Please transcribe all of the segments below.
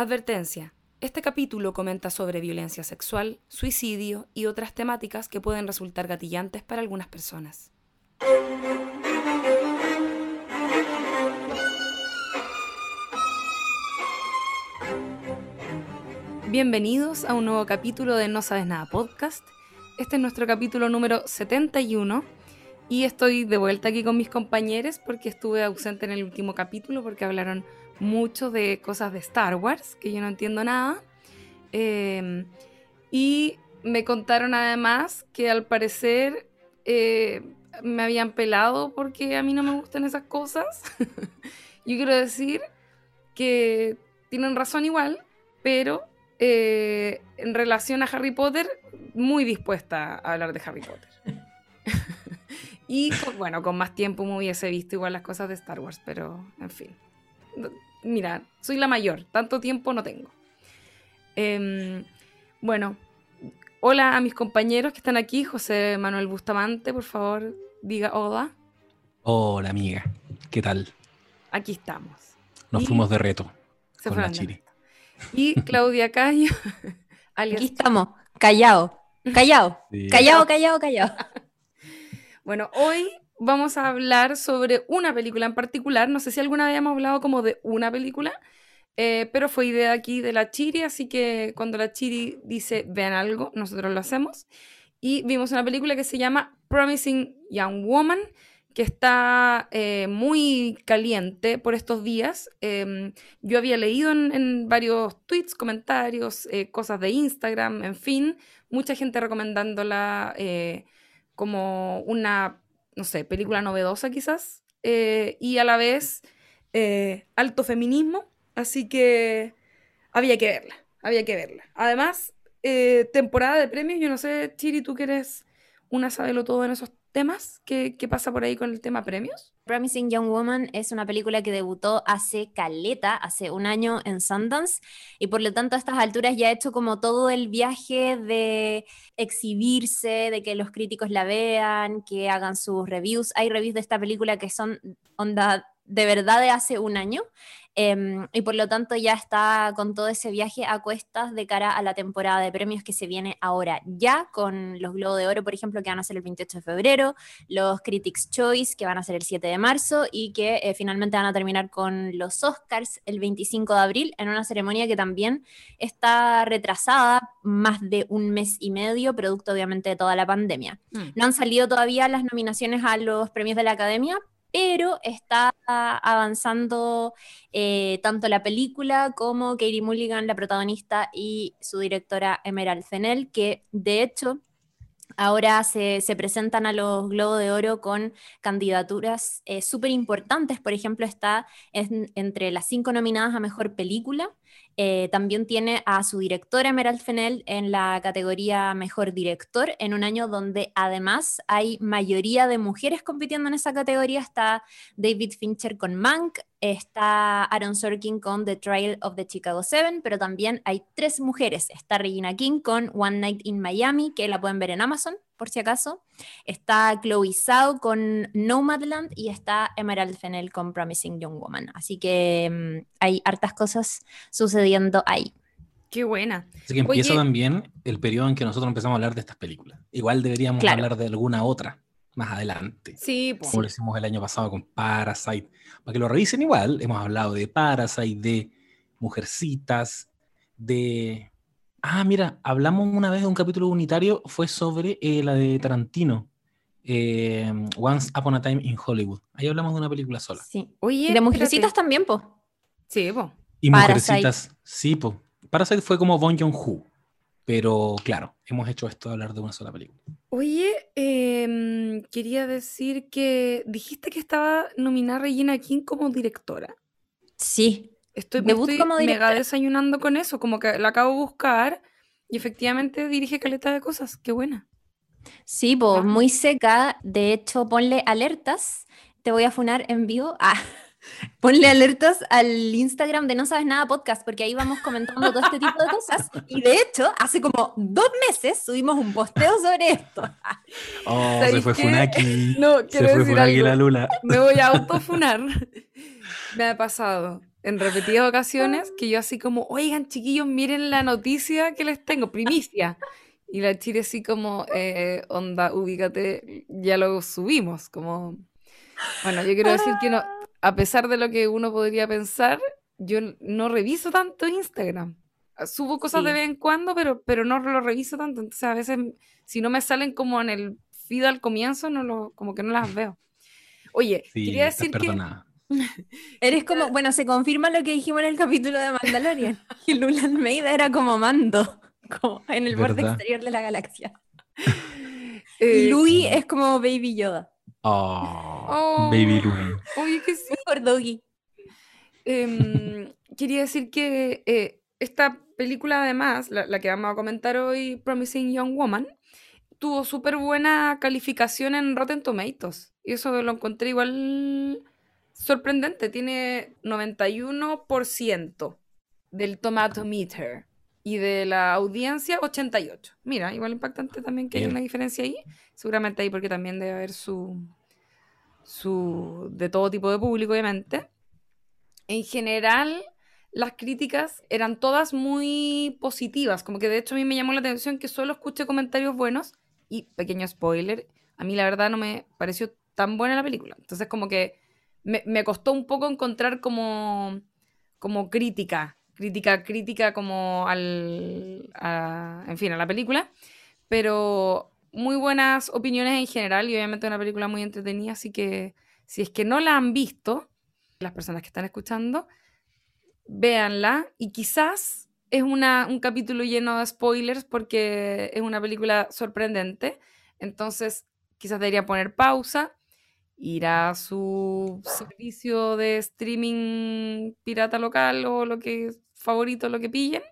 Advertencia. Este capítulo comenta sobre violencia sexual, suicidio y otras temáticas que pueden resultar gatillantes para algunas personas. Bienvenidos a un nuevo capítulo de No Sabes Nada Podcast. Este es nuestro capítulo número 71 y estoy de vuelta aquí con mis compañeros porque estuve ausente en el último capítulo porque hablaron mucho de cosas de Star Wars, que yo no entiendo nada. Em, y me contaron además que al parecer eh, me habían pelado porque a mí no me gustan esas cosas. yo quiero decir que tienen razón igual, pero eh, en relación a Harry Potter, muy dispuesta a hablar de Harry Potter. y bueno, con más tiempo me hubiese visto igual las cosas de Star Wars, pero en fin mira, soy la mayor, tanto tiempo no tengo. Em, bueno, hola a mis compañeros que están aquí, José Manuel Bustamante, por favor, diga hola. Hola amiga, ¿qué tal? Aquí estamos. Nos fuimos de reto con la Chile. Y Claudia Cayo. Aquí estamos, callado, callado, callado, callado, callado. bueno, hoy vamos a hablar sobre una película en particular. No sé si alguna vez hemos hablado como de una película, eh, pero fue idea aquí de la Chiri, así que cuando la Chiri dice vean algo, nosotros lo hacemos. Y vimos una película que se llama Promising Young Woman, que está eh, muy caliente por estos días. Em, yo había leído en, varios tweets, comentarios, eh, cosas de Instagram, en fin, mucha gente recomendándola como una no sé, película novedosa quizás, eh, y a la vez eh, alto feminismo, así que había que verla, había que verla. Además, eh, temporada de premios, yo no sé, Chiri, tú que eres una sabelo todo en esos temas? ¿Qué, pasa por ahí con el tema premios? Promising Young Woman es una película que debutó hace caleta, hace un año en Sundance, y por lo tanto a estas alturas ya ha hecho como todo el viaje de exhibirse, de que los críticos la vean, que hagan sus reviews. Hay reviews de esta película que son onda de verdad de hace un año. Em, y por lo tanto ya está con todo ese viaje a cuestas de cara a la temporada de premios que se viene ahora ya, con los Globos de Oro, por ejemplo, que van a ser el 28 de febrero, los Critics' Choice, que van a ser el 7 de marzo, y que eh, finalmente van a terminar con los Oscars el 25 de abril, en una ceremonia que también está retrasada más de un mes y medio, producto obviamente de toda la pandemia. Mm. No han salido todavía las nominaciones a los premios de la Academia, pero está avanzando eh, tanto la película como Katie Mulligan, la protagonista, y su directora Emerald Fennell, que de hecho ahora se, presentan a los Globos de Oro con candidaturas eh, súper importantes. Por ejemplo, está entre las cinco nominadas a Mejor Película eh, también tiene a su directora Emerald Fennell en la categoría Mejor Director, en un año donde además hay mayoría de mujeres compitiendo en esa categoría. Está David Fincher con Mank, está Aaron Sorkin con The Trial of the Chicago Seven, pero también hay tres mujeres. Está Regina King con One Night in Miami, que la pueden ver en Amazon, por si acaso. Está Chloe Zhao con Nomadland y está Emerald Fennell con Promising Young Woman. Así que mm, hay hartas cosas sucediendo ahí. Qué buena. Así que empieza también el periodo en que nosotros empezamos a hablar de estas películas. Igual deberíamos hablar de alguna otra más adelante. Sí, pues. Como lo hicimos el año pasado con Parasite. Para que lo revisen igual, hemos hablado de Parasite, de Mujercitas, de... Ah, mira, hablamos una vez de un capítulo unitario, fue sobre eh, la de Tarantino. Eh, Once Upon a Time in Hollywood. Ahí hablamos de una película sola. Sí. Oye, de Mujercitas también, po. Sí, po. Y Mujercitas, sí, po. Parasite fue como Bon Joon-ho. Pero claro, hemos hecho esto de hablar de una sola película. Oye, em, quería decir que dijiste que estaba nominada Regina King como directora. Sí. Estoy, me estoy como mega desayunando con eso, como que la acabo de buscar y efectivamente dirige caleta de cosas. Qué buena. Sí, pues muy seca. De hecho, ponle alertas. Te voy a funar en vivo. Ah. Ponle alertas al Instagram de No Sabes Nada Podcast, porque ahí vamos comentando todo este tipo de cosas. Y de hecho, hace como dos meses subimos un posteo sobre esto. Oh, se fue Funaki. No, quiero se fue decir Funaki la Lula. Me voy a autofunar. Me ha pasado. en repetidas ocasiones que yo así como, oigan chiquillos, miren la noticia que les tengo, primicia. Y la Chile así como, eh, onda, ubícate, ya lo subimos, como... Bueno, yo quiero decir que no, a pesar de lo que uno podría pensar, yo no reviso tanto Instagram. Subo cosas de vez en cuando, pero, pero no lo reviso tanto. Entonces a veces, si no me salen como en el feed al comienzo, no lo, como que no las veo. Oye, quería decir que... Eres como, bueno, se confirma lo que dijimos en el capítulo de Mandalorian. Y Lula Almeida era como mando como en el borde exterior de la galaxia. Eh, Louis es como Baby Yoda. Oh, Baby Louis. Oye, que sí. Mejor Doggy. Em, quería decir que eh, esta película, además, la, que vamos a comentar hoy, Promising Young Woman, tuvo súper buena calificación en Rotten Tomatoes. Y eso lo encontré igual sorprendente. Tiene 91% del Tomato Meter y de la audiencia 88. Mira, igual impactante también que hay una diferencia ahí. Seguramente ahí porque también debe haber su, su de todo tipo de público, obviamente. En general, las críticas eran todas muy positivas, como que de hecho a mí me llamó la atención que solo escuché comentarios buenos y pequeño spoiler, a mí la verdad no me pareció tan buena la película. Entonces como que me, me costó un poco encontrar como, como crítica crítica, crítica como al, en fin, a la película, pero muy buenas opiniones en general y obviamente una película muy entretenida, así que si es que no la han visto, las personas que están escuchando, véanla y quizás es una, un capítulo lleno de spoilers porque es una película sorprendente, entonces quizás debería poner pausa, ir a su servicio de streaming pirata local o lo que favorito lo que pillen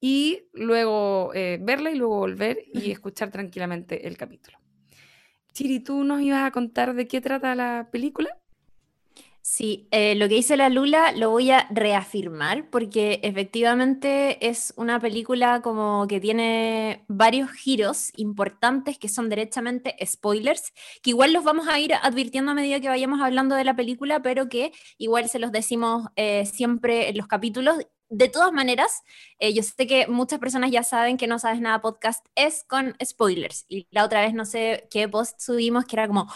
y luego eh, verla y luego volver y escuchar tranquilamente el capítulo. Chiri, ¿tú nos ibas a contar de qué trata la película? Sí, eh, lo que dice la Lula lo voy a reafirmar porque efectivamente es una película como que tiene varios giros importantes que son derechamente spoilers, que igual los vamos a ir advirtiendo a medida que vayamos hablando de la película, pero que igual se los decimos eh, siempre en los capítulos de todas maneras, eh, yo sé que muchas personas ya saben que No Sabes Nada podcast es con spoilers. Y la otra vez no sé qué post subimos que era como,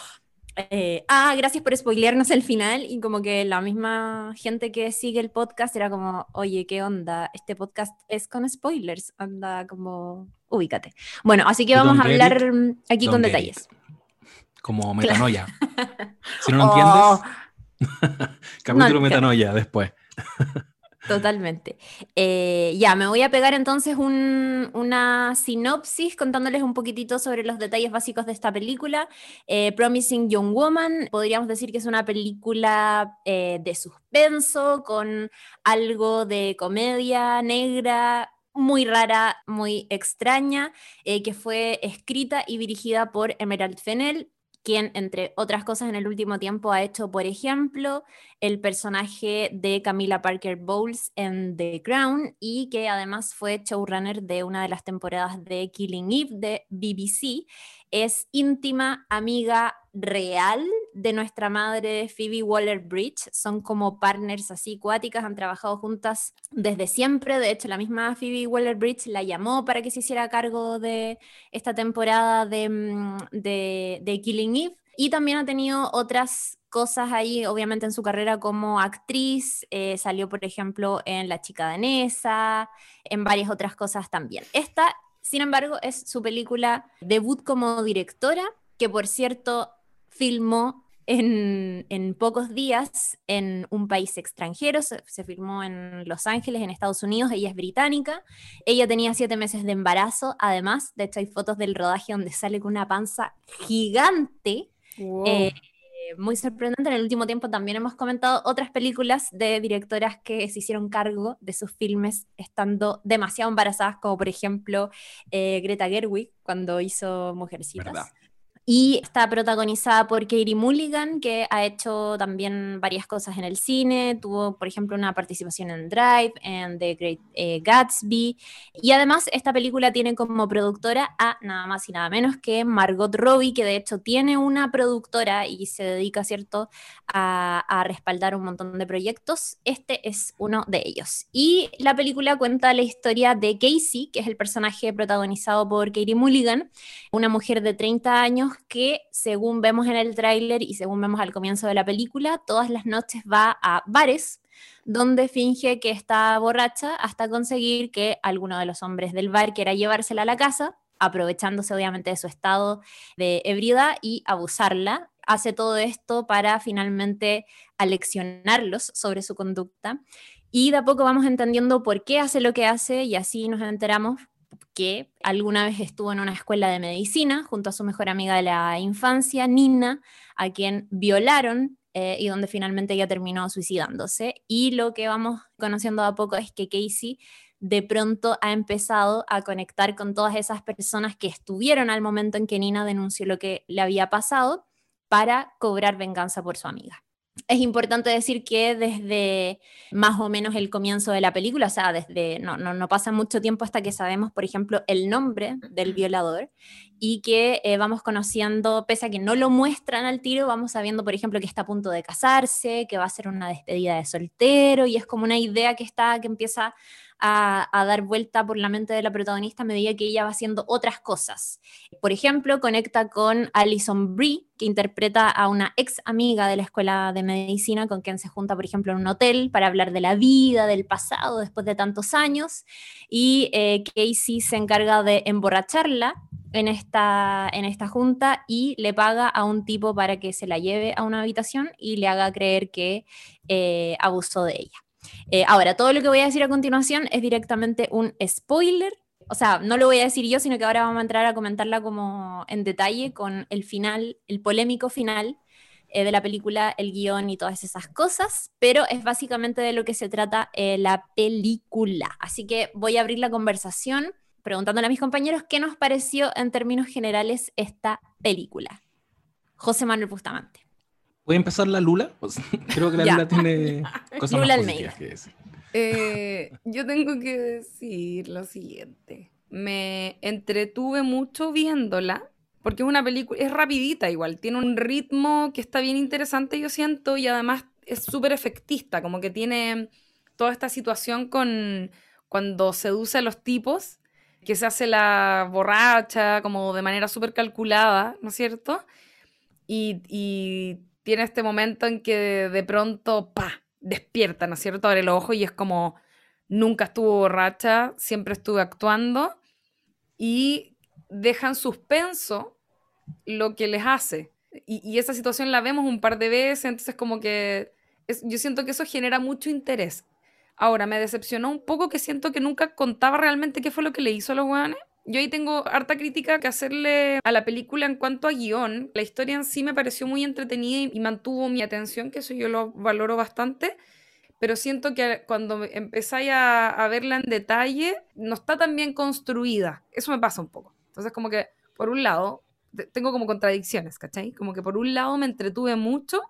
eh, ah, gracias por spoilearnos el final. Y como que la misma gente que sigue el podcast era como, oye, ¿qué onda? Este podcast es con spoilers. Anda como, ubícate. Bueno, así que vamos a hablar aquí con detalles. Como metanoia. si no lo entiendes, capítulo metanoia después. Totalmente. Eh, ya, me voy a pegar entonces una sinopsis contándoles un poquitito sobre los detalles básicos de esta película. Eh, Promising Young Woman, podríamos decir que es una película eh, de suspenso con algo de comedia negra, muy rara, muy extraña, que fue escrita y dirigida por Emerald Fennell, quien, entre otras cosas, en el último tiempo ha hecho, por ejemplo, el personaje de Camila Parker Bowles en The Crown y que además fue showrunner de una de las temporadas de Killing Eve de BBC. Es íntima amiga real de nuestra madre Phoebe Waller Bridge. Son como partners así cuáticas, han trabajado juntas desde siempre. De hecho, la misma Phoebe Waller Bridge la llamó para que se hiciera cargo de esta temporada de, mm, de, Killing Eve. Y también ha tenido otras cosas ahí, obviamente en su carrera como actriz, eh, salió por ejemplo en La chica danesa, en varias otras cosas también. Esta, sin embargo, es su película debut como directora, que por cierto filmó en, pocos días en un país extranjero, se, filmó en Los Ángeles, en Estados Unidos, ella es británica, ella tenía siete meses de embarazo, además, de hecho hay fotos del rodaje donde sale con una panza gigante, eh, muy sorprendente, en el último tiempo también hemos comentado otras películas de directoras que se hicieron cargo de sus filmes estando demasiado embarazadas, como por ejemplo eh, Greta Gerwig cuando hizo Mujercitas. Y está protagonizada por Katie Mulligan, que ha hecho también varias cosas en el cine. Tuvo, por ejemplo, una participación en Drive, en The Great eh, Gatsby. Y además, esta película tiene como productora a nada más y nada menos que Margot Robbie, que de hecho tiene una productora y se dedica, ¿cierto?, a, a respaldar un montón de proyectos. Este es uno de ellos. Y la película cuenta la historia de Casey, que es el personaje protagonizado por Katie Mulligan, una mujer de 30 años que, según vemos en el tráiler y según vemos al comienzo de la película, todas las noches va a bares donde finge que está borracha hasta conseguir que alguno de los hombres del bar quiera llevársela a la casa, aprovechándose obviamente de su estado de ebriedad y abusarla. Hace todo esto para finalmente aleccionarlos sobre su conducta. Y de a poco vamos entendiendo por qué hace lo que hace y así nos enteramos que alguna vez estuvo en una escuela de medicina junto a su mejor amiga de la infancia, Nina, a quien violaron eh, y donde finalmente ella terminó suicidándose. Y lo que vamos conociendo a poco es que Casey de pronto ha empezado a conectar con todas esas personas que estuvieron al momento en que Nina denunció lo que le había pasado para cobrar venganza por su amiga es importante decir que desde más o menos el comienzo de la película, o sea, desde no, no, no pasa mucho tiempo hasta que sabemos, por ejemplo, el nombre del violador y que eh, vamos conociendo, pese a que no lo muestran al tiro, vamos sabiendo, por ejemplo, que está a punto de casarse, que va a ser una despedida de soltero y es como una idea que está, que empieza a, dar vuelta por la mente de la protagonista a medida que ella va haciendo otras cosas. Por ejemplo, conecta con Alison Brie, que interpreta a una ex amiga de la escuela de medicina con quien se junta, por ejemplo, en un hotel para hablar de la vida, del pasado, después de tantos años. Y eh, Casey se encarga de emborracharla en esta, en esta junta y le paga a un tipo para que se la lleve a una habitación y le haga creer que eh, abusó de ella. Eh, ahora, todo lo que voy a decir a continuación es directamente un spoiler. O sea, no lo voy a decir yo, sino que ahora vamos a entrar a comentarla como en detalle con el final, el polémico final eh, de la película, el guion y todas esas cosas, pero es básicamente de lo que se trata eh, la película. Así que voy a abrir la conversación preguntándole a mis compañeros qué nos pareció en términos generales esta película. José Manuel Bustamante. ¿Puede empezar la Lula? Pues, creo que la Lula tiene cosas Lula más positivas que decir. Eh, yo tengo que decir lo siguiente. Me entretuve mucho viéndola, porque es una película, es rapidita igual, tiene un ritmo que está bien interesante, yo siento, y además es súper efectista, como que tiene toda esta situación con cuando seduce a los tipos, que se hace la borracha, como de manera súper calculada, ¿no es cierto? Y, y tiene este momento en que de, pronto, pa, despierta, ¿no es cierto? Abre el ojo y es como, nunca estuvo borracha, siempre estuve actuando y dejan suspenso lo que les hace. Y, esa situación la vemos un par de veces, entonces como que yo siento que eso genera mucho interés. Ahora, me decepcionó un poco que siento que nunca contaba realmente qué fue lo que le hizo a los weones yo ahí tengo harta crítica que hacerle a la película en cuanto a guion. La historia en sí me pareció muy entretenida y mantuvo mi atención, que eso yo lo valoro bastante. Pero siento que cuando empezáis a, a verla en detalle, no está tan bien construida. Eso me pasa un poco. Entonces, como que, por un lado, tengo como contradicciones, ¿cachai? Como que por un lado me entretuve mucho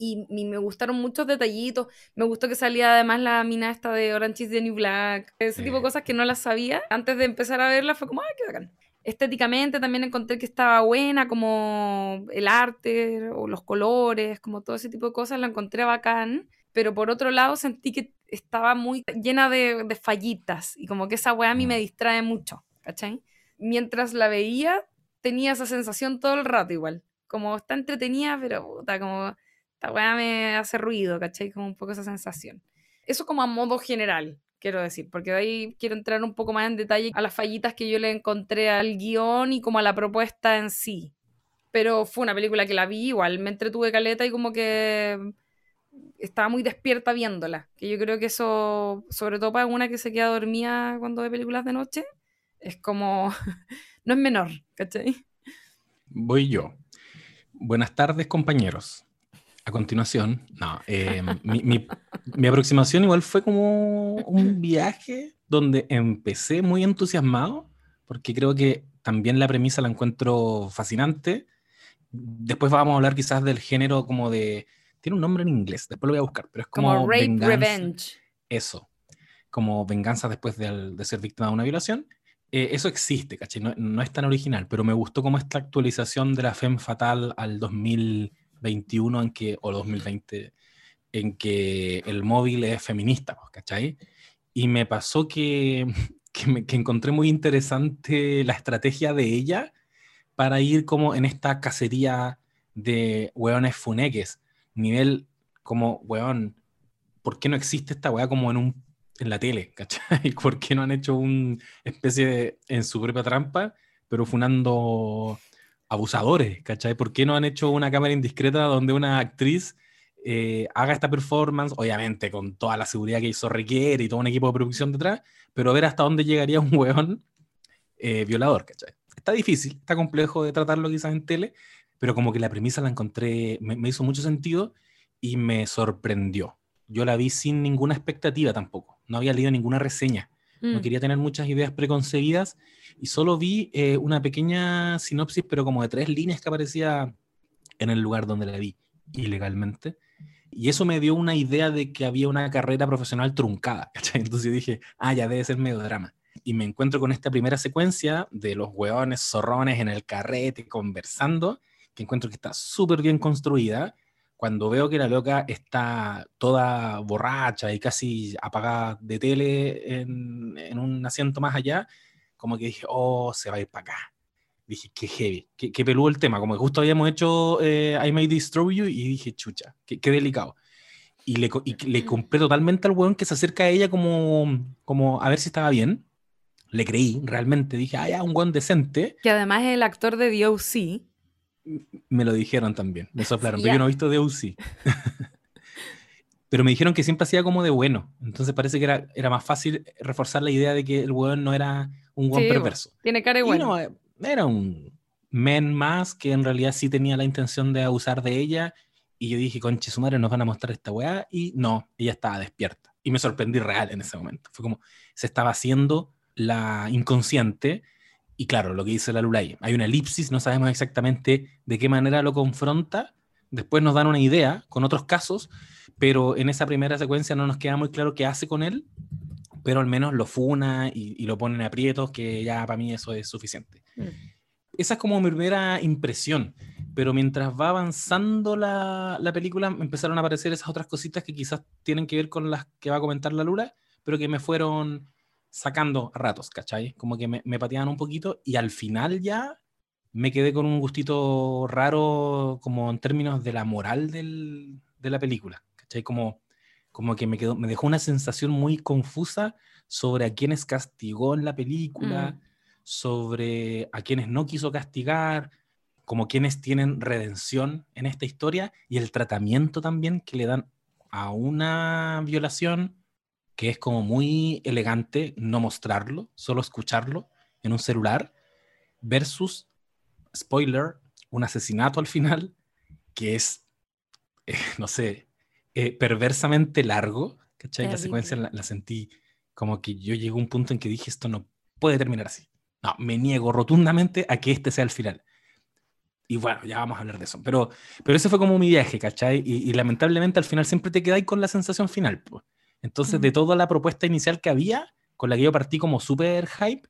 y, me gustaron muchos detallitos. Me gustó que salía además la mina esta de Orange is the New Black. Ese tipo de cosas que no las sabía. Antes de empezar a verla fue como, ay, qué bacán. Estéticamente también encontré que estaba buena, como el arte o los colores, como todo ese tipo de cosas, la encontré bacán. Pero por otro lado sentí que estaba muy llena de, de fallitas y como que esa weá a mí me mm. distrae mucho, ¿cachai? Mientras la veía, tenía esa sensación todo el rato igual. Como está entretenida, pero puta, como esta weá me hace ruido, ¿cachai? Como un poco esa sensación. Eso como a modo general, quiero decir, porque de ahí quiero entrar un poco más en detalle a las fallitas que yo le encontré al guion y como a la propuesta en sí. Pero fue una película que la vi igual, me entretuve caleta y como que estaba muy despierta viéndola. Que yo creo que eso, sobre todo para una que se queda dormida cuando ve películas de noche, es como, no es menor, ¿cachai? Voy yo. Buenas tardes, compañeros. A continuación, no, eh, mi, mi, aproximación igual fue como un viaje donde empecé muy entusiasmado, porque creo que también la premisa la encuentro fascinante, después vamos a hablar quizás del género como de, tiene un nombre en inglés, después lo voy a buscar, pero es como... Como rape venganza- revenge. Eso, como venganza después de, de ser víctima de una violación. Eh, eso existe, ¿cachai? No, no es tan original, pero me gustó como esta actualización de la femme fatal al 2021 en que, o 2020, en que el móvil es feminista, pues, ¿cachai? Y me pasó que, que, me- que encontré muy interesante la estrategia de ella para ir como en esta cacería de hueones funeques, nivel como, hueón, ¿por qué no existe esta weá como en un en la tele, ¿cachai? ¿Por qué no han hecho una especie de, en su propia trampa, pero funando abusadores, ¿cachai? ¿Por qué no han hecho una cámara indiscreta donde una actriz eh, haga esta performance, obviamente con toda la seguridad que hizo requiere y todo un equipo de producción detrás, pero ver hasta dónde llegaría un weón eh, violador, ¿cachai? Está difícil, está complejo de tratarlo quizás en tele, pero como que la premisa la encontré, me hizo mucho sentido y me sorprendió. Yo la vi sin ninguna expectativa tampoco, no había leído ninguna reseña, no Mm. quería tener muchas ideas preconcebidas y solo vi eh, una pequeña sinopsis, pero como de tres líneas que aparecía en el lugar donde la vi ilegalmente. Y eso me dio una idea de que había una carrera profesional truncada. ¿cachai? Entonces dije, ah, ya debe ser medio drama. Y me encuentro con esta primera secuencia de los hueones zorrones en el carrete conversando, que encuentro que está súper bien construida. Cuando veo que la loca está toda borracha y casi apagada de tele en, en un asiento más allá, como que dije, oh, se va a ir para acá. Dije, qué heavy, qué, qué peludo el tema. Como que justo habíamos hecho eh, I May Destroy You y dije, chucha, qué, qué delicado. Y le, y le compré totalmente al weón que se acerca a ella como, como a ver si estaba bien. Le creí, realmente. Dije, ah, ya, un weón decente. Que además es el actor de The O.C. Me lo dijeron también, me soplaron, Sí, pero ya. yo no he visto de UCI. pero me dijeron que siempre hacía como de bueno. Entonces parece que era, era más fácil reforzar la idea de que el weón no era un weón Sí, perverso. Tiene cara de Y bueno. no, era un men más que en realidad sí tenía la intención de abusar de ella. Y yo dije, conche, su madre nos van a mostrar esta weá. Y no, ella estaba despierta. Y me sorprendí real en ese momento. Fue como, se estaba haciendo la inconsciente. Y claro, lo que dice la Lulay, hay una elipsis, no sabemos exactamente de qué manera lo confronta. Después nos dan una idea con otros casos, pero en esa primera secuencia no nos queda muy claro qué hace con él, pero al menos lo funa y, y lo pone en aprietos, que ya para mí eso es suficiente. Mm. Esa es como mi primera impresión, pero mientras va avanzando la, la película empezaron a aparecer esas otras cositas que quizás tienen que ver con las que va a comentar la Lula, pero que me fueron sacando a ratos, ¿cachai? Como que me, me pateaban un poquito y al final ya me quedé con un gustito raro como en términos de la moral del- de la película, ¿cachai? Como, como que me, quedó, me dejó una sensación muy confusa sobre a quienes castigó en la película, Mm. sobre a quienes no quiso castigar, como quienes tienen redención en esta historia y el tratamiento también que le dan a una violación que es como muy elegante no mostrarlo, solo escucharlo en un celular, versus, spoiler, un asesinato al final que es, eh, no sé, eh, perversamente largo, ¿cachai? La secuencia la, la sentí como que yo llegué a un punto en que dije, esto no puede terminar así. No, me niego rotundamente a que este sea el final. Y bueno, ya vamos a hablar de eso. Pero, pero ese fue como mi viaje, ¿cachai? Y, y lamentablemente al final siempre te quedáis con la sensación final. pues. Entonces, de toda la propuesta inicial que había, con la que yo partí como súper hype,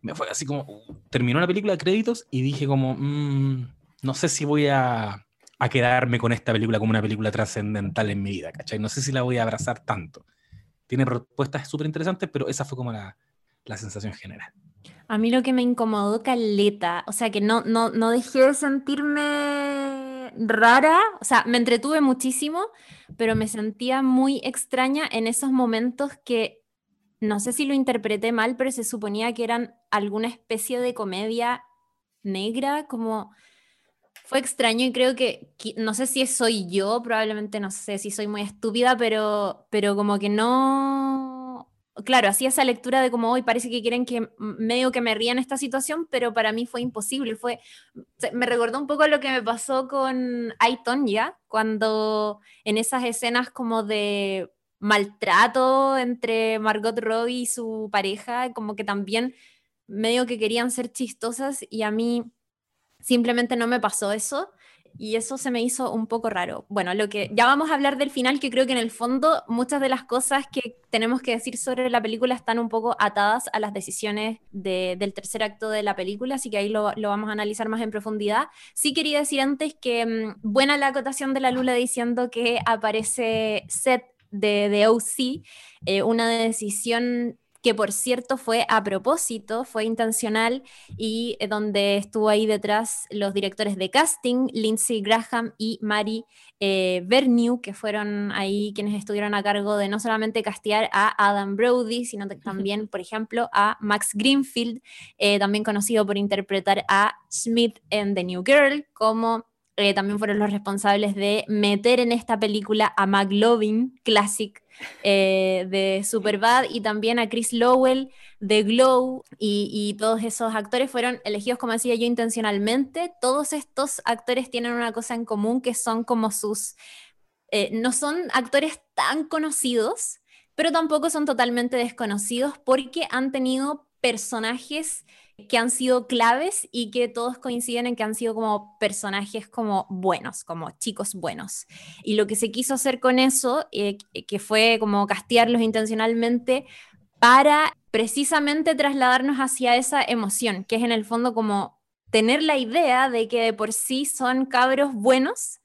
me fue así como, uh, terminó la película de créditos y dije como, mm, no sé si voy a, a quedarme con esta película como una película trascendental en mi vida, ¿cachai? No sé si la voy a abrazar tanto. Tiene propuestas súper interesantes, pero esa fue como la, la sensación general. A mí lo que me incomodó caleta, o sea que no, no, no dejé de sentirme rara, o sea, me entretuve muchísimo, pero me sentía muy extraña en esos momentos que no sé si lo interpreté mal, pero se suponía que eran alguna especie de comedia negra, como fue extraño y creo que, no sé si soy yo, probablemente no sé si soy muy estúpida, pero, pero como que no, claro, hacía esa lectura de como hoy parece que quieren que medio que me ría en esta situación, pero para mí fue imposible, fue, me recordó un poco lo que me pasó con Aiton ya, cuando en esas escenas como de maltrato entre Margot Robbie y su pareja, como que también medio que querían ser chistosas y a mí simplemente no me pasó eso. Y eso se me hizo un poco raro. Bueno, lo que ya vamos a hablar del final, que creo que en el fondo muchas de las cosas que tenemos que decir sobre la película están un poco atadas a las decisiones del tercer acto de la película, así que ahí lo, vamos a analizar más en profundidad. Sí quería decir antes que mm, buena la acotación de la Lula diciendo que aparece Seth de, de OC, eh, una decisión que por cierto fue a propósito, fue intencional y eh, donde estuvo ahí detrás los directores de casting, Lindsay Graham y Mary eh, que fueron ahí quienes estuvieron a cargo de no solamente castear a Adam Brody, sino también, por ejemplo, a Max Greenfield, eh, también conocido por interpretar a Smith en The New Girl, como eh, también fueron los responsables de meter en esta película a McLovin, Classic, eh, de Superbad, y también a Chris Lowell de Glow, y, todos esos actores fueron elegidos, como decía yo, intencionalmente. Todos estos actores tienen una cosa en común, que son como sus... Eh, no son actores tan conocidos, pero tampoco son totalmente desconocidos porque han tenido personajes que han sido claves y que todos coinciden en que han sido como personajes como buenos, como chicos buenos. Y lo que se quiso hacer con eso, eh, que fue como castearlos intencionalmente para precisamente trasladarnos hacia esa emoción, que es en el fondo como tener la idea de que de por sí son cabros buenos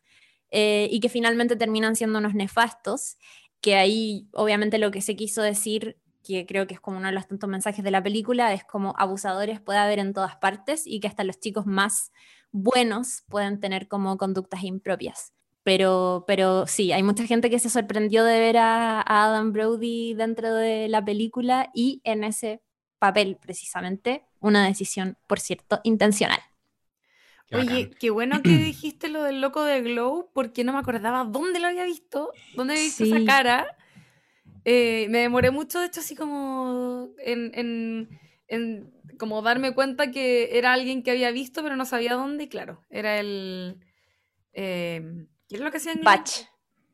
eh, y que finalmente terminan siendo unos nefastos, que ahí obviamente lo que se quiso decir que creo que es como uno de los tantos mensajes de la película, es como abusadores puede haber en todas partes y que hasta los chicos más buenos pueden tener como conductas impropias. Pero, pero sí, hay mucha gente que se sorprendió de ver a, Adam Brody dentro de la película y en ese papel precisamente, una decisión, por cierto, intencional. Oye, qué bueno que dijiste lo del loco de Glow, porque no me acordaba dónde lo había visto, dónde había visto esa cara. Eh, me demoré mucho, de hecho, así como en, como darme cuenta que era alguien que había visto, pero no sabía dónde, y claro, era el... Eh, ¿Qué era lo que hacían? Batch.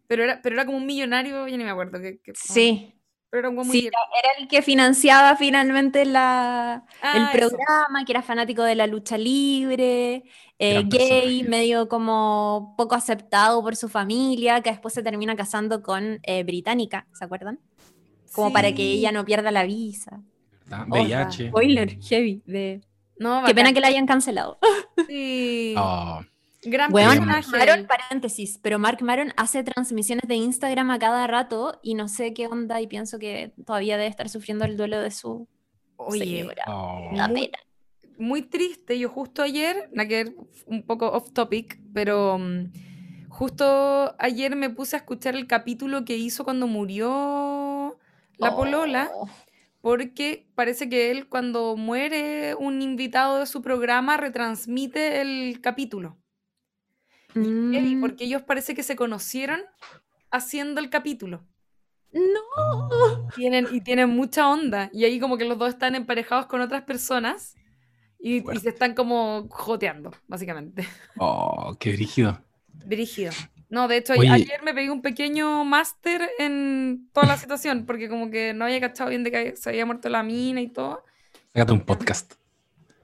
Pero era, pero era como un millonario, ya ni me acuerdo. Que, sí. Pero era, sí, era el que financiaba finalmente la, el ah, programa, que era fanático de la lucha libre, eh, gay, medio como poco aceptado por su familia, que después se termina casando con eh, Británica, ¿se acuerdan? Como para que ella no pierda la visa. VIH. spoiler, heavy. De... No, Qué pena que la hayan cancelado. Sí. Oh. Gran bueno, Mark Maron, paréntesis, pero Mark Maron hace transmisiones de Instagram a cada rato y no sé qué onda y pienso que todavía debe estar sufriendo el duelo de su Oye, oh. Muy triste, yo justo ayer, un poco off topic, pero mm, justo ayer me puse a escuchar el capítulo que hizo cuando murió la polola, oh. porque parece que él cuando muere un invitado de su programa retransmite el capítulo. Mm. porque ellos parece que se conocieron haciendo el capítulo. No. Tienen, y tienen mucha onda. Y ahí como que los dos están emparejados con otras personas y, se están como joteando, básicamente. Oh, qué brígido. Brígido. No, de hecho, ayer me pegué un pequeño máster en toda la situación, porque como que no había cachado bien de que se había muerto la mina y todo. Sácate un podcast.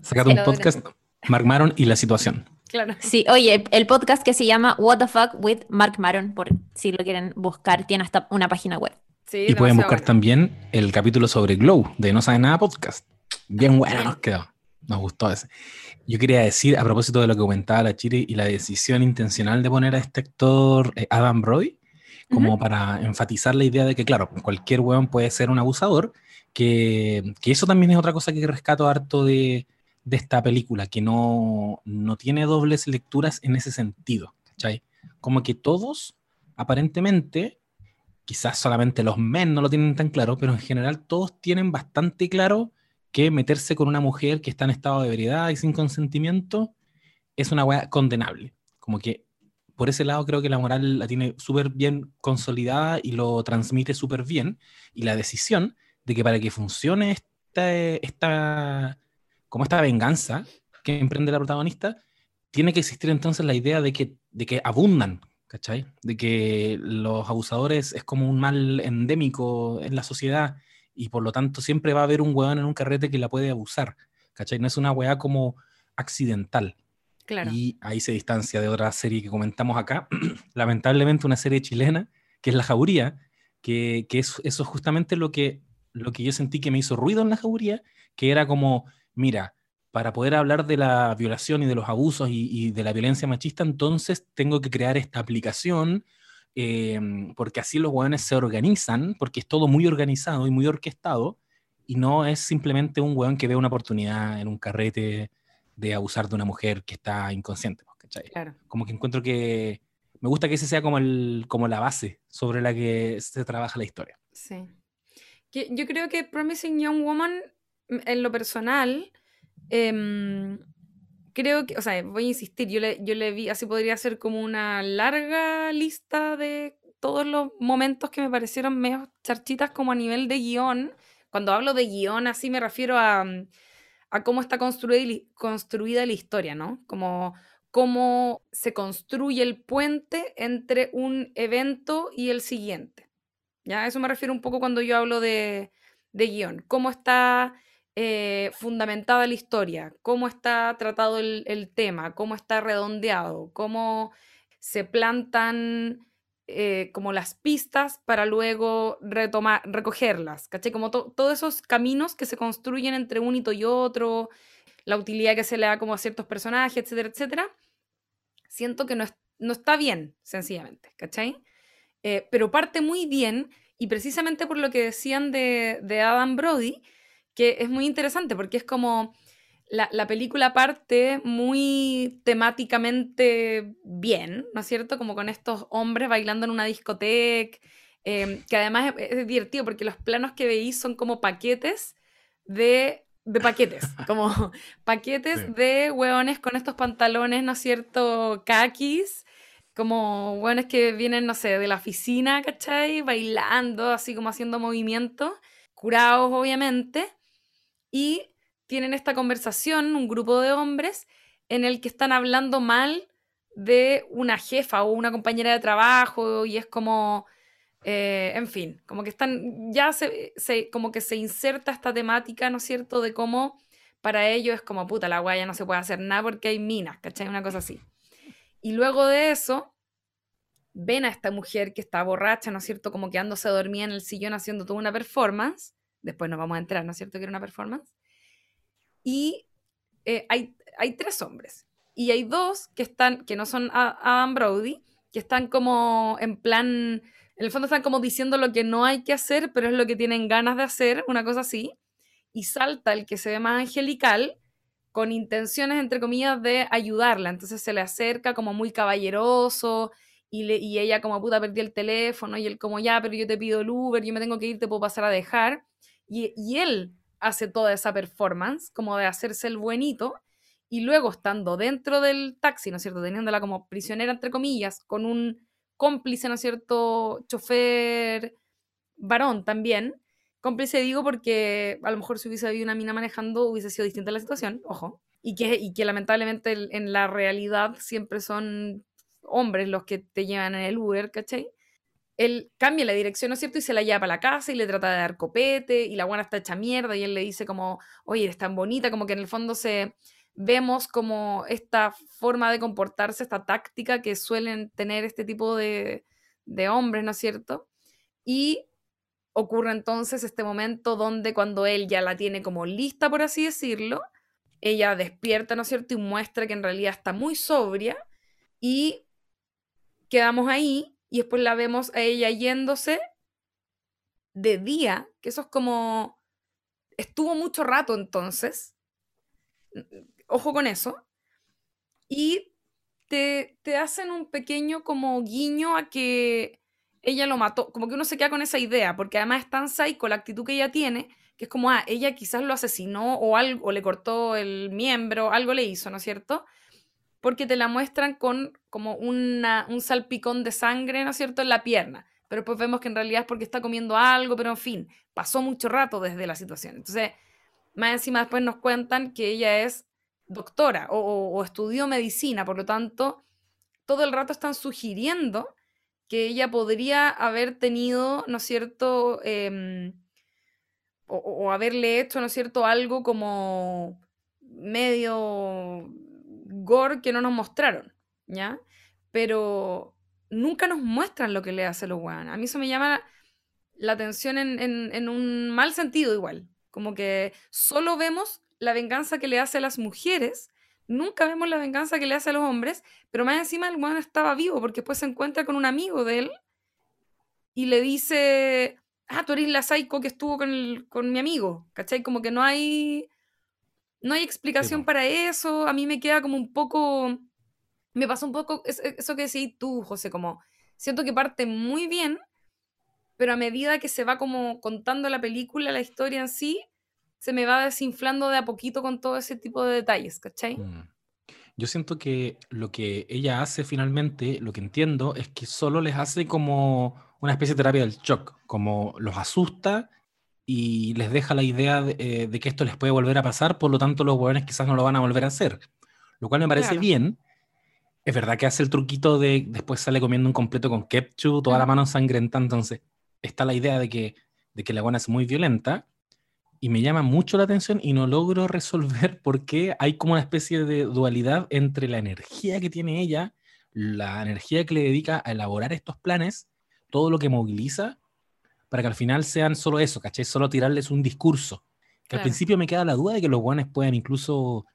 Sácate un podcast, Mark Maron y la situación. Claro. Sí, oye, el podcast que se llama What the Fuck with Mark Maron, por si lo quieren buscar, tiene hasta una página web. Sí, y pueden buscar también el capítulo sobre Glow de No Sabe Nada Podcast. Bien bueno nos quedó. Nos gustó ese. Yo quería decir, a propósito de lo que comentaba la Chiri y la decisión intencional de poner a este actor eh, Adam Brody, como para enfatizar la idea de que, claro, cualquier weón puede ser un abusador, que, que eso también es otra cosa que rescato harto de, de esta película, que no, no tiene dobles lecturas en ese sentido, ¿cachai? Como que todos, aparentemente, quizás solamente los men no lo tienen tan claro, pero en general todos tienen bastante claro que meterse con una mujer que está en estado de ebriedad y sin consentimiento es una weá condenable. Como que por ese lado creo que la moral la tiene súper bien consolidada y lo transmite súper bien. Y la decisión de que para que funcione esta, esta como esta venganza que emprende la protagonista, tiene que existir entonces la idea de que, de que abundan, ¿cachai? De que los abusadores es como un mal endémico en la sociedad y por lo tanto siempre va a haber un hueón en un carrete que la puede abusar, ¿cachai? No es una hueá como accidental. Y ahí se distancia de otra serie que comentamos acá, lamentablemente una serie chilena, que es La Jauría, que, que es, eso es justamente lo que, lo que yo sentí que me hizo ruido en La Jauría, que era como, mira, para poder hablar de la violación y de los abusos y, de la violencia machista, entonces tengo que crear esta aplicación, em, porque así los hueones se organizan, porque es todo muy organizado y muy orquestado, y no es simplemente un hueón que ve una oportunidad en un carrete de abusar de una mujer que está inconsciente, ¿cachai? Como que encuentro que me gusta que ese sea como, el, como la base sobre la que se trabaja la historia. Sí. yo creo que Promising Young Woman, en lo personal, em, creo que, o sea, voy a insistir, yo le, yo le vi, así podría ser como una larga lista de todos los momentos que me parecieron medio charchitas como a nivel de guion. Cuando hablo de guion, así me refiero a a cómo está construida, construida la historia, ¿no? Como cómo se construye el puente entre un evento y el siguiente. ¿Ya? eso me refiero un poco cuando yo hablo de, de guion. Cómo está eh, fundamentada la historia, cómo está tratado el, tema, cómo está redondeado, cómo se plantan eh, como las pistas para luego recogerlas, ¿caché? Como todos esos caminos que se construyen entre un hito y otro, la utilidad que se le da como a ciertos personajes, etcétera, etcétera, siento que no, no está bien, sencillamente, ¿cachai? Eh, pero parte muy bien y precisamente por lo que decían de, de Adam Brody, que es muy interesante porque es como la, película parte muy temáticamente bien, ¿no es cierto? Como con estos hombres bailando en una discoteca, em, que además es, divertido porque los planos que veis son como paquetes de, de paquetes, como paquetes de hueones con estos pantalones, ¿no es cierto? Kakis, como hueones que vienen, no sé, de la oficina, ¿cachai? Bailando, así como haciendo movimientos, curados obviamente, y tienen esta conversación, un grupo de hombres, en el que están hablando mal de una jefa o una compañera de trabajo y es como, eh, en fin, como que están, ya se, como que se inserta esta temática, ¿no es cierto?, de cómo para ellos es como, puta, la guaya no se puede hacer nada porque hay minas, ¿cachai? Una cosa así. Y luego de eso, ven a esta mujer que está borracha, ¿no es cierto?, como quedándose dormida en el sillón haciendo toda una performance, después nos vamos a entrar, ¿no es cierto?, que era una performance, y eh, hay, hay tres hombres. Y hay dos que están, que no son Adam Brody, que están como en plan, en el fondo están como diciendo lo que no hay que hacer, pero es lo que tienen ganas de hacer, una cosa así. Y salta el que se ve más angelical, con intenciones, entre comillas, de ayudarla. Entonces se le acerca como muy caballeroso y, le, y ella como puta perdió el teléfono y él como ya, pero yo te pido el Uber, yo me tengo que ir, te puedo pasar a dejar. Y, él hace toda esa performance, como de hacerse el buenito, y luego estando dentro del taxi, ¿no es cierto?, teniéndola como prisionera, entre comillas, con un cómplice, ¿no es cierto?, chofer varón también. Cómplice digo porque a lo mejor si hubiese habido una mina manejando hubiese sido distinta la situación, ojo. Y que, y que lamentablemente en la realidad siempre son hombres los que te llevan en el Uber, ¿cachai? Él cambia la dirección, ¿no es cierto? Y se la lleva para la casa y le trata de dar copete y la buena está hecha mierda y él le dice como, oye, eres tan bonita, como que en el fondo se vemos como esta forma de comportarse, esta táctica que suelen tener este tipo de, de hombres, ¿no es cierto? Y ocurre entonces este momento donde cuando él ya la tiene como lista, por así decirlo, ella despierta, ¿no es cierto? Y muestra que en realidad está muy sobria y quedamos ahí y después la vemos a ella yéndose de día, que eso es como, estuvo mucho rato entonces, ojo con eso, y te, te hacen un pequeño como guiño a que ella lo mató, como que uno se queda con esa idea, porque además es tan psycho la actitud que ella tiene, que es como, ah, ella quizás lo asesinó o algo, o le cortó el miembro, algo le hizo, ¿no es cierto? Porque te la muestran con como una, un salpicón de sangre, ¿no es cierto?, en la pierna. Pero después vemos que en realidad es porque está comiendo algo, pero en fin, pasó mucho rato desde la situación. Entonces, más encima después nos cuentan que ella es doctora o, estudió medicina, por lo tanto, todo el rato están sugiriendo que ella podría haber tenido, ¿no es cierto?, em, o, o, haberle hecho, ¿no es cierto?, algo como medio gore que no nos mostraron, ¿ya? Pero nunca nos muestran lo que le hace los weones. A mí eso me llama la atención en, en, en un mal sentido igual. Como que solo vemos la venganza que le hace a las mujeres, nunca vemos la venganza que le hace a los hombres, pero más encima el weón estaba vivo porque después se encuentra con un amigo de él y le dice, ah, tú eres la psycho que estuvo con, el- con mi amigo, ¿cachai? Como que no hay, no hay explicación para eso, a mí me queda como un poco, me pasa un poco es- eso que decís tú, José, como siento que parte muy bien, pero a medida que se va como contando la película, la historia en sí, se me va desinflando de a poquito con todo ese tipo de detalles, ¿cachai? Mm. Yo siento que lo que ella hace finalmente, lo que entiendo, es que solo les hace como una especie de terapia del shock, como los asusta y les deja la idea de, eh, de que esto les puede volver a pasar, por lo tanto los hueones quizás no lo van a volver a hacer. Lo cual me parece Claro. bien. Es verdad que hace el truquito de después sale comiendo un completo con ketchup, toda la mano sangrienta, entonces está la idea de que, de que la buena es muy violenta y me llama mucho la atención y no logro resolver por qué hay como una especie de dualidad entre la energía que tiene ella, la energía que le dedica a elaborar estos planes, todo lo que moviliza, para que al final sean solo eso, ¿cachai? Solo tirarles un discurso. Que al principio me queda la duda de que los guanes puedan incluso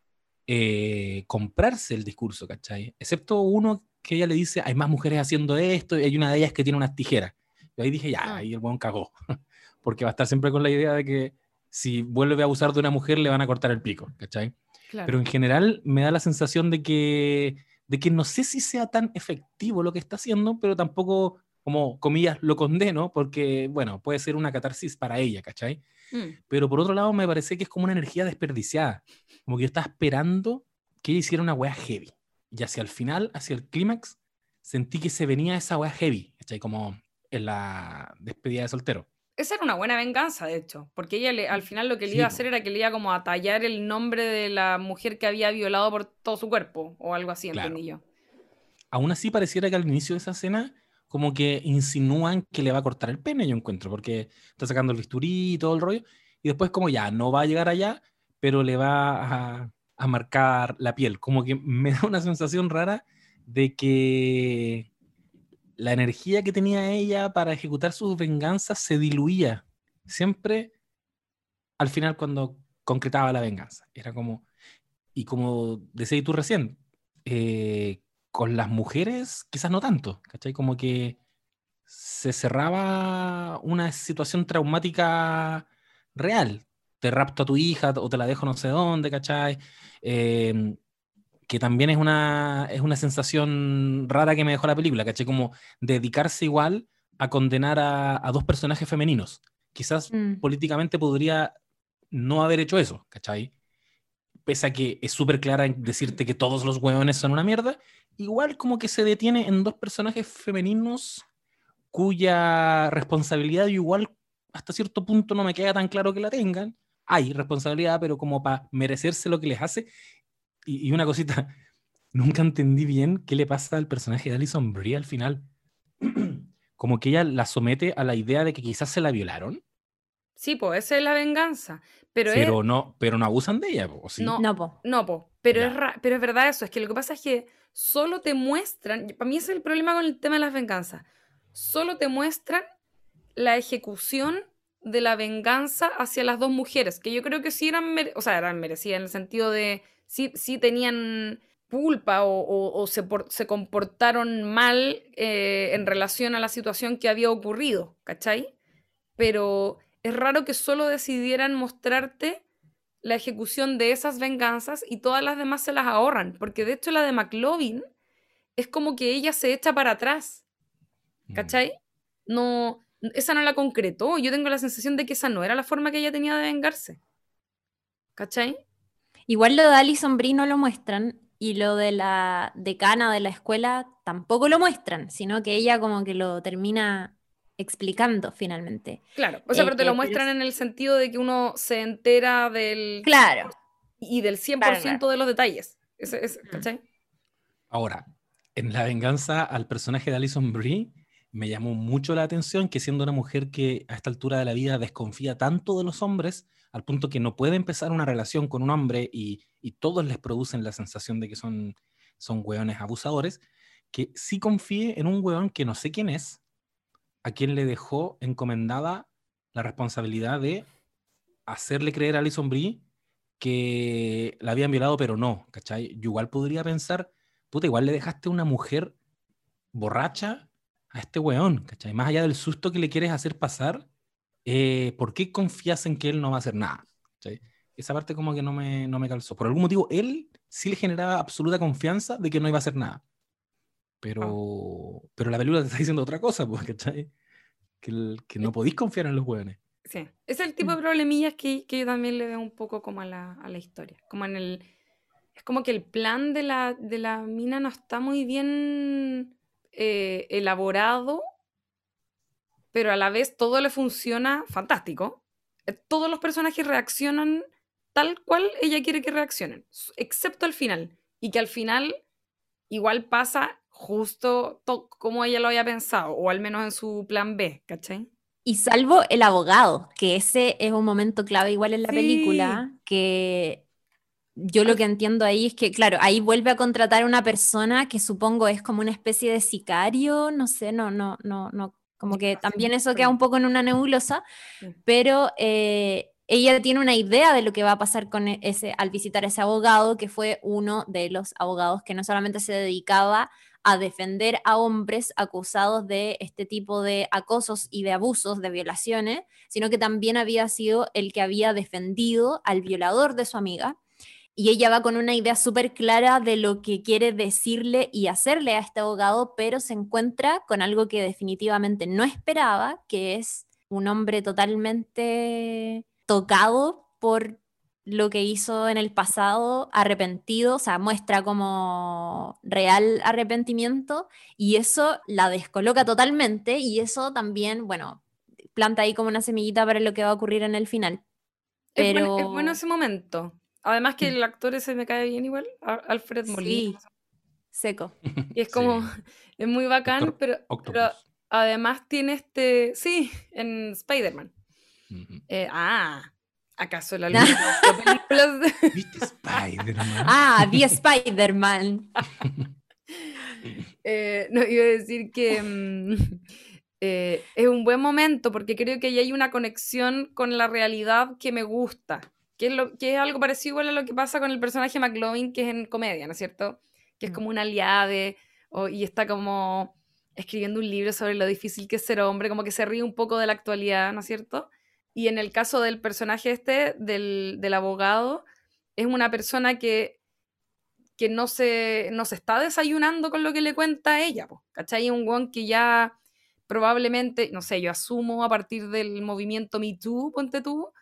eh, comprarse el discurso, ¿cachai? Excepto uno que ella le dice, hay más mujeres haciendo esto, y hay una de ellas que tiene unas tijeras. Y ahí dije, ya, Ah. ahí el buen cagó. Porque va a estar siempre con la idea de que si vuelve a abusar de una mujer le van a cortar el pico, ¿cachai? Claro. Pero en general me da la sensación de que, de que no sé si sea tan efectivo lo que está haciendo, pero tampoco, como comillas, lo condeno, porque, bueno, puede ser una catarsis para ella, ¿cachai? Mm, Pero por otro lado me parece que es como una energía desperdiciada. Como que yo estaba esperando que ella hiciera una wea heavy. Y hacia el final, hacia el clímax, sentí que se venía esa wea heavy, ¿cachai? Como en la despedida de soltero. Esa era una buena venganza, de hecho, porque ella le- al final lo que le Sí, iba a hacer era que le iba como a tallar el nombre de la mujer que había violado por todo su cuerpo, o algo así, Claro. entendí yo. Aún así pareciera que al inicio de esa escena como que insinúan que le va a cortar el pene, yo encuentro, porque está sacando el bisturí y todo el rollo, y después como ya, no va a llegar allá, pero le va a, marcar la piel. Como que me da una sensación rara de que la energía que tenía ella para ejecutar sus venganzas se diluía siempre al final cuando concretaba la venganza. Era como, y como decías tú recién, eh, con las mujeres quizás no tanto, ¿cachai? Como que se cerraba una situación traumática real. Te rapto a tu hija o te la dejo no sé dónde, ¿cachai? Eh, que también es una, es una sensación rara que me dejó la película, ¿cachai? Como dedicarse igual a condenar a, a dos personajes femeninos. Quizás Mm. políticamente podría no haber hecho eso, ¿cachai? Pese a que es súper clara en decirte que todos los hueones son una mierda, igual como que se detiene en dos personajes femeninos cuya responsabilidad igual hasta cierto punto no me queda tan claro que la tengan. Hay responsabilidad, pero como para merecerse lo que les hace. Y, y una cosita, nunca entendí bien qué le pasa al personaje de Alison Brie al final. como que ella la somete a la idea de que quizás se la violaron, Sí, pues esa es la venganza. Pero, es- pero, no, pero no abusan de ella, po, ¿o sí? No. No, po. No, po, pero, Ya. es ra- pero es verdad eso, es que lo que pasa es que solo te muestran, para mí ese es el problema con el tema de las venganzas, solo te muestran la ejecución de la venganza hacia las dos mujeres, que yo creo que sí eran, mere- o sea, eran merecidas en el sentido de, sí, sí tenían culpa o, o- o se, por- se comportaron mal eh, en relación a la situación que había ocurrido, ¿cachai? Pero es raro que solo decidieran mostrarte la ejecución de esas venganzas y todas las demás se las ahorran, porque de hecho la de McLovin es como que ella se echa para atrás, Mm. ¿cachai? No, esa no la concretó, yo tengo la sensación de que esa no era la forma que ella tenía de vengarse, ¿cachai? Igual lo de Alison Brie no lo muestran y lo de la decana de la escuela tampoco lo muestran, sino que ella como que lo termina explicando finalmente. Claro, o sea, Eh, pero te eh, lo pero muestran es- en el sentido de que uno se entera del... Claro. Y del 100% Claro, claro. de los detalles, Mm. ¿cachai? Ahora, en la venganza al personaje de Alison Brie, me llamó mucho la atención que siendo una mujer que a esta altura de la vida desconfía tanto de los hombres, al punto que no puede empezar una relación con un hombre y, y todos les producen la sensación de que son son hueones abusadores, que sí confíe en un hueón que no sé quién es, a quien le dejó encomendada la responsabilidad de hacerle creer a Alison Brie que la habían violado, pero no, ¿cachai? Yo igual podría pensar, puta, igual le dejaste una mujer borracha a este weón, ¿cachai? Más allá del susto que le quieres hacer pasar, eh, ¿por qué confías en que él no va a hacer nada? ¿cachai? Esa parte como que no me, no me calzó. Por algún motivo, él sí le generaba absoluta confianza de que no iba a hacer nada. Pero, pero la película te está diciendo otra cosa, pues, ¿cachai? Que, que no podéis confiar en los weones. Sí, es el tipo de problemillas que, que yo también le veo un poco como a la, a la historia. Como en el. Es como que el plan de la, de la mina no está muy bien eh, elaborado, pero a la vez todo le funciona fantástico. Eh, Todos los personajes reaccionan tal cual ella quiere que reaccionen, excepto al final. Y que al final igual pasa justo to- como ella lo había pensado, o al menos en su plan B, ¿cachai? Y salvo el abogado, que ese es un momento clave igual en la Sí. película, que yo lo que entiendo ahí es que, claro, ahí vuelve a contratar a una persona que supongo es como una especie de sicario, no sé, no, no, no, no, como que también eso queda un poco en una nebulosa, pero eh, ella tiene una idea de lo que va a pasar con e- ese, al visitar a ese abogado, que fue uno de los abogados que no solamente se dedicaba a defender a hombres acusados de este tipo de acosos y de abusos, de violaciones, sino que también había sido el que había defendido al violador de su amiga. Y ella va con una idea súper clara de lo que quiere decirle y hacerle a este abogado, pero se encuentra con algo que definitivamente no esperaba, que es un hombre totalmente tocado por lo que hizo en el pasado, arrepentido, o sea, muestra como real arrepentimiento y eso la descoloca totalmente y eso también, bueno, planta ahí como una semillita para lo que va a ocurrir en el final. Es, buen- Pero es bueno ese momento. Además que el actor ese me cae bien igual, a- Alfred Molina. sí, seco. Y es como, Sí. es muy bacán, pero, pero además tiene este, sí, en Spider-Man. Eh, ah, ¿acaso la luz ¿Viste Spider-Man? Ah, The Spider-Man. Eh, no, iba a decir que mm, eh, es un buen momento porque creo que ahí hay una conexión con la realidad que me gusta, que es, lo, que es algo parecido igual a lo que pasa con el personaje McLovin, que es en comedia, ¿no es cierto? Que es Mm. como un aliade o- y está como escribiendo un libro sobre lo difícil que es ser hombre, como que se ríe un poco de la actualidad, ¿no es cierto? Y en el caso del personaje este, del, del abogado, es una persona que que no se, no se está desayunando con lo que le cuenta ella, po, ¿cachai? Un guan que ya probablemente, no sé, yo asumo a partir del movimiento Me Too, ponte tú,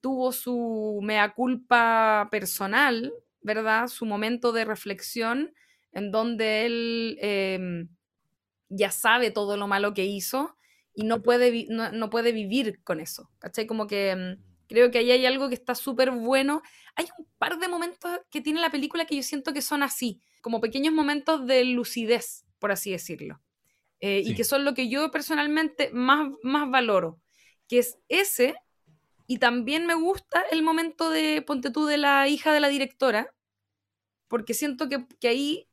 tuvo su mea culpa personal, ¿verdad? Su momento de reflexión en donde él em, ya sabe todo lo malo que hizo y no puede, no, no puede vivir con eso, ¿cachai? Como que em, creo que ahí hay algo que está súper bueno. Hay un par de momentos que tiene la película que yo siento que son así, como pequeños momentos de lucidez, por así decirlo. Eh, Y que son lo que yo personalmente más, más valoro, que es ese, y también me gusta el momento de, ponte tú, de la hija de la directora, porque siento que, que ahí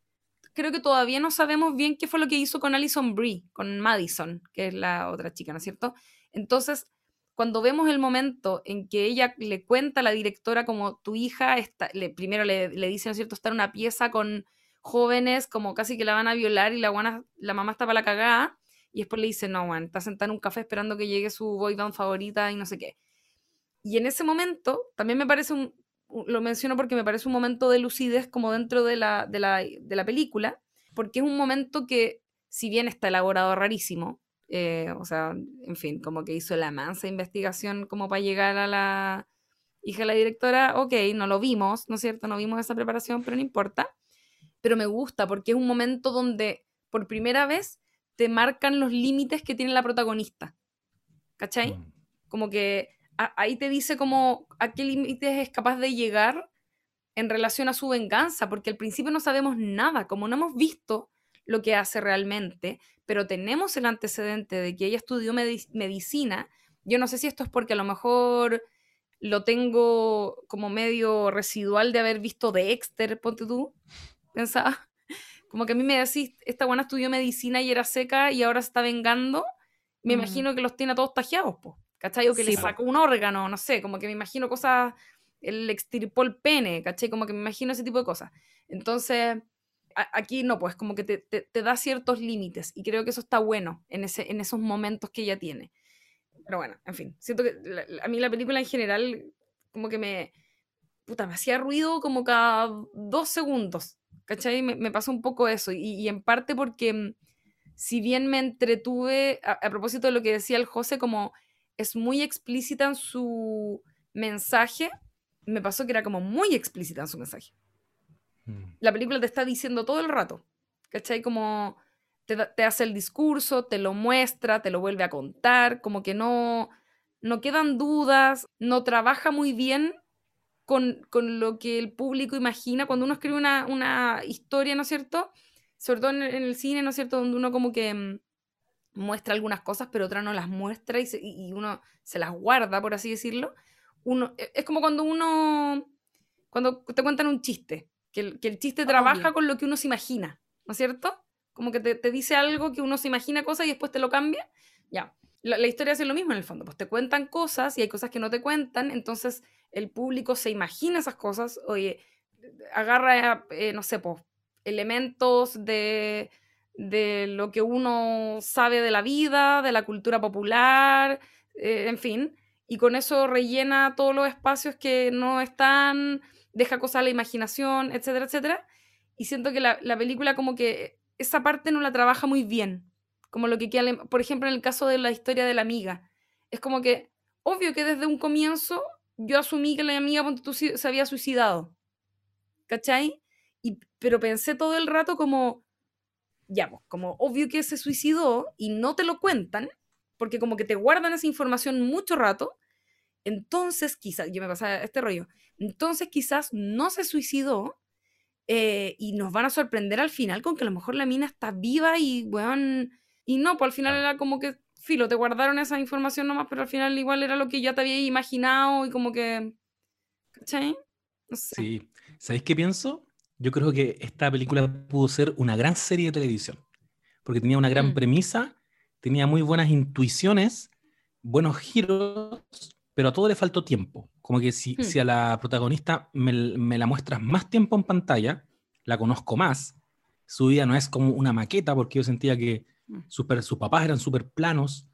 creo que todavía no sabemos bien qué fue lo que hizo con Alison Brie, con Madison, que es la otra chica, ¿no es cierto? Entonces, cuando vemos el momento en que ella le cuenta a la directora como tu hija, está, primero le, dice, ¿no es cierto?, está en una pieza con jóvenes como casi que la van a violar y la, la mamá está para la cagada, y después le dice, no, Juan, está sentada en un café esperando que llegue su boy favorita y no sé qué. Y en ese momento, también me parece un- lo menciono porque me parece un momento de lucidez como dentro de la, de la, de la película, porque es un momento que, si bien está elaborado rarísimo, eh, o sea, en fin, como que hizo la mansa investigación como para llegar a la hija de la directora, ok, no lo vimos, ¿no es cierto? No vimos esa preparación, pero no importa. Pero me gusta porque es un momento donde por primera vez te marcan los límites que tiene la protagonista. ¿Cachai? Mm. Como que a- ahí te dice como a qué límites es capaz de llegar en relación a su venganza, porque al principio no sabemos nada, como no hemos visto lo que hace realmente, pero tenemos el antecedente de que ella estudió medi- medicina. Yo no sé si esto es porque a lo mejor lo tengo como medio residual de haber visto Dexter, ponte tú, pensaba, como que a mí me decís, esta buena estudió medicina y era seca y ahora se está vengando, me Mm. imagino que los tiene a todos tajeados, po, ¿cachai? O que le Sí, po. sacó un órgano, no sé, como que me imagino cosas, el extirpó el pene, ¿cachai? Como que me imagino ese tipo de cosas. Entonces, a- aquí no, pues como que te, te- te da ciertos límites y creo que eso está bueno en, ese, en esos momentos que ella tiene. Pero bueno, en fin, siento que la- la- a mí la película en general como que me, puta, me hacía ruido como cada dos segundos, ¿cachai? Me, me pasó un poco eso y, y en parte porque mm, si bien me entretuve, a, a propósito de lo que decía el José, como es muy explícita en su mensaje, me pasó que era como muy explícita en su mensaje Mm. la película te está diciendo todo el rato, ¿cachai? Como te, hace el discurso, te lo muestra, te lo vuelve a contar, como que no, no quedan dudas, no trabaja muy bien con, con lo que el público imagina cuando uno escribe una, una historia, ¿no es cierto? Sobre todo en, el- en el cine, ¿no es cierto? Donde uno como que mm, muestra algunas cosas, pero otras no las muestra y, se- y- uno se las guarda, por así decirlo. Uno, e- es como cuando uno, cuando te cuentan un chiste, que el, que el chiste trabaja con lo que uno se imagina, ¿no es cierto? Como que te, te dice algo que uno se imagina cosas y después te lo cambia. Ya. La, la historia hace lo mismo en el fondo, pues te cuentan cosas y hay cosas que no te cuentan, entonces el público se imagina esas cosas, oye, agarra, eh, no sé, pues, elementos de, de lo que uno sabe de la vida, de la cultura popular, eh, en fin, y con eso rellena todos los espacios que no están, deja cosas a la imaginación, etcétera, etcétera. Y siento que la, la película como que esa parte no la trabaja muy bien, como lo que queda, por ejemplo, en el caso de la historia de la amiga. Es como que, obvio que desde un comienzo yo asumí que la amiga se había suicidado, ¿cachai? Y, pero pensé todo el rato como, ya, pues, como obvio que se suicidó y no te lo cuentan, porque como que te guardan esa información mucho rato, entonces quizás, yo me pasaba este rollo, entonces quizás no se suicidó eh, y nos van a sorprender al final con que a lo mejor la mina está viva y, weón, y no, pues al final era como que, filo, te guardaron esa información nomás, pero al final igual era lo que ya te había imaginado y como que, ¿cachai? No sé. Sí. ¿Sabéis qué pienso? Yo creo que esta película pudo ser una gran serie de televisión, porque tenía una gran Mm. premisa, tenía muy buenas intuiciones, buenos giros, pero a todo le faltó tiempo. Como que si, si a la protagonista me, me la muestras más tiempo en pantalla, la conozco más, su vida no es como una maqueta, porque yo sentía que Mm. super- sus papás eran súper planos,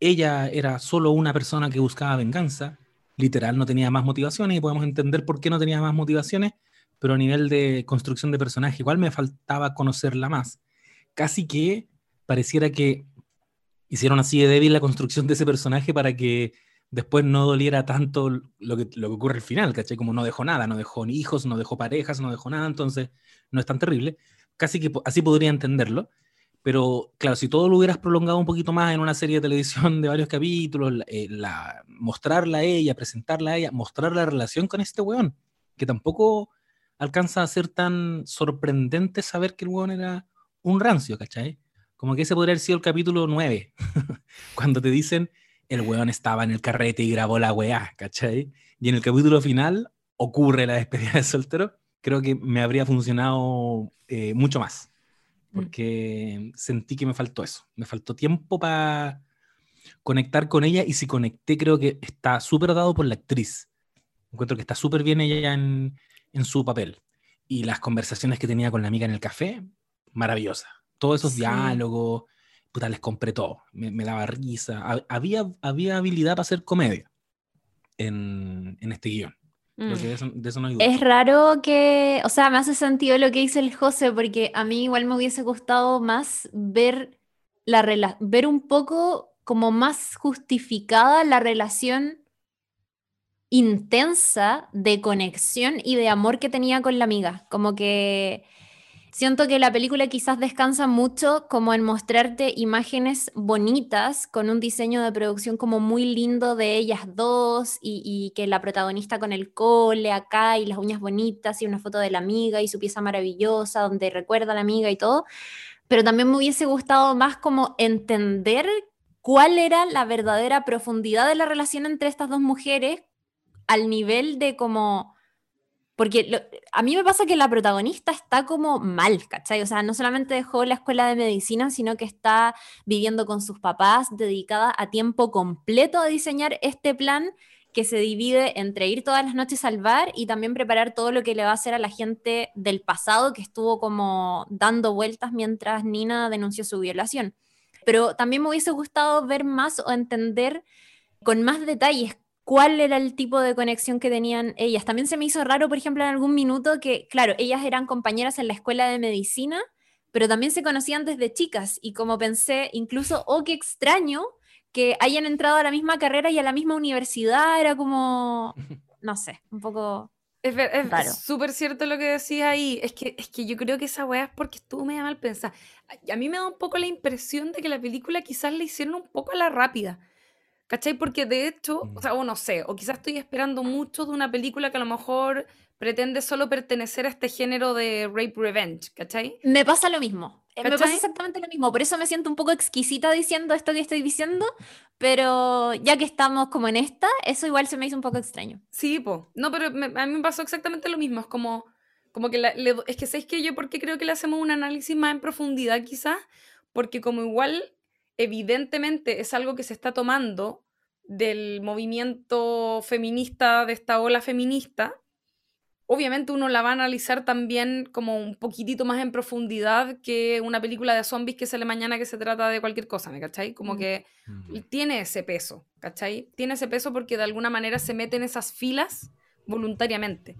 ella era solo una persona que buscaba venganza, literal no tenía más motivaciones y podemos entender por qué no tenía más motivaciones, pero a nivel de construcción de personaje igual me faltaba conocerla más. Casi que pareciera que hicieron así de débil la construcción de ese personaje para que después no doliera tanto lo que, lo que ocurre al final, ¿cachai? Como no dejó nada, no dejó hijos, no dejó parejas, no dejó nada, entonces no es tan terrible. Casi que así podría entenderlo. Pero claro, si todo lo hubieras prolongado un poquito más en una serie de televisión de varios capítulos, eh, la- mostrarla a ella, presentarla a ella, mostrar la relación con este weón, que tampoco alcanza a ser tan sorprendente saber que el weón era un rancio, ¿cachai? Como que ese podría haber sido el capítulo 9, cuando te dicen el weón estaba en el carrete y grabó la weá, ¿cachai? Y en el capítulo final ocurre la despedida de soltero, creo que me habría funcionado eh, mucho más Mm. porque sentí que me faltó eso. Me faltó tiempo para conectar con ella y si conecté creo que está súper dado por la actriz. Encuentro que está súper bien ella en, en su papel. Y las conversaciones que tenía con la amiga en el café, maravillosa. Todos esos Sí. diálogos, puta, les compré todo. Me, me daba risa. Ha- Había, había habilidad para hacer comedia en, en este guion. Mm. que de eso, de eso no hay duda. Es raro que, o sea, me hace sentido lo que dice el José, porque a mí igual me hubiese gustado más ver la ver un poco como más justificada la relación intensa de conexión y de amor que tenía con la amiga. Como que siento que la película quizás descansa mucho como en mostrarte imágenes bonitas con un diseño de producción como muy lindo de ellas dos y, que la protagonista con el cole acá y las uñas bonitas y una foto de la amiga y su pieza maravillosa donde recuerda a la amiga y todo. Pero también me hubiese gustado más como entender cuál era la verdadera profundidad de la relación entre estas dos mujeres al nivel de como porque a mí me pasa que la protagonista está como mal, ¿cachai? O sea, no solamente dejó la escuela de medicina, sino que está viviendo con sus papás, dedicada a tiempo completo a diseñar este plan que se divide entre ir todas las noches al bar y también preparar todo lo que le va a hacer a la gente del pasado que estuvo como dando vueltas mientras Nina denunció su violación. Pero también me hubiese gustado ver más o entender con más detalles cuál era el tipo de conexión que tenían ellas. También se me hizo raro, por ejemplo, en algún minuto que, claro, ellas eran compañeras en la escuela de medicina, pero también se conocían desde chicas y como pensé, incluso, oh, qué extraño que hayan entrado a la misma carrera y a la misma universidad, era como, no sé, un poco... Es, es súper cierto lo que decías ahí. Es que, es que yo creo que esa weá es porque estuvo medio mal pensada. A mí me da un poco la impresión de que la película quizás la hicieron un poco a la rápida. ¿Cachai? Porque de hecho, o mm. sea, o no sé, o quizás estoy esperando mucho de una película que a lo mejor pretende solo pertenecer a este género de rape revenge, ¿cachai? Me pasa lo mismo. Eh, me pasa exactamente lo mismo. Por eso me siento un poco exquisita diciendo esto que estoy diciendo, pero ya que estamos como en esta, eso igual se me hizo un poco extraño. Sí, pues. No, pero a mí me pasó exactamente lo mismo. Es como, como que es que sabéis que yo, ¿por qué creo que le hacemos un análisis más en profundidad quizás? Porque como igual evidentemente es algo que se está tomando del movimiento feminista, de esta ola feminista, obviamente uno la va a analizar también como un poquitito más en profundidad que una película de zombies que sale mañana que se trata de cualquier cosa, ¿me cachai? Como mm. que tiene ese peso, ¿cachai? Tiene ese peso porque de alguna manera se mete en esas filas voluntariamente.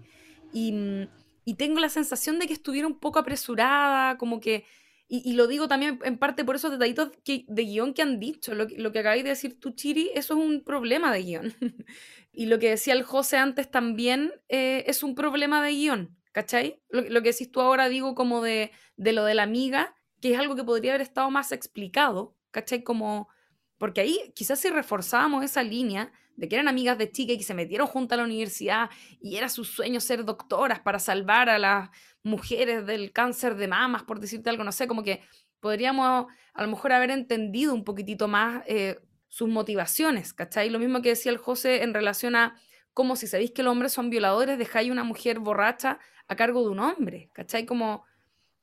Y, y tengo la sensación de que estuviera un poco apresurada, como que y, lo digo también en parte por esos detallitos que, de guion que han dicho. Lo, que acabáis de decir tú, Chiri, eso es un problema de guion. y lo que decía el José antes también eh, es un problema de guion, ¿cachai? Lo, lo, que decís tú ahora digo como de, de lo de la amiga, que es algo que podría haber estado más explicado, ¿cachai? Como, porque ahí quizás si reforzábamos esa línea de que eran amigas de chica y que se metieron juntas a la universidad y era su sueño ser doctoras para salvar a las mujeres del cáncer de mamas, por decirte algo, no sé, como que podríamos a lo mejor haber entendido un poquitito más eh, sus motivaciones, ¿cachai? Lo mismo que decía el José en relación a cómo si sabéis que los hombres son violadores, dejáis una mujer borracha a cargo de un hombre, ¿cachai? Como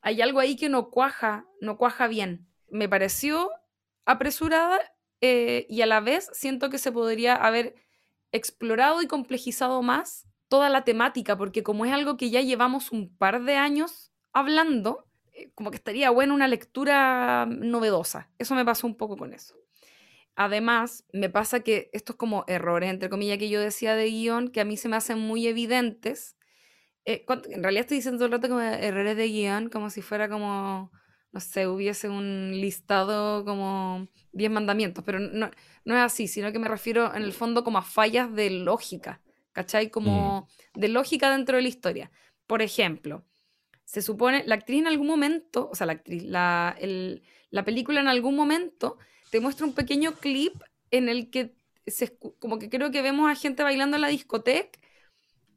hay algo ahí que no cuaja, no cuaja bien. Me pareció apresurada eh, y a la vez siento que se podría haber explorado y complejizado más toda la temática, porque como es algo que ya llevamos un par de años hablando, eh, como que estaría buena una lectura novedosa. Eso me pasó un poco con eso. Además, me pasa que estos como errores, entre comillas, que yo decía de guion, que a mí se me hacen muy evidentes. Eh, en realidad estoy diciendo todo el rato como errores de guion, como si fuera como, no sé, hubiese un listado como 10 mandamientos, pero no, no es así, sino que me refiero en el fondo como a fallas de lógica ¿cachai? Como mm. de lógica dentro de la historia. Por ejemplo, se supone, la actriz en algún momento, o sea, la actriz, la, la película en algún momento te muestra un pequeño clip en el que se, como que creo que vemos a gente bailando en la discoteca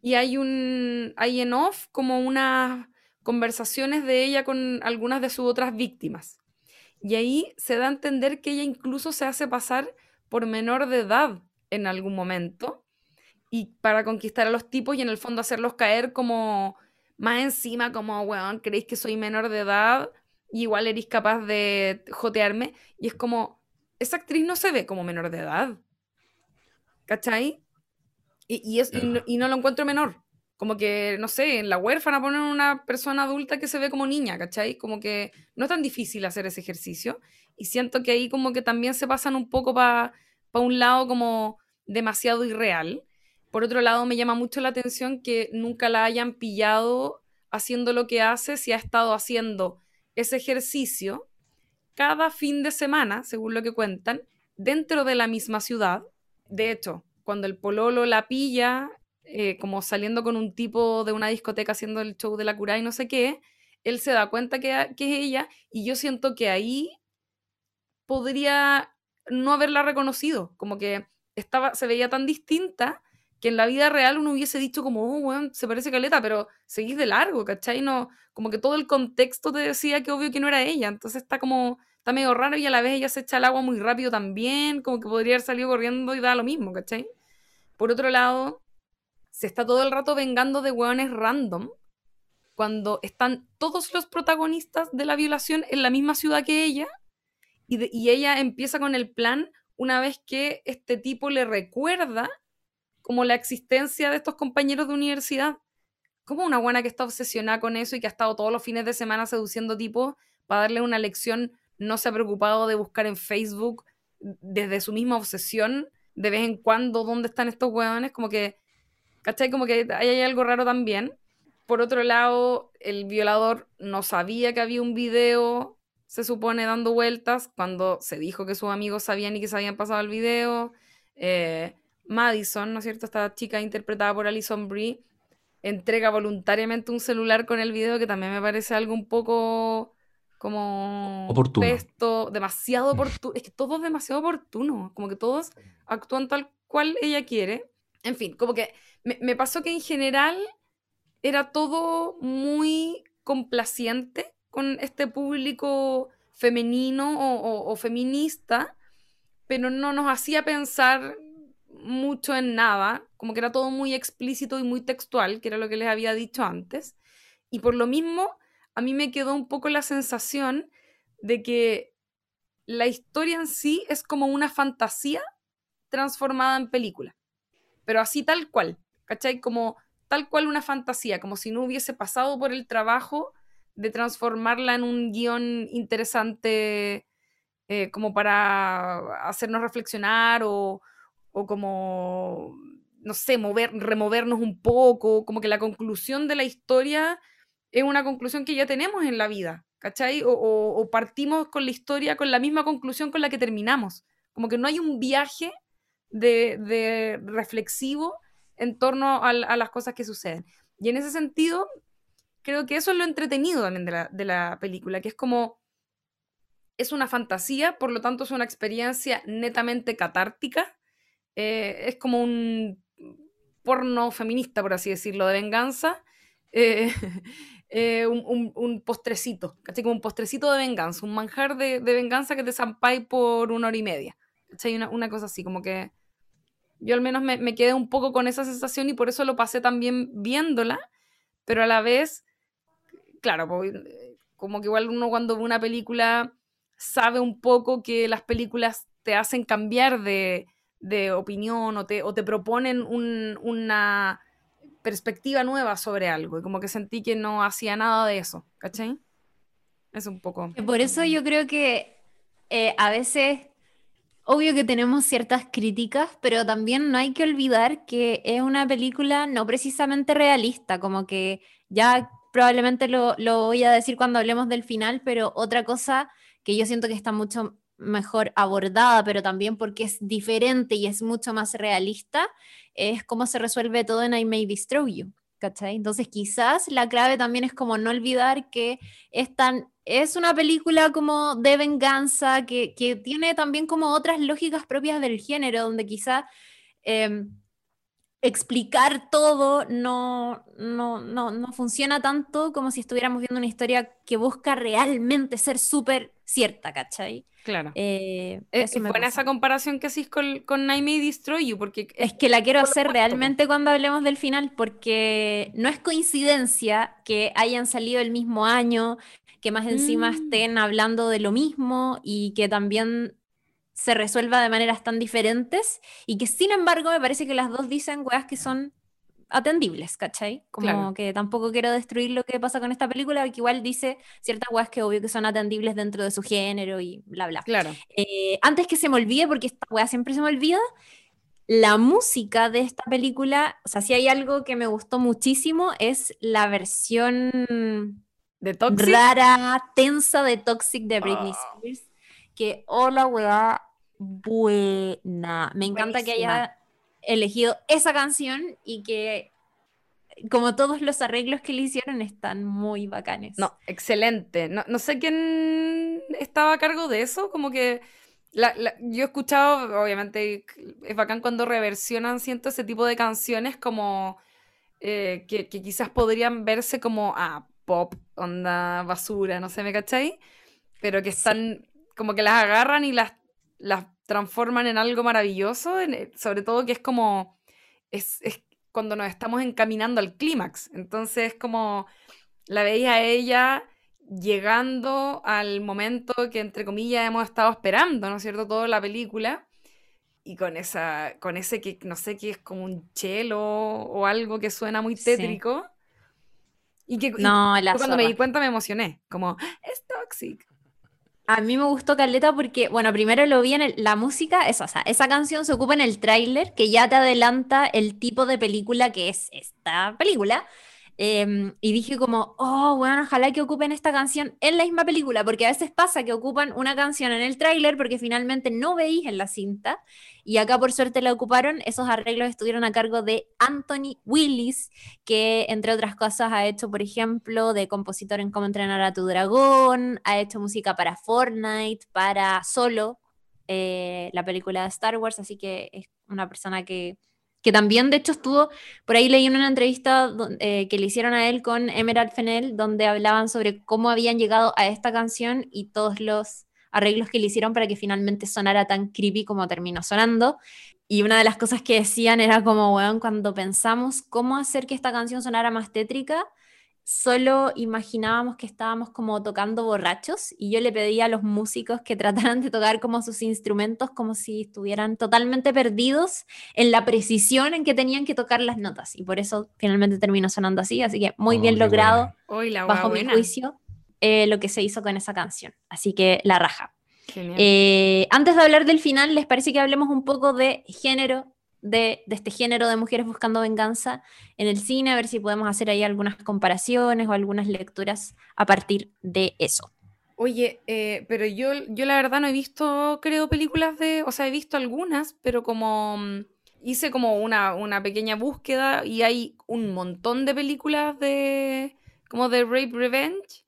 y hay un, hay en off como unas conversaciones de ella con algunas de sus otras víctimas. Y ahí se da a entender que ella incluso se hace pasar por menor de edad en algún momento y para conquistar a los tipos y en el fondo hacerlos caer como más encima, como, weón, creéis que soy menor de edad y igual eres capaz de jotearme. Y es como, esa actriz no se ve como menor de edad. ¿Cachai? Y, y, es, y, no, lo encuentro menor. Como que, no sé, en la huérfana ponen una persona adulta que se ve como niña, ¿cachai? Como que no es tan difícil hacer ese ejercicio. Y siento que ahí como que también se pasan un poco para pa un lado como demasiado irreal. Por otro lado, me llama mucho la atención que nunca la hayan pillado haciendo lo que hace si ha estado haciendo ese ejercicio cada fin de semana, según lo que cuentan, dentro de la misma ciudad. De hecho, cuando el pololo la pilla, eh, como saliendo con un tipo de una discoteca haciendo el show de la cura y no sé qué, él se da cuenta que, que es ella y yo siento que ahí podría no haberla reconocido, como que estaba, se veía tan distinta que en la vida real uno hubiese dicho como, oh, se parece Caleta, pero seguís de largo, ¿cachai? No, como que todo el contexto te decía que obvio que no era ella, entonces está como, está medio raro y a la vez ella se echa el agua muy rápido también, como que podría haber salido corriendo y da lo mismo, ¿cachai? Por otro lado, se está todo el rato vengando de hueones random cuando están todos los protagonistas de la violación en la misma ciudad que ella y, ella empieza con el plan una vez que este tipo le recuerda como la existencia de estos compañeros de universidad. Como una buena que está obsesionada con eso y que ha estado todos los fines de semana seduciendo tipos para darle una lección, no se ha preocupado de buscar en Facebook desde su misma obsesión de vez en cuando dónde están estos hueones, como que, ¿cachai? Como que hay algo raro también. Por otro lado, el violador no sabía que había un video, se supone, dando vueltas, cuando se dijo que sus amigos sabían y que se habían pasado el video. Eh, Madison, ¿no es cierto? Esta chica interpretada por Alison Brie, entrega voluntariamente un celular con el video, que también me parece algo un poco como oportuno. Esto, demasiado oportuno. Es que todo es demasiado oportuno. Como que todos actúan tal cual ella quiere. En fin, como que me, pasó que en general era todo muy complaciente con este público femenino o, feminista, pero no nos hacía pensar mucho en nada, como que era todo muy explícito y muy textual, que era lo que les había dicho antes. Y por lo mismo, a mí me quedó un poco la sensación de que la historia en sí es como una fantasía transformada en película, pero así tal cual, ¿cachai? Como tal cual una fantasía, como si no hubiese pasado por el trabajo de transformarla en un guion interesante eh, como para hacernos reflexionar o, o, como, no sé, mover, removernos un poco, como que la conclusión de la historia es una conclusión que ya tenemos en la vida, ¿cachai? O, o partimos con la historia con la misma conclusión con la que terminamos, como que no hay un viaje de, reflexivo en torno a, las cosas que suceden. Y en ese sentido, creo que eso es lo entretenido también de la, película, que es como, es una fantasía, por lo tanto es una experiencia netamente catártica, eh, es como un porno feminista, por así decirlo, de venganza, eh, eh, un, postrecito, ¿cachai? Como un postrecito de venganza, un manjar de, venganza que te zampáis por una hora y media, ¿cachai? Una cosa así, como que yo al menos me, quedé un poco con esa sensación y por eso lo pasé también viéndola, pero a la vez, claro, como que igual uno cuando ve una película sabe un poco que las películas te hacen cambiar de, opinión o te, o te proponen una perspectiva nueva sobre algo y como que sentí que no hacía nada de eso, ¿cachai? Es un poco... Por eso yo creo que eh, a veces Obvio que tenemos ciertas críticas, pero también no hay que olvidar que es una película no precisamente realista, como que ya probablemente lo, voy a decir cuando hablemos del final, pero otra cosa que yo siento que está mucho mejor abordada, pero también porque es diferente y es mucho más realista, es cómo se resuelve todo en I May Destroy You. ¿Cachai? Entonces quizás la clave también es como no olvidar que es tan es una película como de venganza que, tiene también como otras lógicas propias del género, donde quizá em, explicar todo no, no, no, funciona tanto como si estuviéramos viendo una historia que busca realmente ser súper cierta, ¿cachai? Claro. Eh, es buena esa comparación que hacís con, con Nightmare Destroy You, porque... Es que la quiero hacer realmente cuando hablemos del final, porque no es coincidencia que hayan salido el mismo año, que más encima mm. estén hablando de lo mismo y que también se resuelva de maneras tan diferentes y que sin embargo me parece que las dos dicen weas que son atendibles, ¿cachai? Como que tampoco quiero destruir lo que pasa con esta película, que igual dice ciertas weas que obvio que son atendibles dentro de su género y bla, bla. Claro. Eh, antes que se me olvide, porque esta wea siempre se me olvida, la música de esta película, o sea, si hay algo que me gustó muchísimo, es la versión ¿De Toxic? Rara, tensa de Toxic de Britney ah. Spears. Que, hola, weá, buena. Me encanta que haya elegido esa canción y que, como todos los arreglos que le hicieron, están muy bacanes. No, excelente. No, no sé quién estaba a cargo de eso, como que. yo he escuchado, obviamente, es bacán cuando reversionan, siento, ese tipo de canciones como eh, que, que, quizás podrían verse como, ah, pop, onda basura, no sé, ¿me cacháis? Pero que están, como que las agarran y las, las transforman en algo maravilloso, sobre todo que es como, es, cuando nos estamos encaminando al clímax. Entonces, como la veía a ella llegando al momento que, entre comillas, hemos estado esperando, ¿no es cierto?, toda la película. Y con, esa, con ese que no sé qué es como un chelo o algo que suena muy tétrico. Y que no, cuando me di cuenta me emocioné, como, es toxic. A mí me gustó Caleta porque, bueno, primero lo vi en la música, es, o sea, esa canción se ocupa en el tráiler, que ya te adelanta el tipo de película que es esta película. Em, y dije como, oh, bueno, ojalá que ocupen esta canción en la misma película, porque a veces pasa que ocupan una canción en el tráiler porque finalmente no veis en la cinta, y acá por suerte la ocuparon, esos arreglos estuvieron a cargo de Anthony Willis, que entre otras cosas ha hecho, por ejemplo, de compositor en Cómo entrenar a tu dragón, ha hecho música para Fortnite, para Solo, eh, la película de Star Wars, así que es una persona que que también de hecho estuvo, por ahí leí en una entrevista eh, que le hicieron a él con Emerald Fennell, donde hablaban sobre cómo habían llegado a esta canción y todos los arreglos que le hicieron para que finalmente sonara tan creepy como terminó sonando. Y una de las cosas que decían era como, weón, cuando pensamos cómo hacer que esta canción sonara más tétrica, solo imaginábamos que estábamos como tocando borrachos y yo le pedía a los músicos que trataran de tocar como sus instrumentos como si estuvieran totalmente perdidos en la precisión en que tenían que tocar las notas. Y por eso finalmente terminó sonando así, así que muy oh, bien logrado bajo mi juicio eh, lo que se hizo con esa canción, así que la raja. Eh, antes de hablar del final, ¿les parece que hablemos un poco de género de, este género de mujeres buscando venganza en el cine, a ver si podemos hacer ahí algunas comparaciones o algunas lecturas a partir de eso. Oye, eh, pero yo, yo la verdad no he visto, creo, películas de, o sea, he visto algunas, pero como mm, hice como una, una pequeña búsqueda y hay un montón de películas de, como de Rape Revenge.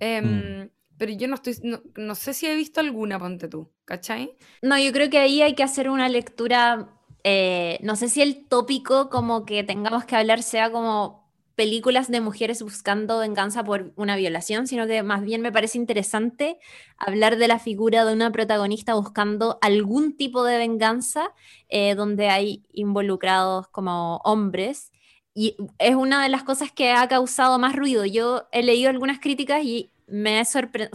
Em, mm. Pero yo no estoy, no, no, sé si he visto alguna, ponte tú, ¿cachai? No, yo creo que ahí hay que hacer una lectura eh, no sé si el tópico como que tengamos que hablar sea como películas de mujeres buscando venganza por una violación, sino que más bien me parece interesante hablar de la figura de una protagonista buscando algún tipo de venganza eh, donde hay involucrados como hombres. Y es una de las cosas que ha causado más ruido. Yo he leído algunas críticas y me, o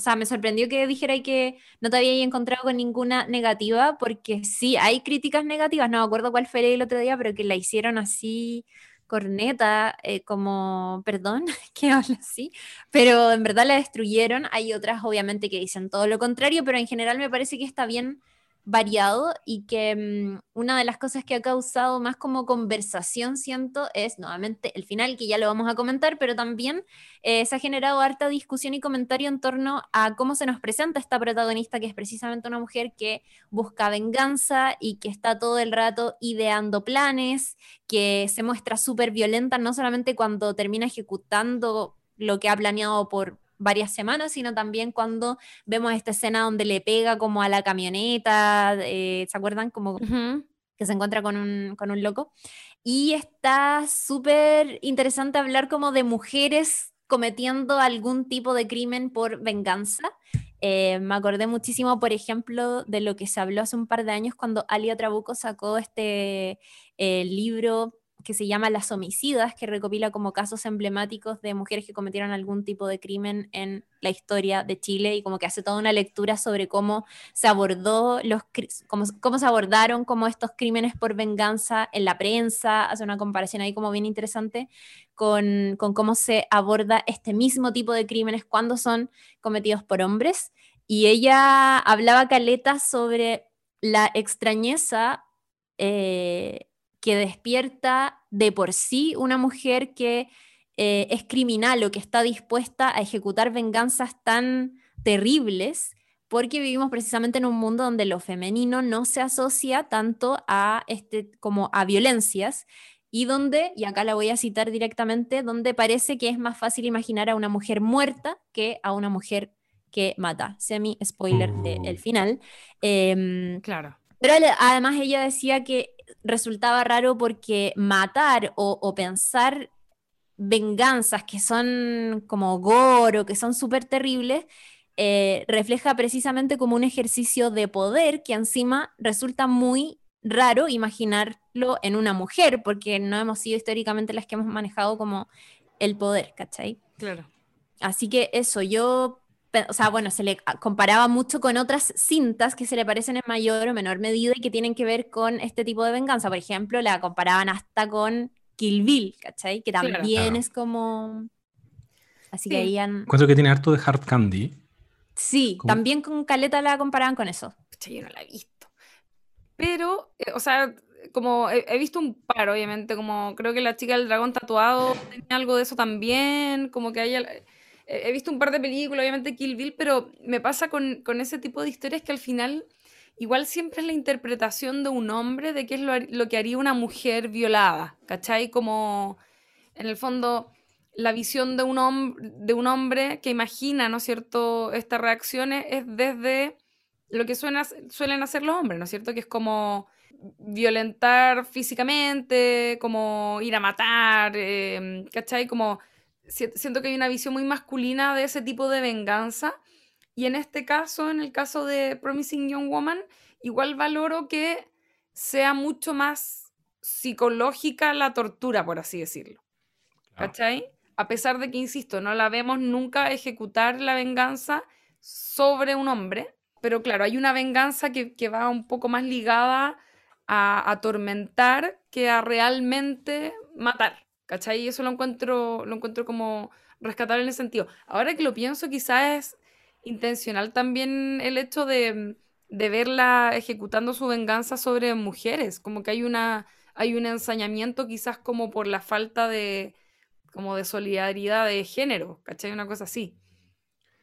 sea, me sorprendió que dijera que no te había encontrado con ninguna negativa, porque sí, hay críticas negativas, no me acuerdo cuál fue el otro día, pero que la hicieron así corneta, eh, como, perdón, que habla así, pero en verdad la destruyeron. Hay otras, obviamente, que dicen todo lo contrario, pero en general me parece que está bien variado y que mm, una de las cosas que ha causado más como conversación, siento, es nuevamente el final, que ya lo vamos a comentar, pero también eh, se ha generado harta discusión y comentario en torno a cómo se nos presenta esta protagonista, que es precisamente una mujer que busca venganza y que está todo el rato ideando planes, que se muestra súper violenta, no solamente cuando termina ejecutando lo que ha planeado por varias semanas, sino también cuando vemos esta escena donde le pega como a la camioneta, eh, ¿se acuerdan? Como que se encuentra con un, con un loco. Y está súper interesante hablar como de mujeres cometiendo algún tipo de crimen por venganza. Eh, me acordé muchísimo, por ejemplo, de lo que se habló hace un par de años cuando Alia Trabuco sacó este eh, libro que se llama Las homicidas, que recopila como casos emblemáticos de mujeres que cometieron algún tipo de crimen en la historia de Chile y como que hace toda una lectura sobre cómo se abordó los cómo, cómo se abordaron como estos crímenes por venganza en la prensa, hace una comparación ahí como bien interesante con, con cómo se aborda este mismo tipo de crímenes cuando son cometidos por hombres. Y ella hablaba caleta sobre la extrañeza eh, que despierta de por sí una mujer que eh, es criminal o que está dispuesta a ejecutar venganzas tan terribles, porque vivimos precisamente en un mundo donde lo femenino no se asocia tanto a este como a violencias y donde, y acá la voy a citar directamente, donde parece que es más fácil imaginar a una mujer muerta que a una mujer que mata. Semi spoiler del final. Em, claro. Pero además ella decía que resultaba raro porque matar o, pensar venganzas que son como gore o que son súper terribles, eh, refleja precisamente como un ejercicio de poder que encima resulta muy raro imaginar en una mujer, porque no hemos sido históricamente las que hemos manejado como el poder, ¿cachai? Claro. Así que eso, yo, o sea, bueno, se le comparaba mucho con otras cintas que se le parecen en mayor o menor medida y que tienen que ver con este tipo de venganza. Por ejemplo, la comparaban hasta con Kill Bill, ¿cachai? Que también es como... Así que ahí han... Encuentro que tiene harto de hard candy. Sí, también con Caleta la comparaban con eso. Yo no la he visto. Pero, eh, o sea, como he, visto un par, obviamente, como creo que la chica del dragón tatuado tenía algo de eso también, como que haya... He visto un par de películas, obviamente Kill Bill, pero me pasa con, con ese tipo de historias que al final igual siempre es la interpretación de un hombre de qué es lo, lo, que haría una mujer violada, ¿cachai? Como, en el fondo, la visión de un, de un hombre que imagina, ¿no es cierto?, estas reacciones es desde lo que suelen hacer los hombres, ¿no es cierto? Que es como violentar físicamente, como ir a matar, eh, ¿cachai? Como siento que hay una visión muy masculina de ese tipo de venganza. Y en este caso, en el caso de Promising Young Woman, igual valoro que sea mucho más psicológica la tortura, por así decirlo. ¿Cachai? A pesar de que, insisto, no la vemos nunca ejecutar la venganza sobre un hombre, pero claro, hay una venganza que, que va un poco más ligada a atormentar que a realmente matar. ¿Cachai? Y eso lo encuentro, lo encuentro como rescatable en ese sentido. Ahora que lo pienso, quizás es intencional también el hecho de, de verla ejecutando su venganza sobre mujeres. Como que hay una hay un ensañamiento quizás como por la falta de como de solidaridad de género, ¿cachai? Una cosa así.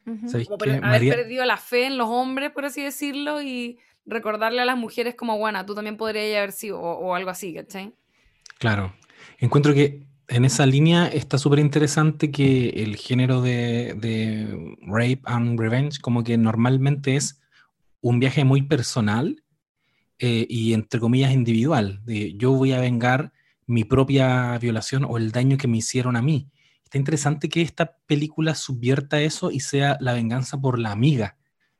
Como por haber perdido la fe en los hombres, por así decirlo, y recordarle a las mujeres como, bueno, tú también podrías haber sido, o, algo así, ¿cachai? Claro. Encuentro que en esa línea está súper interesante que el género de, rape and revenge como que normalmente es un viaje muy personal eh, y entre comillas individual, de yo voy a vengar mi propia violación o el daño que me hicieron a mí. Está interesante que esta película subvierta eso y sea la venganza por la amiga,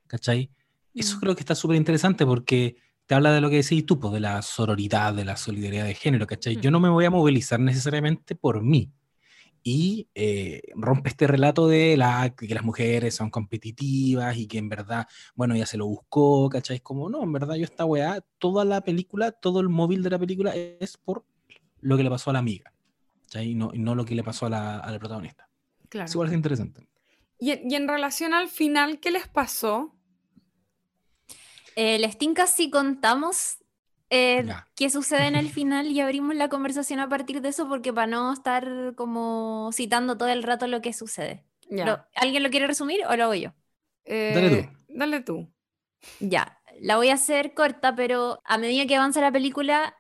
¿cachai? Eso mm. creo que está súper interesante porque te habla de lo que decís tú, pues, de la sororidad, de la solidaridad de género, ¿cachai? Yo mm. no me voy a movilizar necesariamente por mí. Y eh, rompe este relato de la, que las mujeres son competitivas y que en verdad, bueno, ya se lo buscó, ¿cachai? Es como, no, en verdad yo esta weá, toda la película, todo el móvil de la película es por lo que le pasó a la amiga, ¿cachai? Y no, no lo que le pasó a la, a la protagonista. Claro. Eso es interesante. Y, y en relación al final, ¿qué les pasó? Eh, les tinca si contamos eh, qué sucede en el final y abrimos la conversación a partir de eso, porque para no estar como citando todo el rato lo que sucede. ¿Alguien lo quiere resumir o lo hago yo? dale tú. Eh, dale tú. Ya, la voy a hacer corta, pero a medida que avanza la película,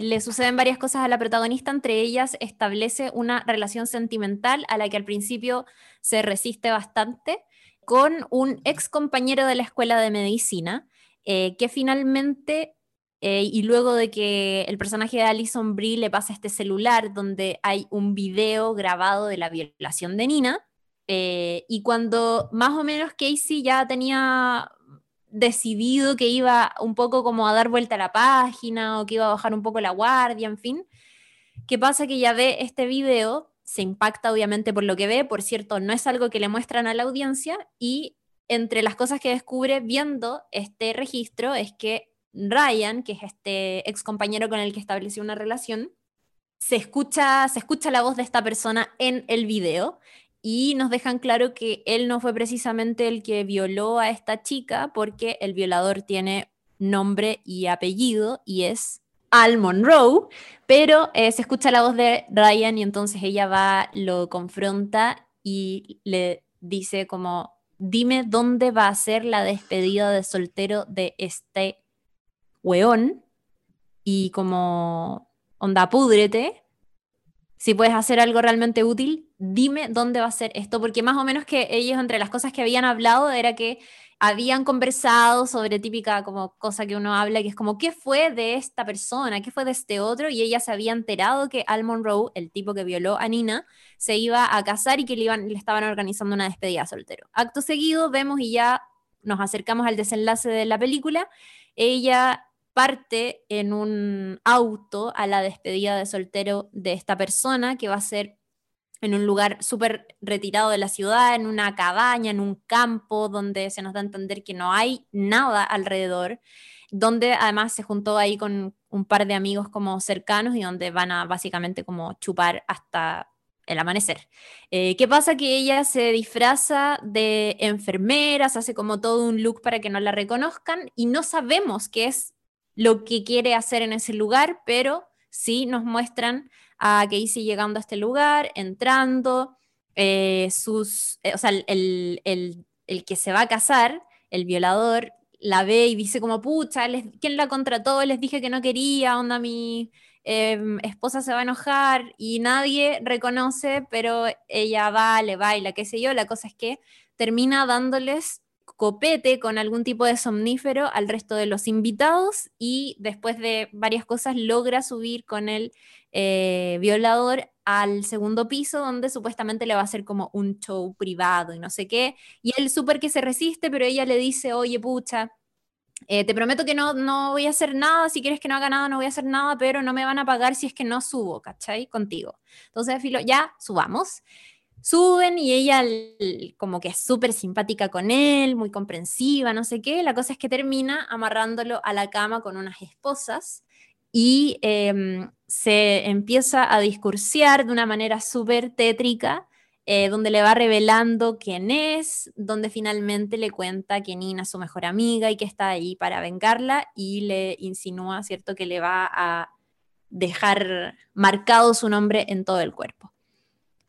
le suceden varias cosas a la protagonista, entre ellas establece una relación sentimental a la que al principio se resiste bastante con un ex compañero de la escuela de medicina, eh, que finalmente, eh, y luego de que el personaje de Alison Brie le pasa este celular donde hay un video grabado de la violación de Nina, eh, y cuando más o menos Casey ya tenía decidido que iba un poco como a dar vuelta a la página o que iba a bajar un poco la guardia, en fin, ¿qué pasa? Que ya ve este video, se impacta obviamente por lo que ve, por cierto, no es algo que le muestran a la audiencia y entre las cosas que descubre viendo este registro es que Ryan, que es este ex compañero con el que estableció una relación, se escucha, se escucha la voz de esta persona en el video y nos dejan claro que él no fue precisamente el que violó a esta chica porque el violador tiene nombre y apellido y es Al Monroe, pero eh, se escucha la voz de Ryan y entonces ella va, lo confronta y le dice como dime dónde va a ser la despedida de soltero de este weón y como onda púdrete. Si puedes hacer algo realmente útil, dime dónde va a ser esto, porque más o menos que ellos entre las cosas que habían hablado era que habían conversado sobre típica como cosa que uno habla, que es como, ¿qué fue de esta persona? ¿Qué fue de este otro? Y ella se había enterado que Al Monroe, el tipo que violó a Nina, se iba a casar y que le, iban, le estaban organizando una despedida soltero. Acto seguido vemos y ya nos acercamos al desenlace de la película. Ella parte en un auto a la despedida de soltero de esta persona que va a ser en un lugar súper retirado de la ciudad, en una cabaña, en un campo donde se nos da a entender que no hay nada alrededor, donde además se juntó ahí con un par de amigos como cercanos y donde van a básicamente como chupar hasta el amanecer. Eh, ¿Qué pasa? Que ella se disfraza de enfermera, se hace como todo un look para que no la reconozcan y no sabemos qué es lo que quiere hacer en ese lugar, pero sí nos muestran a Casey llegando a este lugar, entrando, eh, sus, eh, o sea, el, el, que se va a casar, el violador, la ve y dice como, pucha, ¿quién la contrató? Les dije que no quería, onda mi em, esposa se va a enojar y nadie reconoce, pero ella va, le baila, qué sé yo, la cosa es que termina dándoles copete con algún tipo de somnífero al resto de los invitados y después de varias cosas logra subir con el eh, violador al segundo piso donde supuestamente le va a hacer como un show privado y no sé qué. Y él súper que se resiste, pero ella le dice, oye, pucha, eh, te prometo que no, no voy a hacer nada, si quieres que no haga nada, no voy a hacer nada, pero no me van a pagar si es que no subo, ¿cachai? Contigo. Entonces, Filo, ya, subamos suben y ella como que es súper simpática con él, muy comprensiva, no sé qué. La cosa es que termina amarrándolo a la cama con unas esposas y em, se empieza a discursiar de una manera súper tétrica, eh, donde le va revelando quién es, donde finalmente le cuenta que Nina es su mejor amiga y que está ahí para vengarla y le insinúa, ¿cierto?, que le va a dejar marcado su nombre en todo el cuerpo.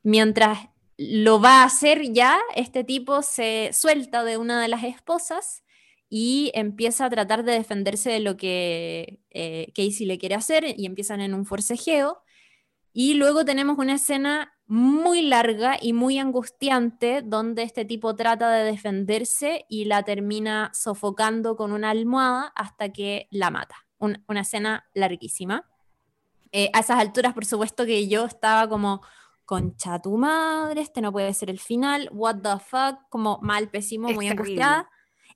Mientras lo va a hacer ya, este tipo se suelta de una de las esposas y empieza a tratar de defenderse de lo que eh, Casey le quiere hacer y empiezan en un forcejeo. Y luego tenemos una escena muy larga y muy angustiante donde este tipo trata de defenderse y la termina sofocando con una almohada hasta que la mata. una escena larguísima. Eh, a esas alturas, por supuesto que yo estaba como, concha tu madre, este no puede ser el final, what the fuck, como mal, pésimo, muy angustiada.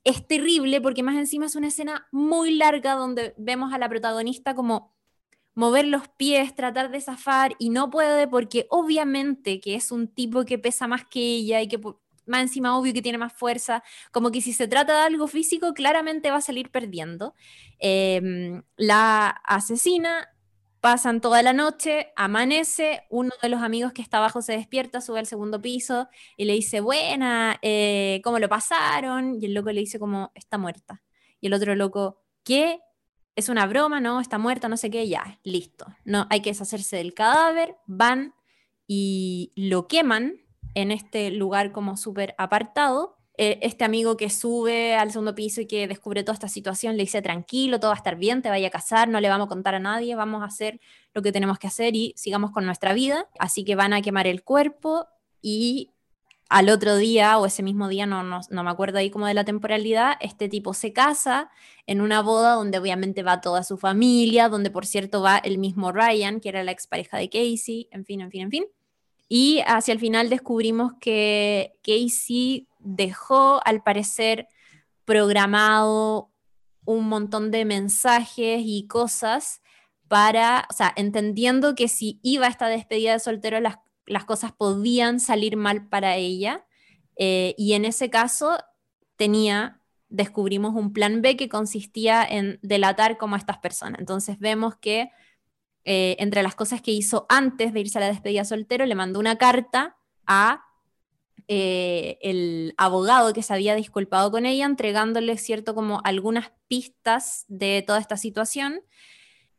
Es terrible porque más encima es una escena muy larga donde vemos a la protagonista como mover los pies, tratar de zafar y no puede porque obviamente que es un tipo que pesa más que ella y que más encima obvio que tiene más fuerza, como que si se trata de algo físico claramente va a salir perdiendo. Em, la asesina Pasan toda la noche, amanece, uno de los amigos que está abajo se despierta, sube al segundo piso y le dice, buena, eh, ¿cómo lo pasaron? Y el loco le dice como, está muerta. Y el otro loco, ¿qué? ¿Es una broma? No, está muerta, no sé qué, ya, listo. No, hay que deshacerse del cadáver, van y lo queman en este lugar como súper apartado eh, este amigo que sube al segundo piso y que descubre toda esta situación le dice, tranquilo, todo va a estar bien, te vaya a casar, no le vamos a contar a nadie, vamos a hacer lo que tenemos que hacer y sigamos con nuestra vida. Así que van a quemar el cuerpo y al otro día o ese mismo día, no, no, me acuerdo ahí como de la temporalidad, este tipo se casa en una boda donde obviamente va toda su familia, donde por cierto va el mismo Ryan, que era la expareja de Casey, en fin, en fin, en fin. Y hacia el final descubrimos que Casey dejó, al parecer, programado un montón de mensajes y cosas para, o sea, entendiendo que si iba a esta despedida de soltero, las, las cosas podían salir mal para ella. Eh, y en ese caso tenía, descubrimos un plan B que consistía en delatar como a estas personas. Entonces vemos que eh, entre las cosas que hizo antes de irse a la despedida soltero, le mandó una carta a eh, el abogado que se había disculpado con ella, entregándole cierto como algunas pistas de toda esta situación,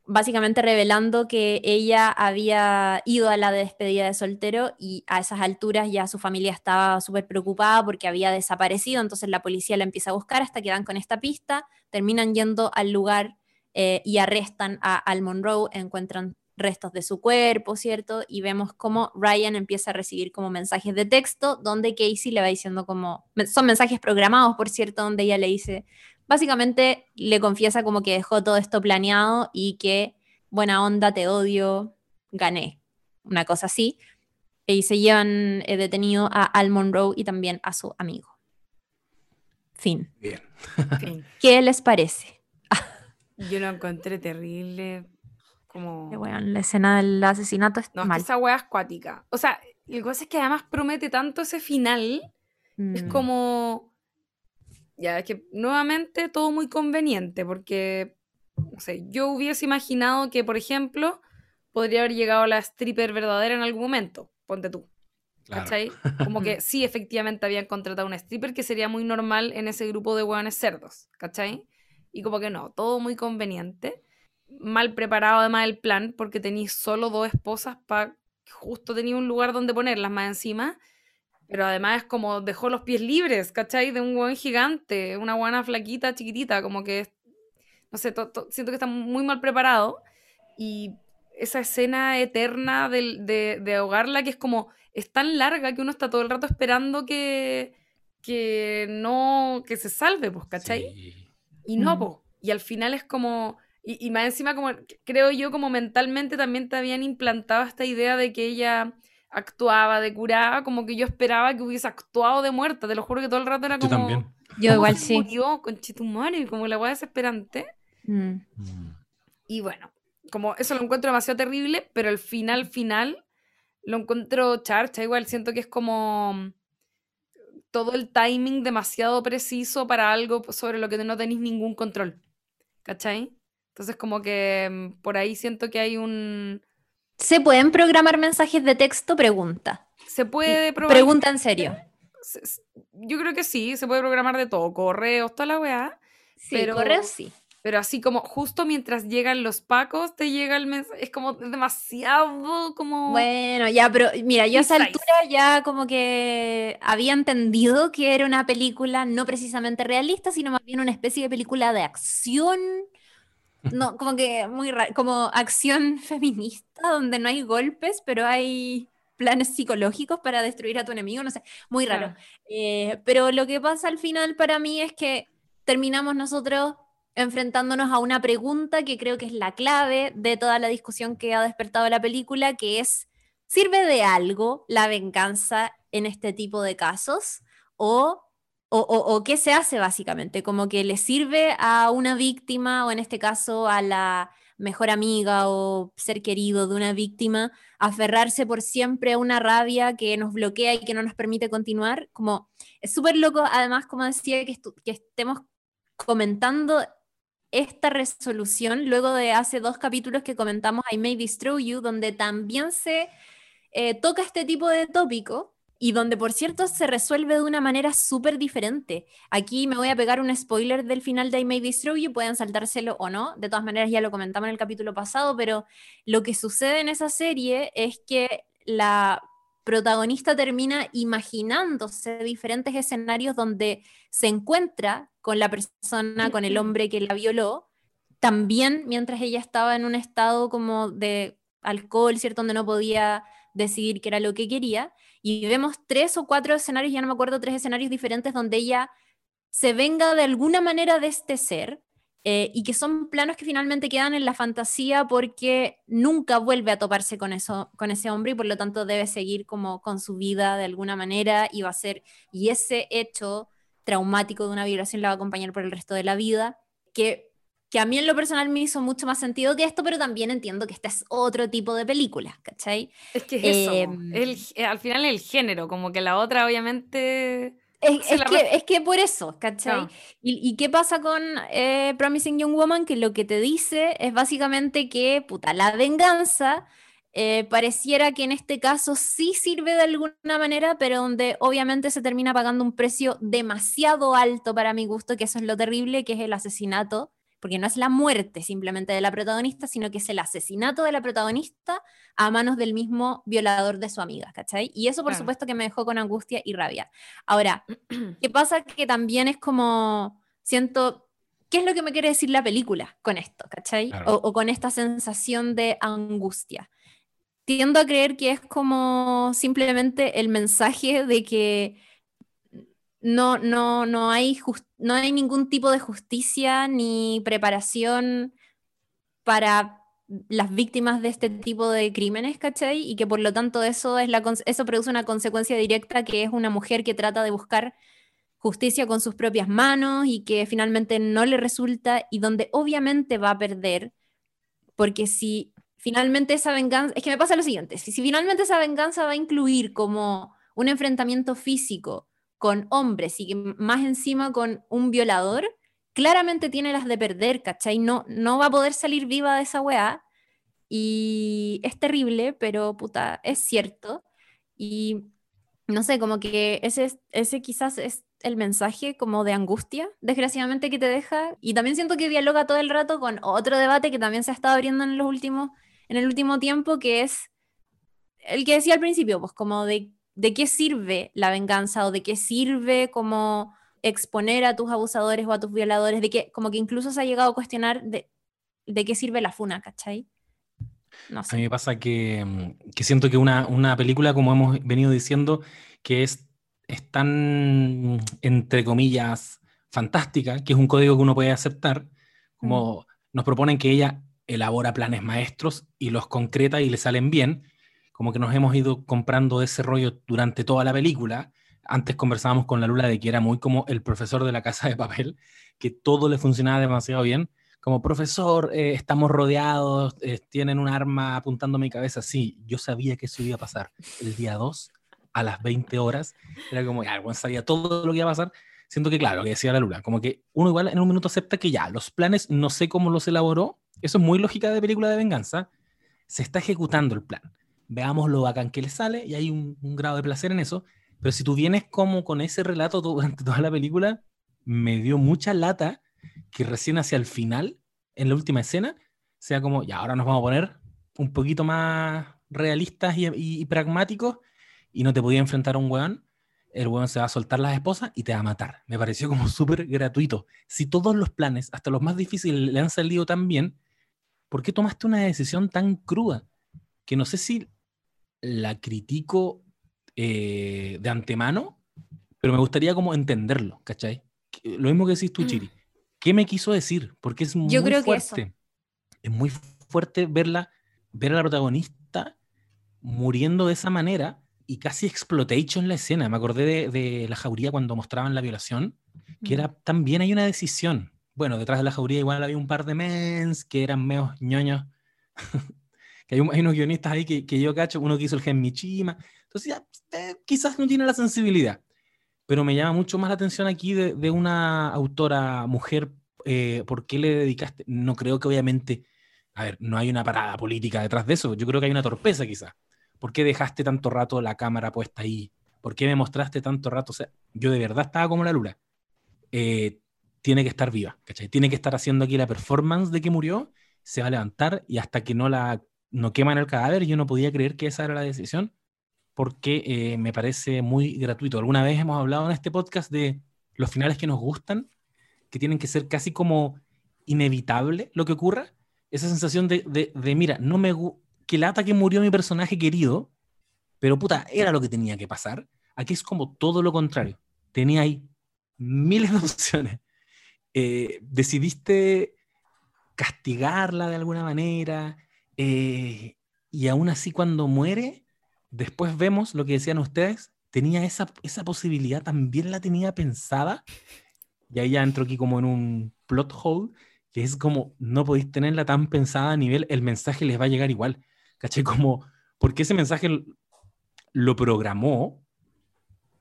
básicamente revelando que ella había ido a la despedida de soltero y a esas alturas ya su familia estaba súper preocupada porque había desaparecido, entonces la policía la empieza a buscar hasta que dan con esta pista, terminan yendo al lugar eh, y arrestan a Al Monroe, encuentran restos de su cuerpo, ¿cierto? Y vemos cómo Ryan empieza a recibir como mensajes de texto donde Casey le va diciendo como, son mensajes programados, por cierto, donde ella le dice, básicamente le confiesa como que dejó todo esto planeado y que buena onda, te odio, gané, una cosa así. Y se llevan eh, detenido a Al Monroe y también a su amigo. Fin. Bien. ¿Qué les parece? Yo lo encontré terrible. Como... la escena del asesinato es no, mal. esa wea es cuática. O sea, que pasa es que además promete tanto ese final. Es Mm. como. Ya, es que nuevamente todo muy conveniente, porque. No sé, yo hubiese imaginado que, por ejemplo, podría haber llegado la stripper verdadera en algún momento. Ponte tú. Claro. ¿Cachai? Como que sí, efectivamente habían contratado una stripper que sería muy normal en ese grupo de hueones cerdos, ¿cachai? Y como que no, todo muy conveniente. Mal preparado además el plan, porque tenéis solo dos esposas para justo tenía un lugar donde ponerlas más encima. Pero además es como dejó los pies libres, ¿cachai? De un hueón gigante, una guana flaquita, chiquitita, como que, no sé, to- to- siento que está muy mal preparado. Y esa escena eterna del- de, de ahogarla, que es como, es tan larga que uno está todo el rato esperando que, que no, que se salve, pues, ¿cachai? Sí. Y no, Mm. po. Y al final es como. Y, y más encima, como creo yo, como mentalmente también te habían implantado esta idea de que ella actuaba de curada, como que yo esperaba que hubiese actuado de muerta. Te lo juro que todo el rato era Yo como. también. Yo ¿cómo igual sí. murió con Chitumare? Como la weá desesperante. Mm. Mm. Y bueno, como eso lo encuentro demasiado terrible, pero el final, final, lo encuentro charcha. Igual siento que es como todo el timing demasiado preciso para algo sobre lo que no tenéis ningún control. ¿Cachai? Entonces como que mm, por ahí siento que hay un... ¿Se pueden programar mensajes de texto? Pregunta. Se puede probar... Pregunta en serio. se- se- Yo creo que sí, se puede programar de todo, correos, toda la weá. Sí, Pero- correo sí. Pero así como justo mientras llegan los pacos, te llega el mensaje. Es como demasiado como... Bueno, ya, pero mira, yo a esa altura ya como que había entendido que era una película no precisamente realista, sino más bien una especie de película de acción. No, como que muy raro, como acción feminista, donde no hay golpes, pero hay planes psicológicos para destruir a tu enemigo, no sé, muy raro. Claro. Eh, pero lo que pasa al final para mí es que terminamos nosotros enfrentándonos a una pregunta que creo que es la clave de toda la discusión que ha despertado la película, que es, ¿sirve de algo la venganza en este tipo de casos? ¿O, o, qué se hace básicamente? Como que le sirve a una víctima, o en este caso a la mejor amiga o ser querido de una víctima, aferrarse por siempre a una rabia que nos bloquea y que no nos permite continuar. Como es súper loco, además, como decía, que, que estemos comentando esta resolución luego de hace dos capítulos que comentamos I May Destroy You, donde también se eh, toca este tipo de tópico y donde, por cierto, se resuelve de una manera súper diferente. Aquí me voy a pegar un spoiler del final de I May Destroy You, pueden saltárselo o no, de todas maneras ya lo comentamos en el capítulo pasado, pero lo que sucede en esa serie es que la protagonista termina imaginándose diferentes escenarios donde se encuentra con la persona, con el hombre que la violó, también mientras ella estaba en un estado como de alcohol, ¿cierto? Donde no podía decidir qué era lo que quería. Y vemos tres o cuatro escenarios, ya no me acuerdo, tres escenarios diferentes donde ella se venga de alguna manera de este ser eh, y que son planos que finalmente quedan en la fantasía porque nunca vuelve a toparse con, eso, con ese hombre y por lo tanto debe seguir como con su vida de alguna manera y va a ser, y ese hecho traumático de una violación la va a acompañar por el resto de la vida, que, que a mí en lo personal me hizo mucho más sentido que esto, pero también entiendo que este es otro tipo de película, ¿cachai? Es que es eso. Em, el- eh, al final el género, como que la otra obviamente... Es, es que, es que por eso, ¿cachai? No. ¿Y, y qué pasa con eh, Promising Young Woman? Que lo que te dice es básicamente que, puta, la venganza eh, pareciera que en este caso sí sirve de alguna manera, pero donde obviamente se termina pagando un precio demasiado alto para mi gusto, que eso es lo terrible, que es el asesinato, porque no es la muerte simplemente de la protagonista, sino que es el asesinato de la protagonista a manos del mismo violador de su amiga, ¿cachai? Y eso por Claro. supuesto que me dejó con angustia y rabia. Ahora, ¿Qué pasa? Que también es como, siento, ¿qué es lo que me quiere decir la película con esto, ¿cachai? Claro. O, o con esta sensación de angustia. Tiendo a creer que es como simplemente el mensaje de que no, no, no, hay no hay ningún tipo de justicia ni preparación para las víctimas de este tipo de crímenes, ¿cachai? Y que por lo tanto eso, es la, eso produce una consecuencia directa que es una mujer que trata de buscar justicia con sus propias manos y que finalmente no le resulta y donde obviamente va a perder, porque si finalmente esa venganza, es que me pasa lo siguiente, si, si finalmente esa venganza va a incluir como un enfrentamiento físico con hombres y más encima con un violador, claramente tiene las de perder, ¿cachai? No, no va a poder salir viva de esa weá. Y es terrible, pero puta, es cierto. Y no sé, como que ese, ese quizás es el mensaje como de angustia, desgraciadamente, que te deja. Y también siento que dialoga todo el rato con otro debate que también se ha estado abriendo en, los últimos, en el último tiempo, que es el que decía al principio, pues como de, de qué sirve la venganza o de qué sirve como exponer a tus abusadores o a tus violadores, de que como que incluso se ha llegado a cuestionar de, de qué sirve la funa, ¿cachai? No sé. A mí me pasa que, mm, que siento que una, una, película, como hemos venido diciendo, que es, es tan, entre comillas, fantástica, que es un código que uno puede aceptar, como mm. nos proponen que ella elabora planes maestros y los concreta y le salen bien, como que nos hemos ido comprando ese rollo durante toda la película. Antes conversábamos con la Lula de que era muy como el profesor de la casa de papel, que todo le funcionaba demasiado bien. Como profesor, eh, estamos rodeados, eh, tienen un arma apuntando a mi cabeza. Sí, yo sabía que eso iba a pasar. El día 2, a las 20 horas, era como, ya, bueno, sabía todo lo que iba a pasar. Siento que, claro, lo que decía la Lula, como que uno igual en un minuto acepta que ya, los planes, no sé cómo los elaboró, eso es muy lógica de película de venganza, se está ejecutando el plan veamos lo bacán que le sale y hay un, grado de placer en eso. Pero si tú vienes como con ese relato durante toda la película, me dio mucha lata que recién hacia el final, en la última escena, sea como, ya, ahora nos vamos a poner un poquito más realistas y, pragmáticos y no te podía enfrentar a un weón, el weón se va a soltar las esposas y te va a matar. Me pareció como súper gratuito. Si todos los planes, hasta los más difíciles, le han salido tan bien, ¿por qué tomaste una decisión tan cruda? Que no sé si la critico eh, de antemano, pero me gustaría como entenderlo, ¿cachai? Lo mismo que decís tú, mm. Chiri. ¿Qué me quiso decir? Porque es muy Yo creo fuerte. Que Es muy fuerte verla, ver a la protagonista muriendo de esa manera y casi explotation la escena. Me acordé de, la jauría cuando mostraban la violación, que era también hay una decisión. Bueno, detrás de la jauría igual había un par de mens que eran menos ñoños que hay, unos guionistas ahí que, que, yo cacho, uno que hizo el Gen Michima, entonces ya, eh, quizás no tiene la sensibilidad, pero me llama mucho más la atención aquí de, de una autora mujer, eh, ¿por qué le dedicaste? No creo que obviamente, a ver, no hay una parada política detrás de eso, yo creo que hay una torpeza quizás. ¿Por qué dejaste tanto rato la cámara puesta ahí? ¿Por qué me mostraste tanto rato? O sea, yo de verdad estaba como la lula. Eh, tiene que estar viva, ¿cachai? Tiene que estar haciendo aquí la performance de que murió, se va a levantar y hasta que no la no queman el cadáver, yo no podía creer que esa era la decisión, porque eh, me parece muy gratuito. Alguna vez hemos hablado en este podcast de los finales que nos gustan, que tienen que ser casi como inevitable lo que ocurra. Esa sensación de, de, mira, no me que lata que murió mi personaje querido, pero puta, era lo que tenía que pasar. Aquí es como todo lo contrario. Tenía ahí miles de opciones. Eh, decidiste castigarla de alguna manera, eh, y aún así cuando muere, después vemos lo que decían ustedes, tenía esa, esa posibilidad, también la tenía pensada. Y ahí ya entro aquí como en un plot hole, que es como, no podéis tenerla tan pensada a nivel, el mensaje les va a llegar igual. ¿Caché? Como, porque ese mensaje lo programó,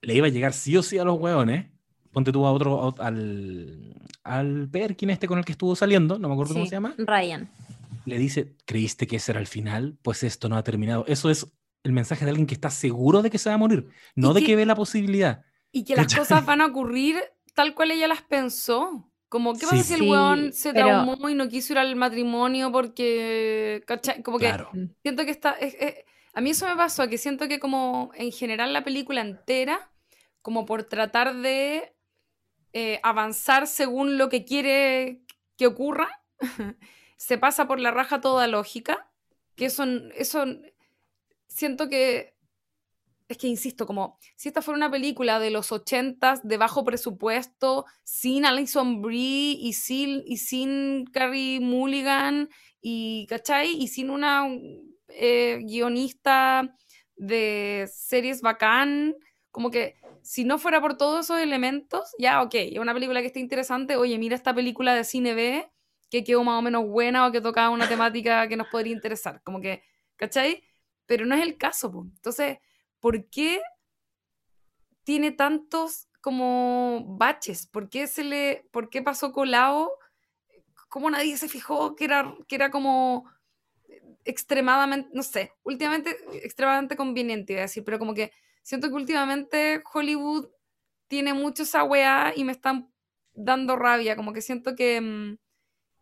le iba a llegar sí o sí a los hueones. Ponte tú a otro, al, al Perkin este con el que estuvo saliendo, no me acuerdo cómo se llama. Ryan le dice, ¿creíste que ese era el final? Pues esto no ha terminado. Eso es el mensaje de alguien que está seguro de que se va a morir, no de que, ve la posibilidad. Y que las cosas van a ocurrir tal cual ella las pensó. Como, ¿qué pasa si el weón se traumó y no quiso ir al matrimonio porque, Como que siento que está... a mí eso me pasó, que siento que como en general la película entera, como por tratar de eh, avanzar según lo que quiere que ocurra, se pasa por la raja toda lógica, que eso, eso siento que, es que insisto, como si esta fuera una película de los ochentas, de bajo presupuesto, sin Alison Brie y sin, y sin Carrie Mulligan, y, ¿cachai? Y sin una eh, guionista de series bacán, como que si no fuera por todos esos elementos, ya, ok, es una película que está interesante, oye, mira esta película de cine B que quedó más o menos buena o que tocaba una temática que nos podría interesar, como que, ¿cachai? Pero no es el caso, pues. Entonces, ¿por qué tiene tantos como baches? ¿Por qué, se le, por qué pasó colado? ¿Cómo nadie se fijó que era, que era como extremadamente, no sé, últimamente extremadamente conveniente, iba a decir, pero como que siento que últimamente Hollywood tiene mucho esa weá y me están dando rabia, como que siento que mm,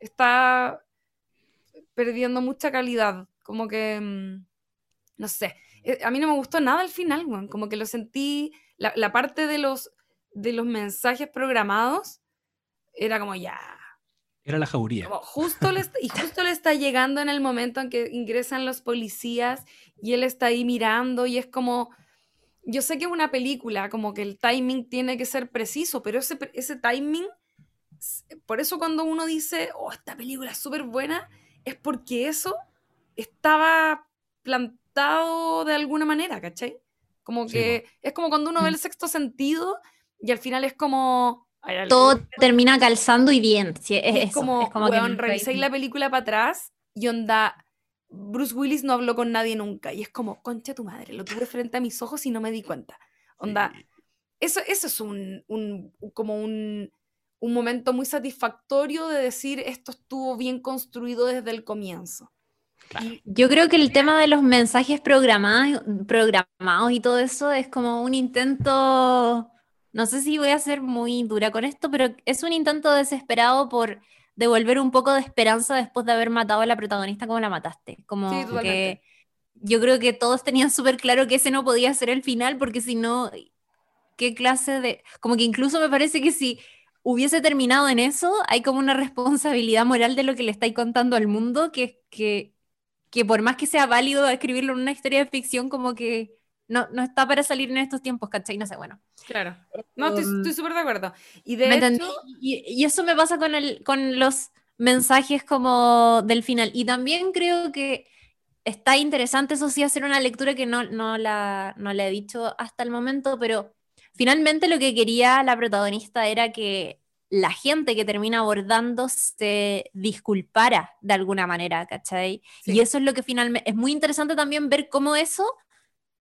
está perdiendo mucha calidad, como que, mm, no sé, eh, a mí no me gustó nada al final, como que lo sentí, la, la parte de los, de los mensajes programados era como ya, era la jauría. justo le y justo le está llegando en el momento en que ingresan los policías y él está ahí mirando y es como, yo sé que es una película, como que el timing tiene que ser preciso, pero ese, ese timing, por eso cuando uno dice, oh, esta película es súper buena, es porque eso estaba plantado de alguna manera, ¿cachai? Como que es como cuando uno ve mm. el sexto sentido y al final es como, todo termina calzando y bien. es, como, es como revisáis la película para atrás y onda, Bruce Willis no habló con nadie nunca. Y es como, concha tu madre, lo tuve frente a mis ojos y no me di cuenta. Onda, eso, eso es un, un como un, un, momento muy satisfactorio de decir esto estuvo bien construido desde el comienzo. Yo creo que el tema de los mensajes programados, programados y todo eso es como un intento no sé si voy a ser muy dura con esto, pero es un intento desesperado por devolver un poco de esperanza después de haber matado a la protagonista como la mataste. Como que yo creo que todos tenían súper claro que ese no podía ser el final, porque si no, ¿qué clase de...? Como que incluso me parece que si hubiese terminado en eso, hay como una responsabilidad moral de lo que le estáis contando al mundo, que, que, que por más que sea válido escribirlo en una historia de ficción, como que no, no está para salir en estos tiempos, ¿cachai? No sé, bueno. Claro. No, estoy súper de acuerdo. Y, de hecho... y, y, eso me pasa con, el, con los mensajes como del final. Y también creo que está interesante, eso sí, hacer una lectura que no, no, la, no la he dicho hasta el momento, pero finalmente lo que quería la protagonista era que la gente que termina abordando se disculpara de alguna manera, ¿cachai? Y eso es lo que finalmente es muy interesante también ver cómo eso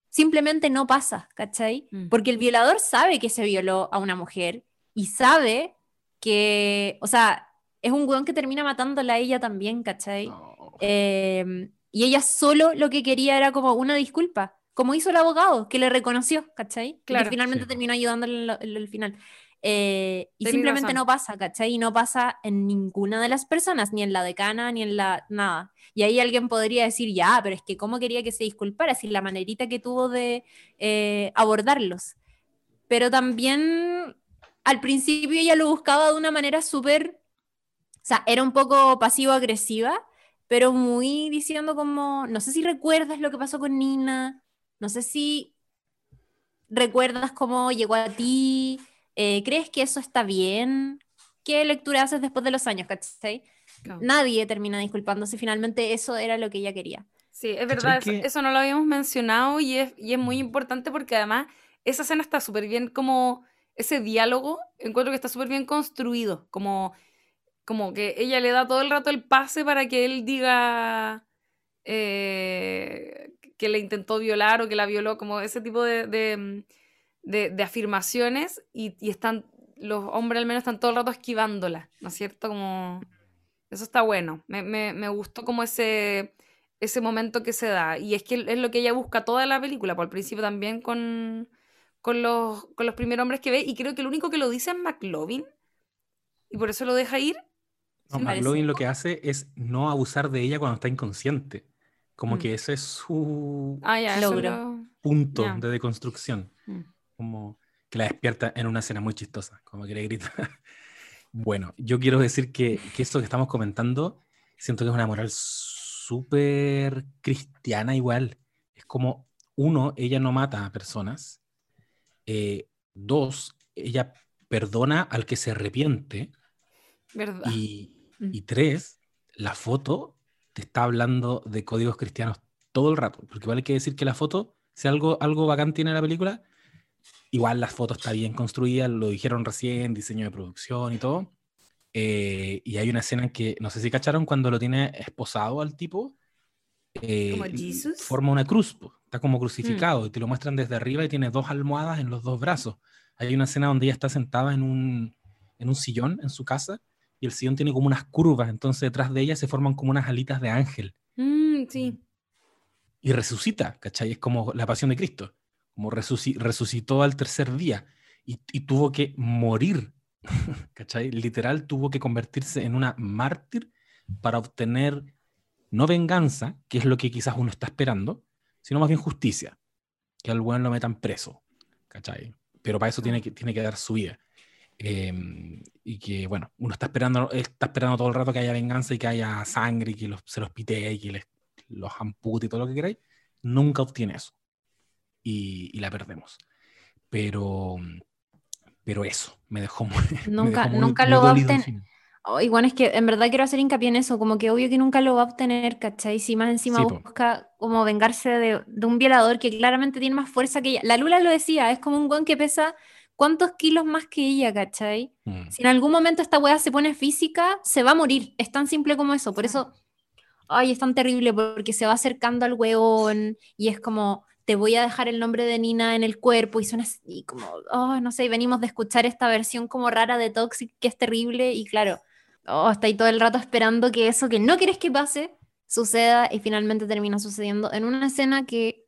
simplemente no pasa, ¿cachai? Mm. Porque el violador sabe que se violó a una mujer y sabe que, o sea, es un weón que termina matándola a ella también, ¿cachai? Em, y ella solo lo que quería era como una disculpa, como hizo el abogado, que le reconoció, ¿cachai? Claro. Que finalmente terminó ayudándole en el final. Eh, y simplemente no pasa, ¿cachai? Y no pasa en ninguna de las personas, ni en la decana, ni en la nada. Y ahí alguien podría decir, ya, pero es que cómo quería que se disculpara, si la manerita que tuvo de eh, abordarlos. Pero también al principio ella lo buscaba de una manera súper, o sea, era un poco pasivo-agresiva, pero muy diciendo como, no sé si recuerdas lo que pasó con Nina, no sé si recuerdas cómo llegó a ti, eh, ¿Crees que eso está bien? ¿Qué lectura haces después de los años, cachai? Nadie termina disculpándose, finalmente eso era lo que ella quería. Sí, es verdad, eso, no lo habíamos mencionado y es, y es muy importante porque además esa escena está súper bien como ese diálogo, encuentro que está súper bien construido, como, como que ella le da todo el rato el pase para que él diga eh, que le intentó violar o que la violó, como ese tipo de de, afirmaciones y, están, los hombres al menos están todo el rato esquivándola, ¿no es cierto? Como, eso está bueno. Me, gustó como ese, ese momento que se da. Y es que es lo que ella busca toda la película, por el principio también con, con, los, con los primeros hombres que ve. Y creo que el único que lo dice es McLovin. Y por eso lo deja ir. No, McLovin lo que hace es no abusar de ella cuando está inconsciente. Como mm. que ese es su ah, punto de deconstrucción. Mm como que la despierta en una escena muy chistosa, como que le grita. bueno, yo quiero decir que, que esto que estamos comentando, siento que es una moral súper cristiana igual. Es como, uno, ella no mata a personas. Eh, dos, ella perdona al que se arrepiente. ¿Verdad? Y, mm. y tres, la foto te está hablando de códigos cristianos todo el rato. Porque vale que decir que la foto, si algo, algo bacán tiene la película, igual la foto está bien construida, lo dijeron recién, diseño de producción y todo. Eh, y hay una escena en que, no sé si cacharon, cuando lo tiene esposado al tipo, eh, ¿Como Jesus? forma una cruz, po, está como Mm. crucificado y te lo muestran desde arriba y tiene dos almohadas en los dos brazos. Hay una escena donde ella está sentada en un, en un sillón en su casa y el sillón tiene como unas curvas, entonces detrás de ella se forman como unas alitas de ángel Mm, sí. y resucita, ¿cachai? Es como la pasión de Cristo, como resuci- resucitó al tercer día y, y tuvo que morir, ¿cachai? Literal tuvo que convertirse en una mártir para obtener no venganza, que es lo que quizás uno está esperando, sino más bien justicia, que al buen lo metan preso, ¿cachai? Pero para eso tiene que, tiene que dar su vida. Eh, y que, bueno, uno está esperando, está esperando todo el rato que haya venganza y que haya sangre y que los, se los pitee y que les, los ampute y todo lo que queráis. Nunca obtiene eso. Y, y la perdemos. Pero, pero eso, me dejó muy. Nunca- dejó muy- nunca muy lo va a dolido el obten- final. Oh, bueno, es que en verdad quiero hacer hincapié en eso, como que obvio que nunca lo va a obtener, ¿cachai? Si más encima Sí, po. busca como vengarse de, de un violador que claramente tiene más fuerza que ella. La Lula lo decía, es como un guan que pesa cuántos kilos más que ella, ¿cachai? Mm. Si en algún momento esta wea se pone física, se va a morir. Es tan simple como eso. Por eso, ay, es tan terrible porque se va acercando al weón y es como, te voy a dejar el nombre de Nina en el cuerpo y suena así como, oh, no sé, y venimos de escuchar esta versión como rara de Toxic que es terrible y claro, oh, está ahí todo el rato esperando que eso que no quieres que pase suceda y finalmente termina sucediendo en una escena que,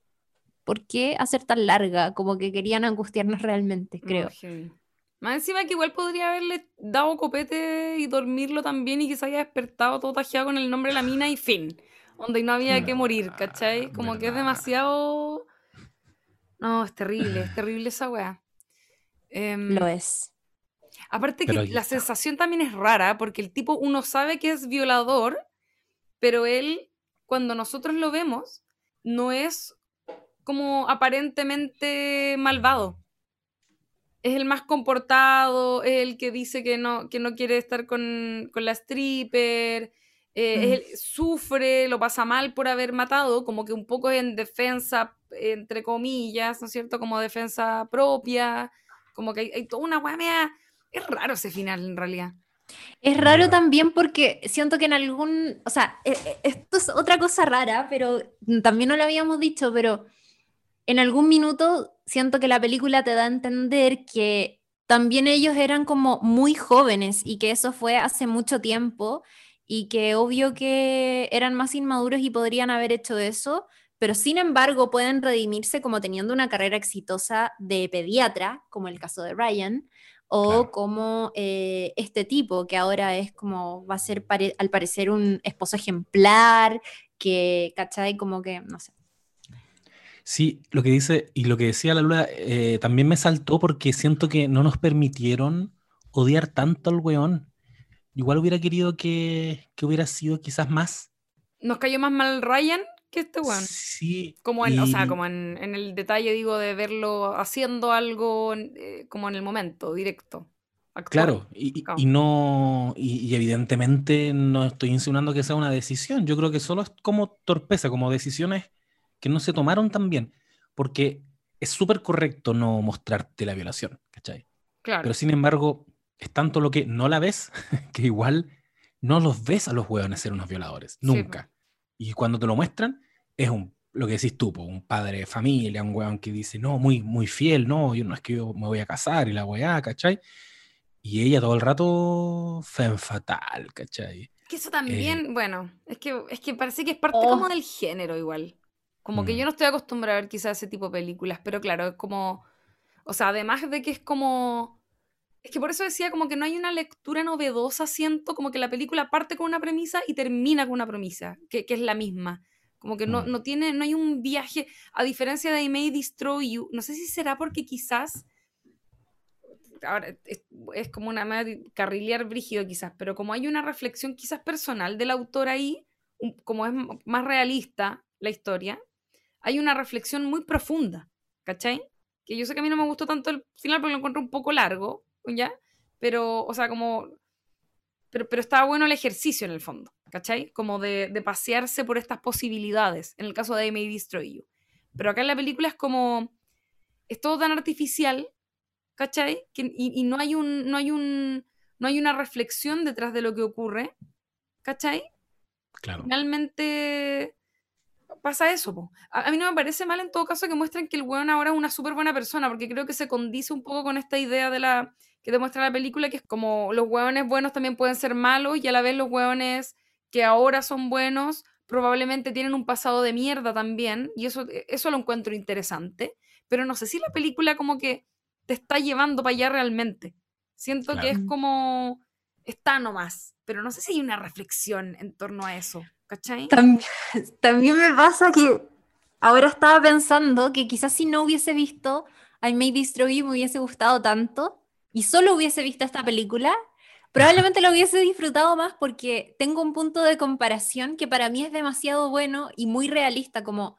¿por qué hacer tan larga? Como que querían angustiarnos realmente, creo. Heavy. Más encima que igual podría haberle dado copete y dormirlo también y que se haya despertado todo tajeado con el nombre de la mina y fin. Donde no había que morir, ¿cachai? Como que es demasiado... No, es terrible, es terrible esa weá. Em, Lo es. Aparte Pero que la sensación también es rara, porque el tipo, uno sabe que es violador, pero él, cuando nosotros lo vemos, no es como aparentemente malvado. Es el más comportado, es el que dice que no, que no quiere estar con, con la stripper, eh, es Mm. el- sufre, lo pasa mal por haber matado, como que un poco en defensa, entre comillas, ¿no es cierto? Como defensa propia, como que hay, hay toda una media- Es raro ese final, en realidad. Es raro también porque siento que en algún, o sea, e- e- esto es otra cosa rara, pero también no lo habíamos dicho, pero en algún minuto siento que la película te da a entender que también ellos eran como muy jóvenes y que eso fue hace mucho tiempo y que obvio que eran más inmaduros y podrían haber hecho eso, pero sin embargo pueden redimirse como teniendo una carrera exitosa de pediatra, como el caso de Ryan, o Claro. como eh, este tipo, que ahora es como, va a ser pare- al parecer un esposo ejemplar, que, ¿cachai? Como que, no sé. Sí, lo que dice y lo que decía la Lula eh, también me saltó porque siento que no nos permitieron odiar tanto al weón. Igual hubiera querido que, que hubiera sido quizás más. Nos cayó más mal Ryan que este weón. Sí. Como en, o sea, como en, en el detalle, digo, de verlo haciendo algo eh, como en el momento, directo. actual. Claro, y, no, y, y evidentemente no estoy insinuando que sea una decisión, yo creo que solo es como torpeza, como decisiones que no se tomaron tan bien, porque es súper correcto no mostrarte la violación, ¿cachai? Claro. Pero sin embargo, es tanto lo que no la ves, que igual no los ves a los hueones ser unos violadores, Sí, nunca. Y cuando te lo muestran, es un, lo que decís tú, po, un padre de familia, un hueón que dice, no, muy, muy fiel, no, yo no es que yo me voy a casar y la weá, ¿cachai? Y ella todo el rato fatal, ¿cachai? Que eso Eh, también, bueno, es que, es que parece que es parte Oh. como del género igual. Como que Mm. yo no estoy acostumbrada a ver quizás ese tipo de películas, pero claro, es como, o sea, además de que es como, es que por eso decía como que no hay una lectura novedosa, siento como que la película parte con una premisa y termina con una premisa, que, que es la misma. Como que no, Mm. no tiene, no hay un viaje, a diferencia de I May Destroy You, no sé si será porque quizás ahora es, es como una manera de carrilear brígido quizás, pero como hay una reflexión quizás personal del autor ahí, un- como es más realista la historia, hay una reflexión muy profunda, ¿cachai? Que yo sé que a mí no me gustó tanto el final porque lo encuentro un poco largo, ¿ya? Pero, o sea, como... Pero, pero estaba bueno el ejercicio en el fondo, ¿cachai? Como de, de pasearse por estas posibilidades, en el caso de I May Destroy You. Pero acá en la película es como es todo tan artificial, ¿cachai? Que, y, no, hay un, no, hay un, no hay una reflexión detrás de lo que ocurre, ¿cachai? Claro. Finalmente pasa eso. A, mí no me parece mal en todo caso que muestren que el weón ahora es una súper buena persona, porque creo que se condice un poco con esta idea de la que demuestra la película, que es como los hueones buenos también pueden ser malos y a la vez los hueones que ahora son buenos probablemente tienen un pasado de mierda también, y eso, eso lo encuentro interesante, pero no sé si la película como que te está llevando para allá realmente. Siento que es como, está nomás, pero no sé si hay una reflexión en torno a eso. También, me pasa que ahora estaba pensando que quizás si no hubiese visto I May Destroy You me hubiese gustado tanto y solo hubiese visto esta película, probablemente lo hubiese disfrutado más porque tengo un punto de comparación que para mí es demasiado bueno y muy realista, como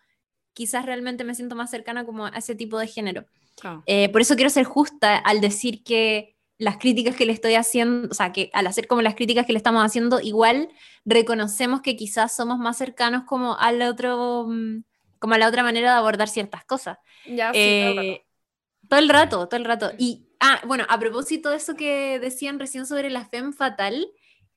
quizás realmente me siento más cercana como a ese tipo de género. Eh, por eso quiero ser justa al decir que las críticas que le estoy haciendo, o sea, que al hacer como las críticas que le estamos haciendo, igual reconocemos que quizás somos más cercanos como al otro, mm, como a la otra manera de abordar ciertas cosas. Ya, sí, todo el rato, todo el rato. Y, ah, bueno, a propósito de eso que decían recién sobre la femme fatal,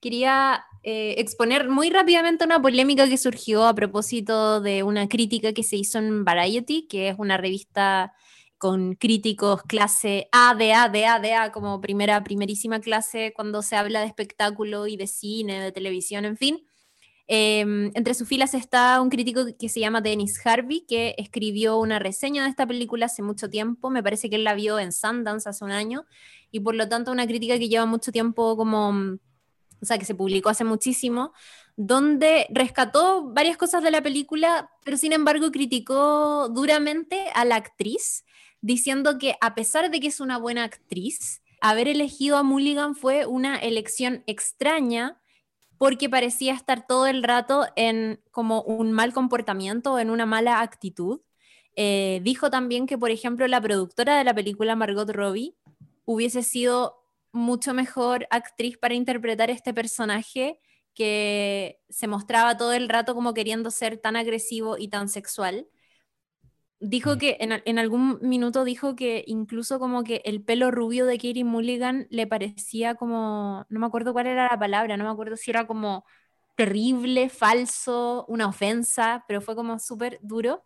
quería eh, exponer muy rápidamente una polémica que surgió a propósito de una crítica que se hizo en Variety, que es una revista con críticos clase A, de A, de A, de A, como primera, primerísima clase cuando se habla de espectáculo y de cine, de televisión, en fin. Em, entre sus filas está un crítico que se llama Dennis Harvey, que escribió una reseña de esta película hace mucho tiempo. Me parece que él la vio en Sundance hace un año y por lo tanto una crítica que lleva mucho tiempo como, o sea, que se publicó hace muchísimo, donde rescató varias cosas de la película, pero sin embargo criticó duramente a la actriz diciendo que a pesar de que es una buena actriz, haber elegido a Mulligan fue una elección extraña porque parecía estar todo el rato en como un mal comportamiento, en una mala actitud. Eh, dijo también que, por ejemplo, la productora de la película, Margot Robbie, hubiese sido mucho mejor actriz para interpretar este personaje que se mostraba todo el rato como queriendo ser tan agresivo y tan sexual dijo que en, algún minuto dijo que incluso como que el pelo rubio de Katie Mulligan le parecía como, no me acuerdo cuál era la palabra, no me acuerdo si era como terrible, falso, una ofensa, pero fue como súper duro.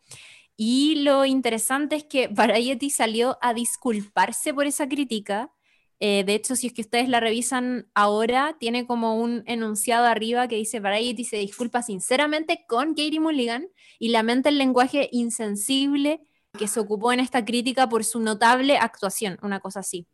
Y lo interesante es que Variety salió a disculparse por esa crítica eh, de hecho, si es que ustedes la revisan ahora, tiene como un enunciado arriba que dice Variety se disculpa sinceramente con Katie Mulligan y lamenta el lenguaje insensible que se ocupó en esta crítica por su notable actuación, una cosa así.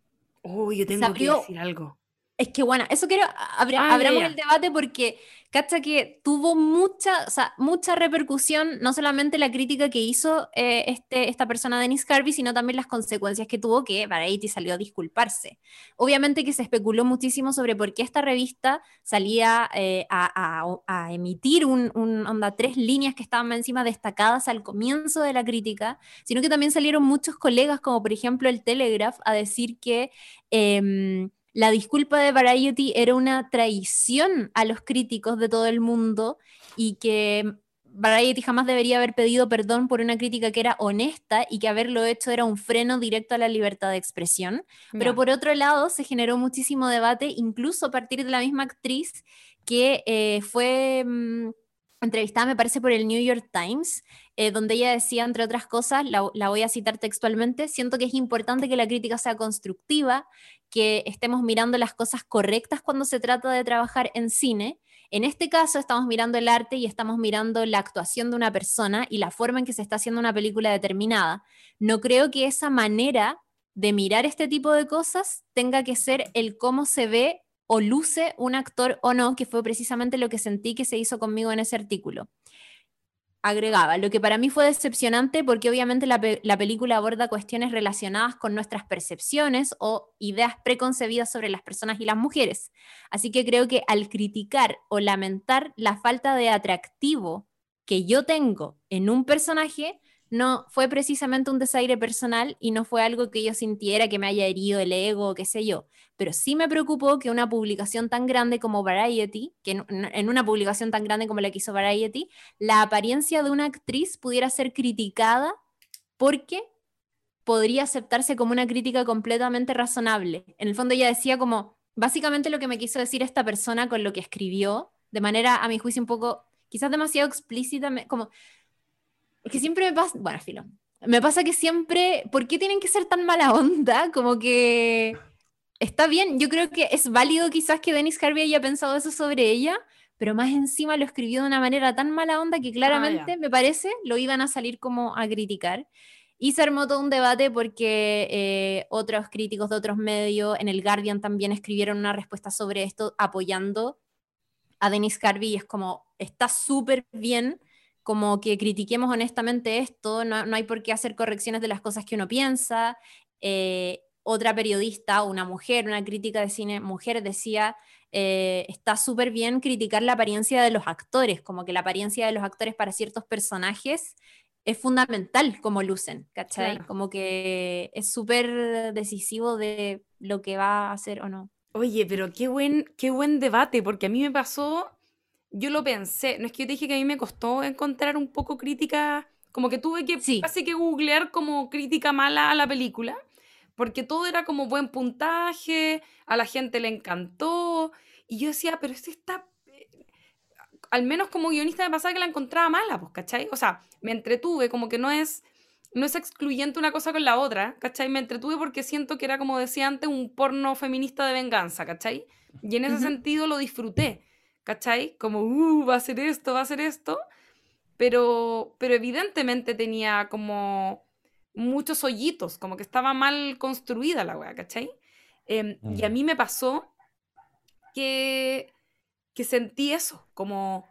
Uy, yo tengo que decir algo. Es que bueno, eso quiero, abramos el debate porque cacha que tuvo mucha, o sea, mucha repercusión, no solamente la crítica que hizo eh, este, esta persona, Dennis Harvey, sino también las consecuencias que tuvo que Variety salió a disculparse. Obviamente que se especuló muchísimo sobre por qué esta revista salía eh, a, emitir un, onda, tres líneas que estaban encima destacadas al comienzo de la crítica, sino que también salieron muchos colegas, como por ejemplo el Telegraph, a decir que... Em, la disculpa de Variety era una traición a los críticos de todo el mundo y que Variety jamás debería haber pedido perdón por una crítica que era honesta y que haberlo hecho era un freno directo a la libertad de expresión. Pero por otro lado, se generó muchísimo debate, incluso a partir de la misma actriz que eh, fue... Mm, entrevistada, me parece, por el New York Times, eh, donde ella decía, entre otras cosas, la, la, voy a citar textualmente, siento que es importante que la crítica sea constructiva, que estemos mirando las cosas correctas cuando se trata de trabajar en cine. En este caso estamos mirando el arte y estamos mirando la actuación de una persona y la forma en que se está haciendo una película determinada. No creo que esa manera de mirar este tipo de cosas tenga que ser el cómo se ve o luce un actor o no, que fue precisamente lo que sentí que se hizo conmigo en ese artículo. Agregaba, lo que para mí fue decepcionante porque obviamente la, película aborda cuestiones relacionadas con nuestras percepciones o ideas preconcebidas sobre las personas y las mujeres. Así que creo que al criticar o lamentar la falta de atractivo que yo tengo en un personaje, no fue precisamente un desaire personal y no fue algo que yo sintiera que me haya herido el ego qué sé yo, pero sí me preocupó que una publicación tan grande como Variety, que en, una publicación tan grande como la que hizo Variety, la apariencia de una actriz pudiera ser criticada porque podría aceptarse como una crítica completamente razonable. En el fondo ella decía como, básicamente lo que me quiso decir esta persona con lo que escribió, de manera, a mi juicio, un poco, quizás demasiado explícita, como, es que siempre me pasa, bueno, filo, me pasa que siempre, ¿por qué tienen que ser tan mala onda? Como que está bien, yo creo que es válido quizás que Dennis Harvey haya pensado eso sobre ella, pero más encima lo escribió de una manera tan mala onda que claramente, Ah, me parece, lo iban a salir como a criticar. Y se armó todo un debate porque eh, otros críticos de otros medios, en el Guardian también escribieron una respuesta sobre esto apoyando a Dennis Harvey y es como, está súper bien como que critiquemos honestamente esto, no, no hay por qué hacer correcciones de las cosas que uno piensa. Eh, otra periodista, una mujer, una crítica de cine mujer decía, eh, está súper bien criticar la apariencia de los actores, como que la apariencia de los actores para ciertos personajes es fundamental como lucen, ¿cachai? Claro. Como que es súper decisivo de lo que va a hacer o no. Oye, pero qué buen, qué buen debate, porque a mí me pasó, yo lo pensé, no es que yo te dije que a mí me costó encontrar un poco crítica, como que tuve que Sí. casi que googlear como crítica mala a la película, porque todo era como buen puntaje, a la gente le encantó, y yo decía, pero este está, eh, al menos como guionista me pasaba que la encontraba mala, pues, ¿cachai? O sea, me entretuve, como que no es, no es excluyente una cosa con la otra, ¿cachai? Me entretuve porque siento que era, como decía antes, un porno feminista de venganza, ¿cachai? Y en ese sentido lo disfruté, ¿cachai? Como, uh, va a ser esto, va a ser esto. Pero, pero evidentemente tenía como muchos hoyitos, como que estaba mal construida la weá, ¿cachai? Em, Y a Mm. mí me pasó que, que sentí eso, como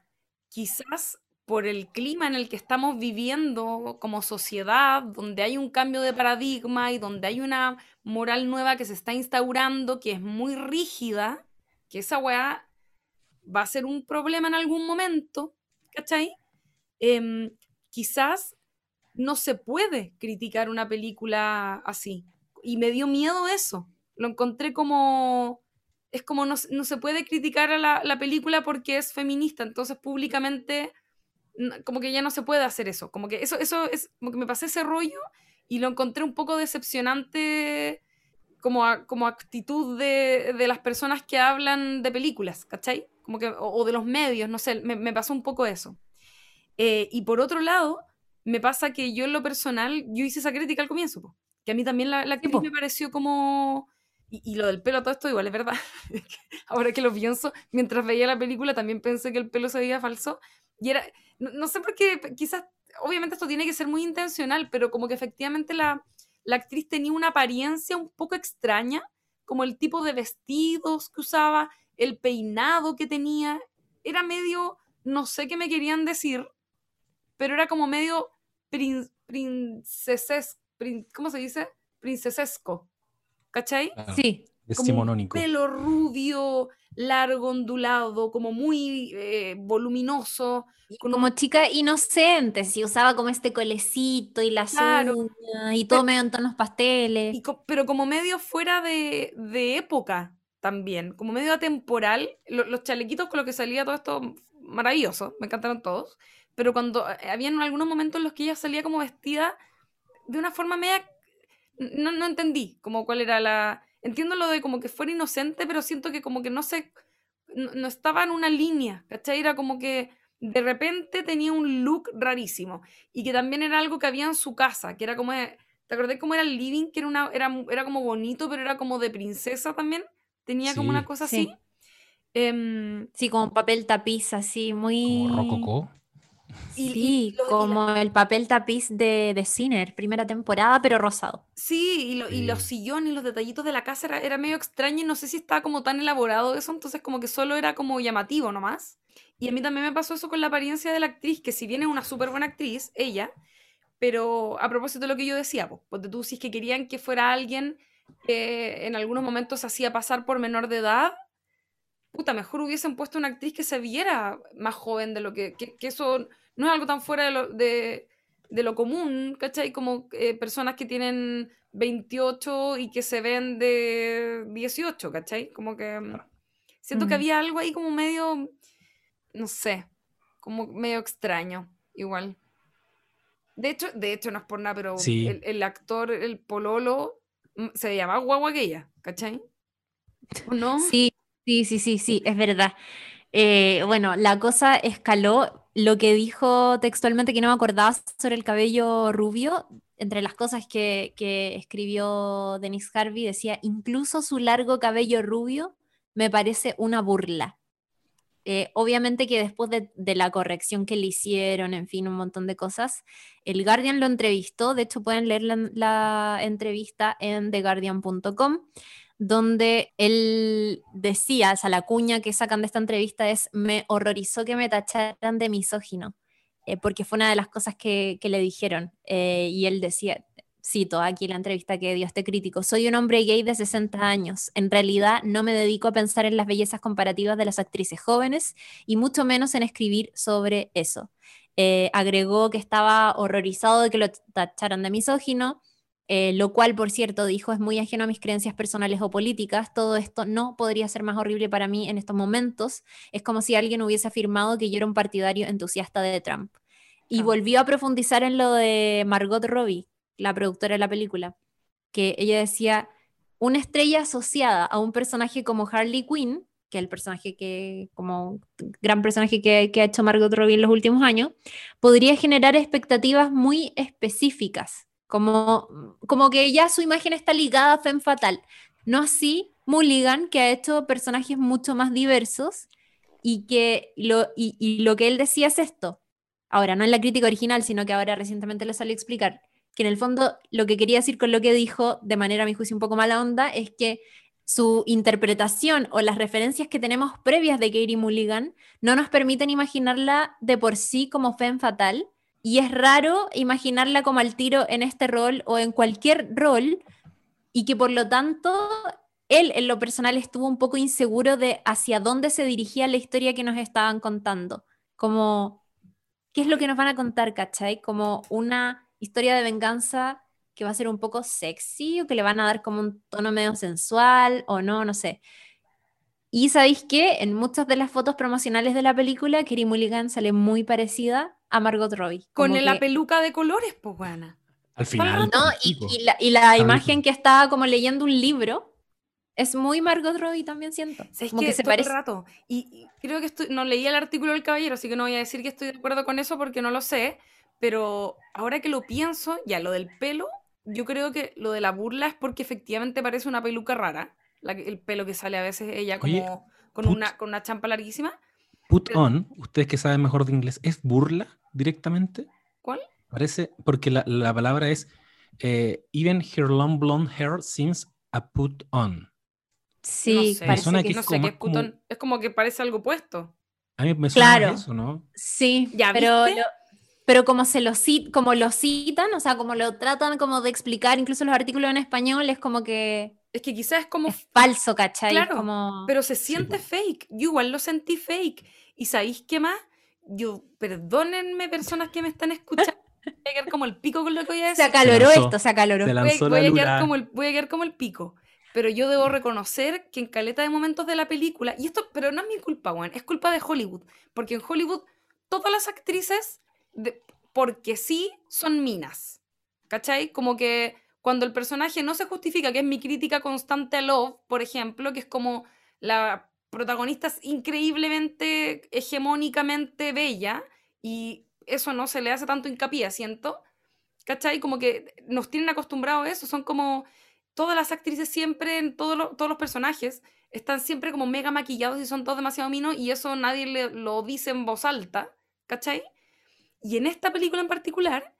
quizás por el clima en el que estamos viviendo como sociedad, donde hay un cambio de paradigma y donde hay una moral nueva que se está instaurando, que es muy rígida, que esa weá va a ser un problema en algún momento, ¿cachai? Em, quizás no se puede criticar una película así. Y me dio miedo eso. Lo encontré como... Es como no, no se puede criticar a la, la película porque es feminista, entonces públicamente como que ya no se puede hacer eso. Como que eso, eso es, como que me pasé ese rollo y lo encontré un poco decepcionante como, a- como actitud de, de las personas que hablan de películas, ¿cachai? Como que, o, o de los medios, no sé, me, me pasó un poco eso. Eh, y por otro lado, me pasa que yo en lo personal, yo hice esa crítica al comienzo, po, que a mí también la, la actriz me pareció como... Y, y lo del pelo, todo esto igual, es verdad. Ahora que lo pienso, mientras veía la película también pensé que el pelo se veía falso. Y era, no, no sé por qué, quizás, obviamente esto tiene que ser muy intencional, pero como que efectivamente la, la actriz tenía una apariencia un poco extraña, como el tipo de vestidos que usaba, el peinado que tenía, era medio, no sé qué me querían decir, pero era como medio prin, princeses, prin- ¿cómo se dice? Princesesco, ¿cachai? Claro, Sí, Como un pelo rubio, largo, ondulado, como muy eh, voluminoso. con como un- chica inocente, si usaba como este colecito y las Claro. uñas y todo medio en tonos pasteles. y co- pero como medio fuera de, de época también, como medio atemporal. Lo- los chalequitos con los que salía todo esto, maravilloso, me encantaron todos. Pero cuando eh, habían algunos momentos en los que ella salía como vestida de una forma media... No, no entendí como cuál era la... Entiendo lo de como que fuera inocente, pero siento que como que no se... No, no estaba en una línea, ¿cachai? Era como que de repente tenía un look rarísimo. Y que también era algo que había en su casa, que era como... de- ¿Te acordás cómo era el living? Que era, una, era, era como bonito, pero era como de princesa también. Tenía como una cosa Sí. así. Em, Sí, como papel tapiz, así, muy... Como rococó. Y- y Sí, lo- y la- como el papel tapiz de, de Sinner, primera temporada, pero rosado. Sí, y, lo- y los sillones los detallitos de la casa era, era medio extraño y no sé si estaba como tan elaborado eso, entonces como que solo era como llamativo nomás. Y a mí también me pasó eso con la apariencia de la actriz, que si bien es una súper buena actriz, ella, pero a propósito de lo que yo decía, pues, porque tú si es que querían que fuera alguien que en algunos momentos se hacía pasar por menor de edad, puta, mejor hubiesen puesto una actriz que se viera más joven de lo que, que, que eso no es algo tan fuera de lo, de, de lo común, ¿cachai? Como eh, personas que tienen 28 y que se ven de 18, ¿cachai? Como que mm, siento que había algo ahí como medio, no sé, como medio extraño, igual. De hecho, de hecho no es por nada, pero Sí. el, el actor, el pololo, mm, se llama guagua ¿cachai? ¿O no? Sí, sí, sí, sí, sí, es verdad. Eh, bueno, la cosa escaló. Lo que dijo textualmente, que no me acordaba sobre el cabello rubio, entre las cosas que, que escribió Denise Harvey, decía, incluso su largo cabello rubio me parece una burla. Eh, obviamente que después de, la corrección que le hicieron, en fin, un montón de cosas, el Guardian lo entrevistó, de hecho pueden leer la, entrevista en theguardian.com, donde él decía, o sea, la cuña que sacan de esta entrevista es, me horrorizó que me tacharan de misógino, eh, porque fue una de las cosas que, que le dijeron. Eh, y él decía, cito aquí la entrevista que dio este crítico, soy un hombre gay de 60 años, en realidad no me dedico a pensar en las bellezas comparativas de las actrices jóvenes y mucho menos en escribir sobre eso. Eh, agregó que estaba horrorizado de que lo tacharan de misógino, eh, lo cual, por cierto, dijo, es muy ajeno a mis creencias personales o políticas. Todo esto no podría ser más horrible para mí en estos momentos. Es como si alguien hubiese afirmado que yo era un partidario entusiasta de Trump. Y volvió a profundizar en lo de Margot Robbie, la productora de la película, que ella decía, una estrella asociada a un personaje como Harley Quinn, que es el personaje que, como gran personaje que, ha hecho Margot Robbie en los últimos años, podría generar expectativas muy específicas, como, como que ya su imagen está ligada a Femme Fatal. No así Mulligan, que ha hecho personajes mucho más diversos y que lo, y, y lo que él decía es esto. Ahora, no en la crítica original, sino que ahora recientemente le salió a explicar que en el fondo lo que quería decir con lo que dijo, de manera a mi juicio un poco mala onda, es que su interpretación o las referencias que tenemos previas de Katie Mulligan no nos permiten imaginarla de por sí como femme fatal y es raro imaginarla como al tiro en este rol o en cualquier rol y que por lo tanto él en lo personal estuvo un poco inseguro de hacia dónde se dirigía la historia que nos estaban contando, como qué es lo que nos van a contar, ¿cachai? Como una historia de venganza que va a ser un poco sexy o que le van a dar como un tono medio sensual o no, no sé. Y sabéis que en muchas de las fotos promocionales de la película, Kerry Mulligan sale muy parecida a Margot Robbie. Con como la que- peluca de colores, pues, buena. Al final. No, y, y la, y la imagen que estaba como leyendo un libro es muy Margot Robbie también siento. ¿Sabes Como qué? que se Todo el parece. rato. Y, y creo que estoy, no leí el artículo del caballero, así que no voy a decir que estoy de acuerdo con eso porque no lo sé. Pero ahora que lo pienso, ya lo del pelo, yo creo que lo de la burla es porque efectivamente parece una peluca rara. la que- el pelo que sale a veces ella como Oye, con, put- una, con una champa larguísima. Put pero- on, ustedes que saben mejor de inglés, ¿es burla directamente? ¿Cuál? Parece, porque la, la palabra es eh, even her long blonde hair seems a put on. Sí, no sé, Me parece suena que que no es sé, como- qué es como-. Es como que parece algo puesto. A mí me suena Claro. eso, ¿no? Sí, ¿Ya pero, viste? lo- pero como se lo cit- como lo citan, o sea, como lo tratan como de explicar, incluso los artículos en español, es como que Es que quizás es como es falso, ¿cachai? Claro, como... Pero se siente po. fake. Yo igual lo sentí fake. ¿Y sabéis qué más? Yo, perdónenme, personas que me están escuchando. Voy a quedar como el pico con lo que voy a se decir. acaloró lanzó- esto, se acaloró. se la- Voy, voy a quedar como el, voy a quedar como el pico. Pero yo debo reconocer que en caleta de momentos de la película, y esto, pero no es mi culpa, Juan, es culpa de Hollywood. Porque en Hollywood todas las actrices, de- porque sí, son minas. ¿Cachai? Como que cuando el personaje no se justifica, que es mi crítica constante a Love, por ejemplo, que es como la protagonista es increíblemente hegemónicamente bella y eso no se le hace tanto hincapié, siento. ¿Cachai? Como que nos tienen acostumbrados a eso, son como todas las actrices siempre, en todos los- todos los personajes, están siempre como mega maquillados y son todos demasiado minos y eso nadie le, lo dice en voz alta, ¿cachai? Y en esta película en particular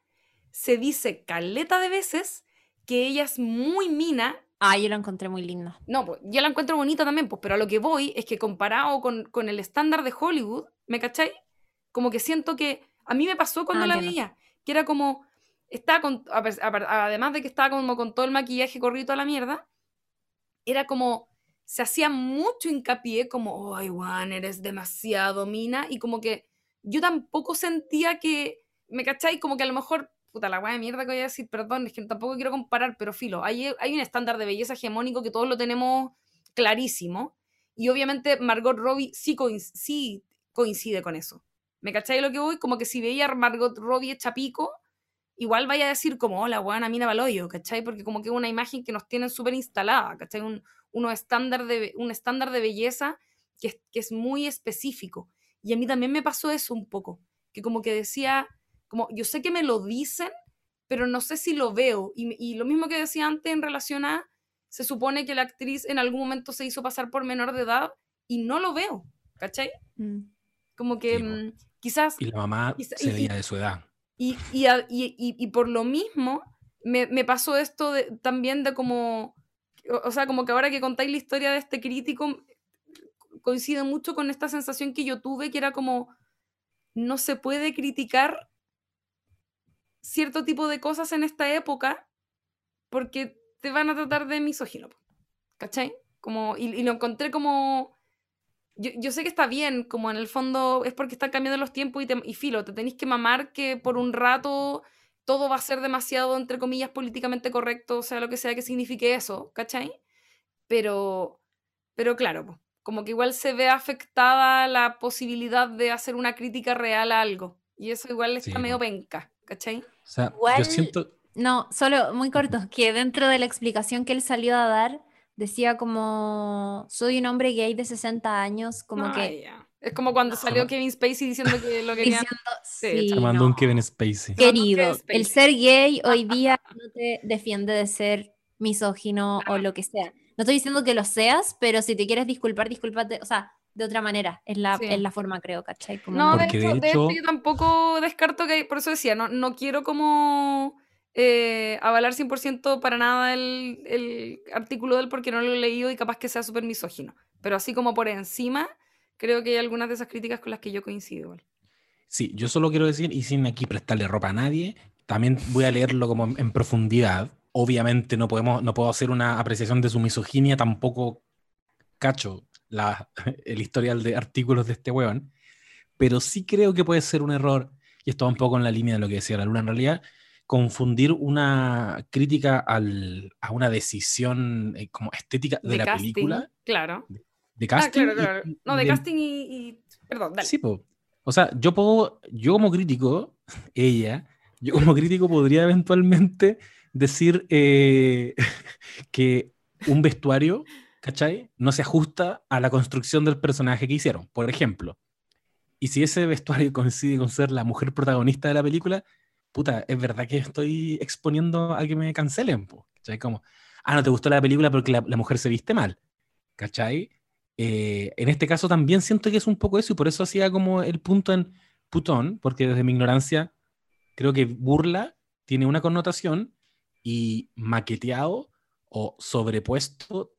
se dice caleta de veces que ella es muy mina. Ah, yo lo encontré muy lindo. No, pues yo la encuentro bonita también, pues, pero a lo que voy es que comparado con, con el estándar de Hollywood, ¿me cachai? Como que siento que a mí me pasó cuando Ah, la veía, que era como, estaba con, además de que estaba como con todo el maquillaje corrido a la mierda, era como, se hacía mucho hincapié como, ay, Juan, eres demasiado mina, y como que yo tampoco sentía que, ¿me cachai? Como que a lo mejor, puta, la weá de mierda que voy a decir, perdón, es que tampoco quiero comparar, pero filo, hay, hay un estándar de belleza hegemónico que todos lo tenemos clarísimo, y obviamente Margot Robbie sí, coinc- sí coincide con eso. ¿Me cachai lo que voy? Como que si veía a Margot Robbie hecha igual vaya a decir como, hola, buena mina Baloyo, ¿cachai? Porque como que es una imagen que nos tienen súper instalada, ¿cachai? Un, estándar de, un estándar de belleza que es, que es muy específico. Y a mí también me pasó eso un poco, que como que decía, como yo sé que me lo dicen, pero no sé si lo veo. Y, y lo mismo que decía antes en relación a, se supone que la actriz en algún momento se hizo pasar por menor de edad y no lo veo, ¿cachai? Mm. Como que Sí, mm, quizás... Y la mamá Quizá- se y- veía de su edad. Y, y, a- y- y- y por lo mismo, me, me pasó esto de- también de como, o, o sea, como que ahora que contáis la historia de este crítico, coincide mucho con esta sensación que yo tuve, que era como, no se puede criticar cierto tipo de cosas en esta época porque te van a tratar de misógino, ¿cachai? Como, y, lo encontré como... Yo, yo sé que está bien, como en el fondo es porque están cambiando los tiempos y, te- filo, te tenéis que mamar que por un rato todo va a ser demasiado, entre comillas, políticamente correcto, o sea, lo que sea que signifique eso, ¿cachai? Pero, pero claro, como que igual se ve afectada la posibilidad de hacer una crítica real a algo. Y eso igual está Sí, medio penca, ¿cachai? O sea, Igual- yo siento. No, solo muy corto, que dentro de la explicación que él salió a dar, decía como, soy un hombre gay de 60 años, como Ah, que ya. Es como cuando No. salió Kevin Spacey diciendo que lo querían... diciendo, Sí, mandó no. un Kevin Spacey. Que- Querido, Kevin Spacey. el ser gay hoy día no te defiende de ser misógino o lo que sea. No estoy diciendo que lo seas, pero si te quieres disculpar, discúlpate, o sea, de otra manera, es la, Sí. es la forma, creo, ¿cachai? Como No, de hecho, de de hecho yo tampoco descarto que, por eso decía, no, no quiero como eh, avalar 100% para nada el, el artículo de él porque no lo he leído y capaz que sea súper misógino. Pero así como por encima, creo que hay algunas de esas críticas con las que yo coincido. Sí, yo solo quiero decir, y sin aquí prestarle ropa a nadie, también voy a leerlo como en profundidad. Obviamente no podemos, no puedo hacer una apreciación de su misoginia, tampoco cacho la, el historial de artículos de este weón, pero sí creo que puede ser un error, y esto va un poco en la línea de lo que decía la Luna en realidad, confundir una crítica al- a una decisión eh, como estética de, De la casting, película, claro. de Ah, casting. claro, y- claro. y No, de del- casting y, y- Perdón, dale. Sí, po. O sea, yo puedo, yo como crítico, ella, yo como crítico podría eventualmente decir eh, que un vestuario, ¿cachai? No se ajusta a la construcción del personaje que hicieron, por ejemplo. Y si ese vestuario coincide con ser la mujer protagonista de la película, puta, es verdad que estoy exponiendo a que me cancelen, ¿cachai? Como, ah, no te gustó la película porque la, la mujer se viste mal, ¿cachai? Eh, en este caso también siento que es un poco eso y por eso hacía como el punto en putón, porque desde mi ignorancia creo que burla tiene una connotación y maqueteado o sobrepuesto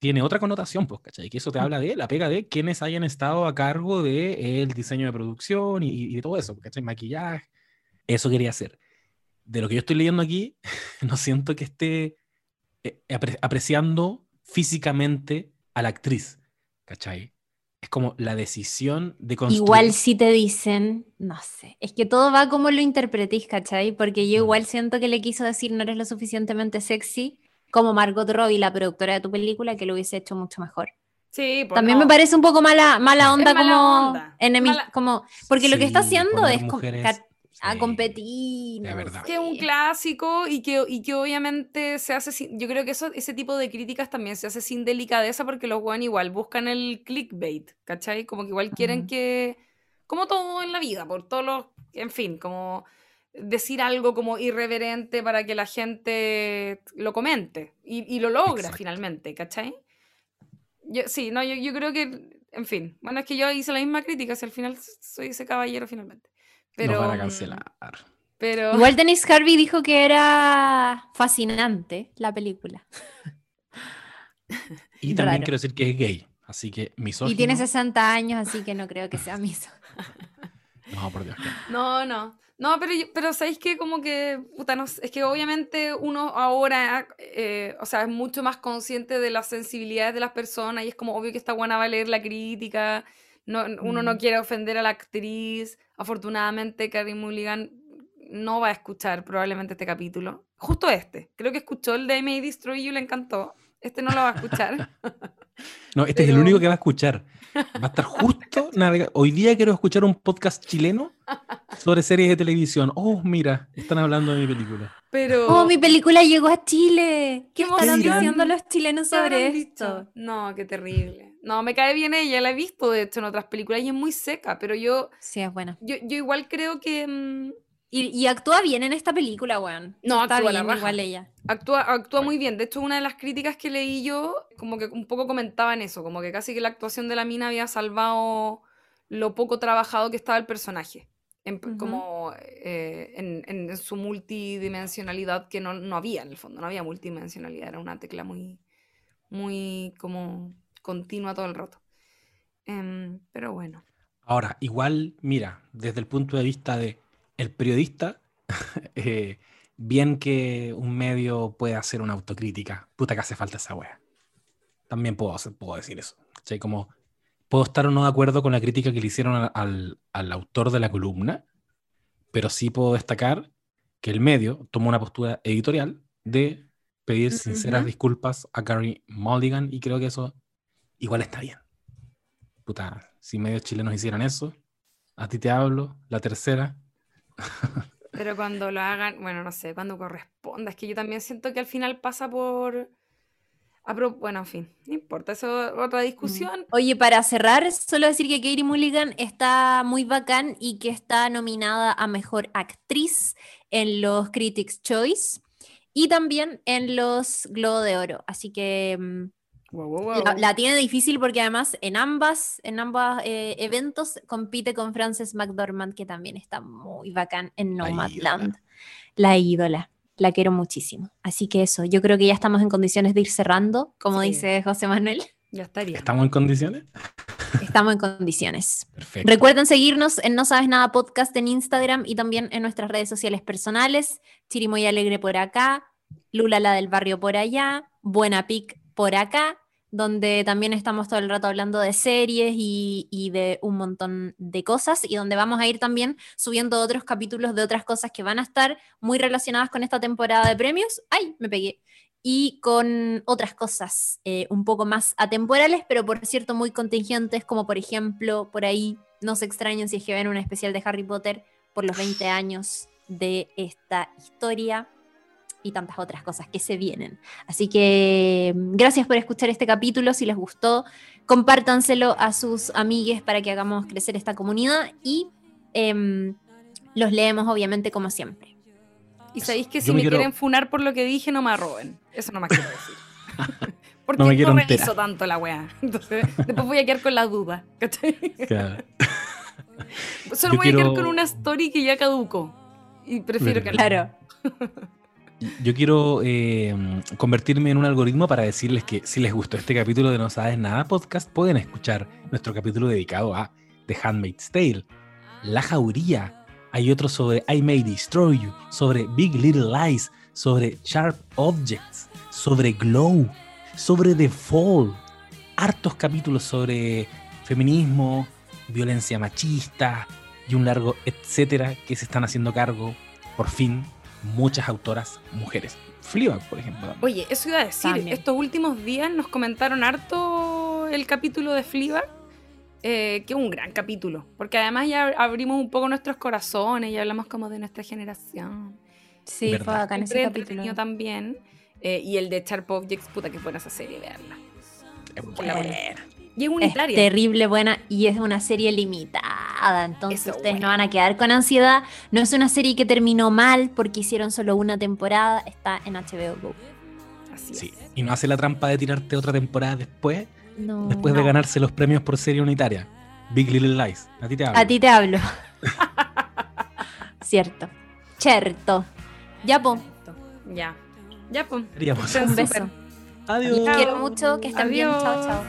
tiene otra connotación, pues, ¿cachai? Que eso te habla de la pega de quienes hayan estado a cargo del diseño de producción y, y de todo eso, ¿cachai? Maquillaje. Eso quería hacer. De lo que yo estoy leyendo aquí, no siento que esté eh, apre- apreciando físicamente a la actriz, ¿cachai? Es como la decisión de construir. Igual si te dicen, no sé, es que todo va como lo interpretís, ¿cachai? Porque yo Mm. igual siento que le quiso decir no eres lo suficientemente sexy como Margot Robbie, la productora de tu película, que lo hubiese hecho mucho mejor. Sí, pues También no. me parece un poco mala, mala onda mala como onda. Mala- como porque lo que está haciendo es mujeres- a sí. competir. verdad. que es un clásico y que, y que obviamente se hace sin, yo creo que eso, ese tipo de críticas también se hace sin delicadeza porque los weón igual buscan el clickbait, ¿cachai? Como que igual quieren que, como todo en la vida, por todos los, en fin, como decir algo como irreverente para que la gente lo comente y, y lo logra Exacto. finalmente, ¿cachai? Yo, sí, no, yo, yo creo que, en fin, bueno, es que yo hice la misma crítica, si al final soy ese caballero finalmente. Pero, Nos van a mm, cancelar. Pero... Igual Dennis Harvey dijo que era fascinante la película. Y también Raro. quiero decir que es gay. Así que misógino. Y tiene 60 años, así que no creo que sea miso. No, por Dios. no. No, no. Pero, pero ¿sabéis que como que, puta, no sé, es que obviamente uno ahora, eh, o sea, es mucho más consciente de las sensibilidades de las personas y es como obvio que esta buena va a leer la crítica, no, uno no Mm. quiere ofender a la actriz, afortunadamente Carrie Mulligan no va a escuchar probablemente este capítulo, justo este, creo que escuchó el de May Destroy You y le encantó, Este no lo va a escuchar. No, este es el único que va a escuchar. Va a estar justo navega- Hoy día quiero escuchar un podcast chileno sobre series de televisión. Oh, mira, están hablando de mi película. Pero. Oh, mi película llegó a Chile. ¿Qué ¡Qué estarán diciendo los chilenos ¿qué habrán sobre dicho? esto? No, qué terrible. No, me cae bien ella, la he visto de hecho en otras películas y es muy seca, pero yo, Sí, es buena. yo, yo igual creo que mm, Y, y actúa bien en esta película, weón. No, Está actúa la bien raja. igual ella. actúa, actúa muy bien. De hecho, una de las críticas que leí yo, como que un poco comentaban eso, como que casi que la actuación de la mina había salvado lo poco trabajado que estaba el personaje. En, como eh, en, en- en su multidimensionalidad que no, no había en el fondo, no había multidimensionalidad, era una tecla muy, muy como continua todo el rato. Em, pero bueno, Ahora, igual, mira, desde el punto de vista de el periodista, eh, bien que un medio pueda hacer una autocrítica. Puta que hace falta esa wea. También puedo, hacer- puedo decir eso. ¿cachai? Como, puedo estar o no de acuerdo con la crítica que le hicieron al, al- al autor de la columna, pero sí puedo destacar que el medio tomó una postura editorial de pedir sinceras disculpas a Gary Mulligan y creo que eso igual está bien. Puta, si medios chilenos hicieran eso, a ti te hablo, la tercera. pero cuando lo hagan, bueno, no sé, cuando corresponda, es que yo también siento que al final pasa por... bueno, en fin, no importa, eso es otra discusión. Oye, para cerrar, solo decir que Katie Mulligan está muy bacán y que está nominada a Mejor Actriz en los Critics' Choice y también en los Globo de Oro. Así que mm, Wow, wow, wow. la, la tiene difícil porque además en ambas, en ambos eh, eventos compite con Frances McDormand, que también está muy bacán en La Nomadland. La ídola. La quiero muchísimo. Así que eso, yo creo que ya estamos en condiciones de ir cerrando, como Sí. dice José Manuel. Ya estaría. ¿Estamos en condiciones? Estamos en condiciones. Perfecto. Recuerden seguirnos en No Sabes Nada Podcast en Instagram y también en nuestras redes sociales personales. Chirimoy Alegre por acá, Lula la del barrio por allá, Buena Pic por acá, donde también estamos todo el rato hablando de series y, y de un montón de cosas y donde vamos a ir también subiendo otros capítulos de otras cosas que van a estar muy relacionadas con esta temporada de premios. ¡Ay! Me pegué y con otras cosas eh, un poco más atemporales, pero por cierto muy contingentes, como por ejemplo, por ahí no se extrañen si es que ven un especial de Harry Potter por los 20 años de esta historia y tantas otras cosas que se vienen. Así que mm, gracias por escuchar este capítulo, si les gustó, compártanselo a sus amigues para que hagamos crecer esta comunidad y em, los leemos obviamente como siempre. Y sabéis que Yo si me me quiero- quieren funar por lo que dije, no me arroben. Eso no más quiero decir. Porque No no, me quiero reviso tanto la weá. Entonces, después voy a quedar con la duda. ¿cachai? Claro. Solo Yo voy a quedar quiero- con una story que ya caducó. Y prefiero que. Claro. Yo quiero eh, convertirme en un algoritmo para decirles que si les gustó este capítulo de No Sabes Nada podcast, pueden escuchar nuestro capítulo dedicado a The Handmaid's Tale, La Jauría. Hay otro sobre I May Destroy You, sobre Big Little Lies, sobre Sharp Objects, sobre Glow, sobre The Fall. Hartos capítulos sobre feminismo, violencia machista y un largo etcétera que se están haciendo cargo, por fin, muchas autoras mujeres. Fleabag, por ejemplo. también. Oye, eso iba a decir. También. Estos últimos días nos comentaron harto el capítulo de Fleabag, eh, que es un gran capítulo. Porque además ya abrimos un poco nuestros corazones y hablamos como de nuestra generación. Sí, Verdad. fue bacán ese Siempre capítulo. también. Eh, y el de Sharp Objects, puta que buena esa serie, veanla. Es buena. Y es Es unitaria. terrible buena y es una serie limitada, entonces Eso, ustedes no van a quedar con ansiedad. No es una serie que terminó mal porque hicieron solo una temporada, está en HBO Go. Así Sí. es. Y no hace la trampa de tirarte otra temporada después, No, después de ganarse los premios por serie unitaria. Big Little Lies. A ti te hablo. A ti te hablo. Cierto. Cierto. Ya, po. Ya. Ya. Estén Un beso. Adiós. Los quiero mucho, que estén bien. Chao, chao.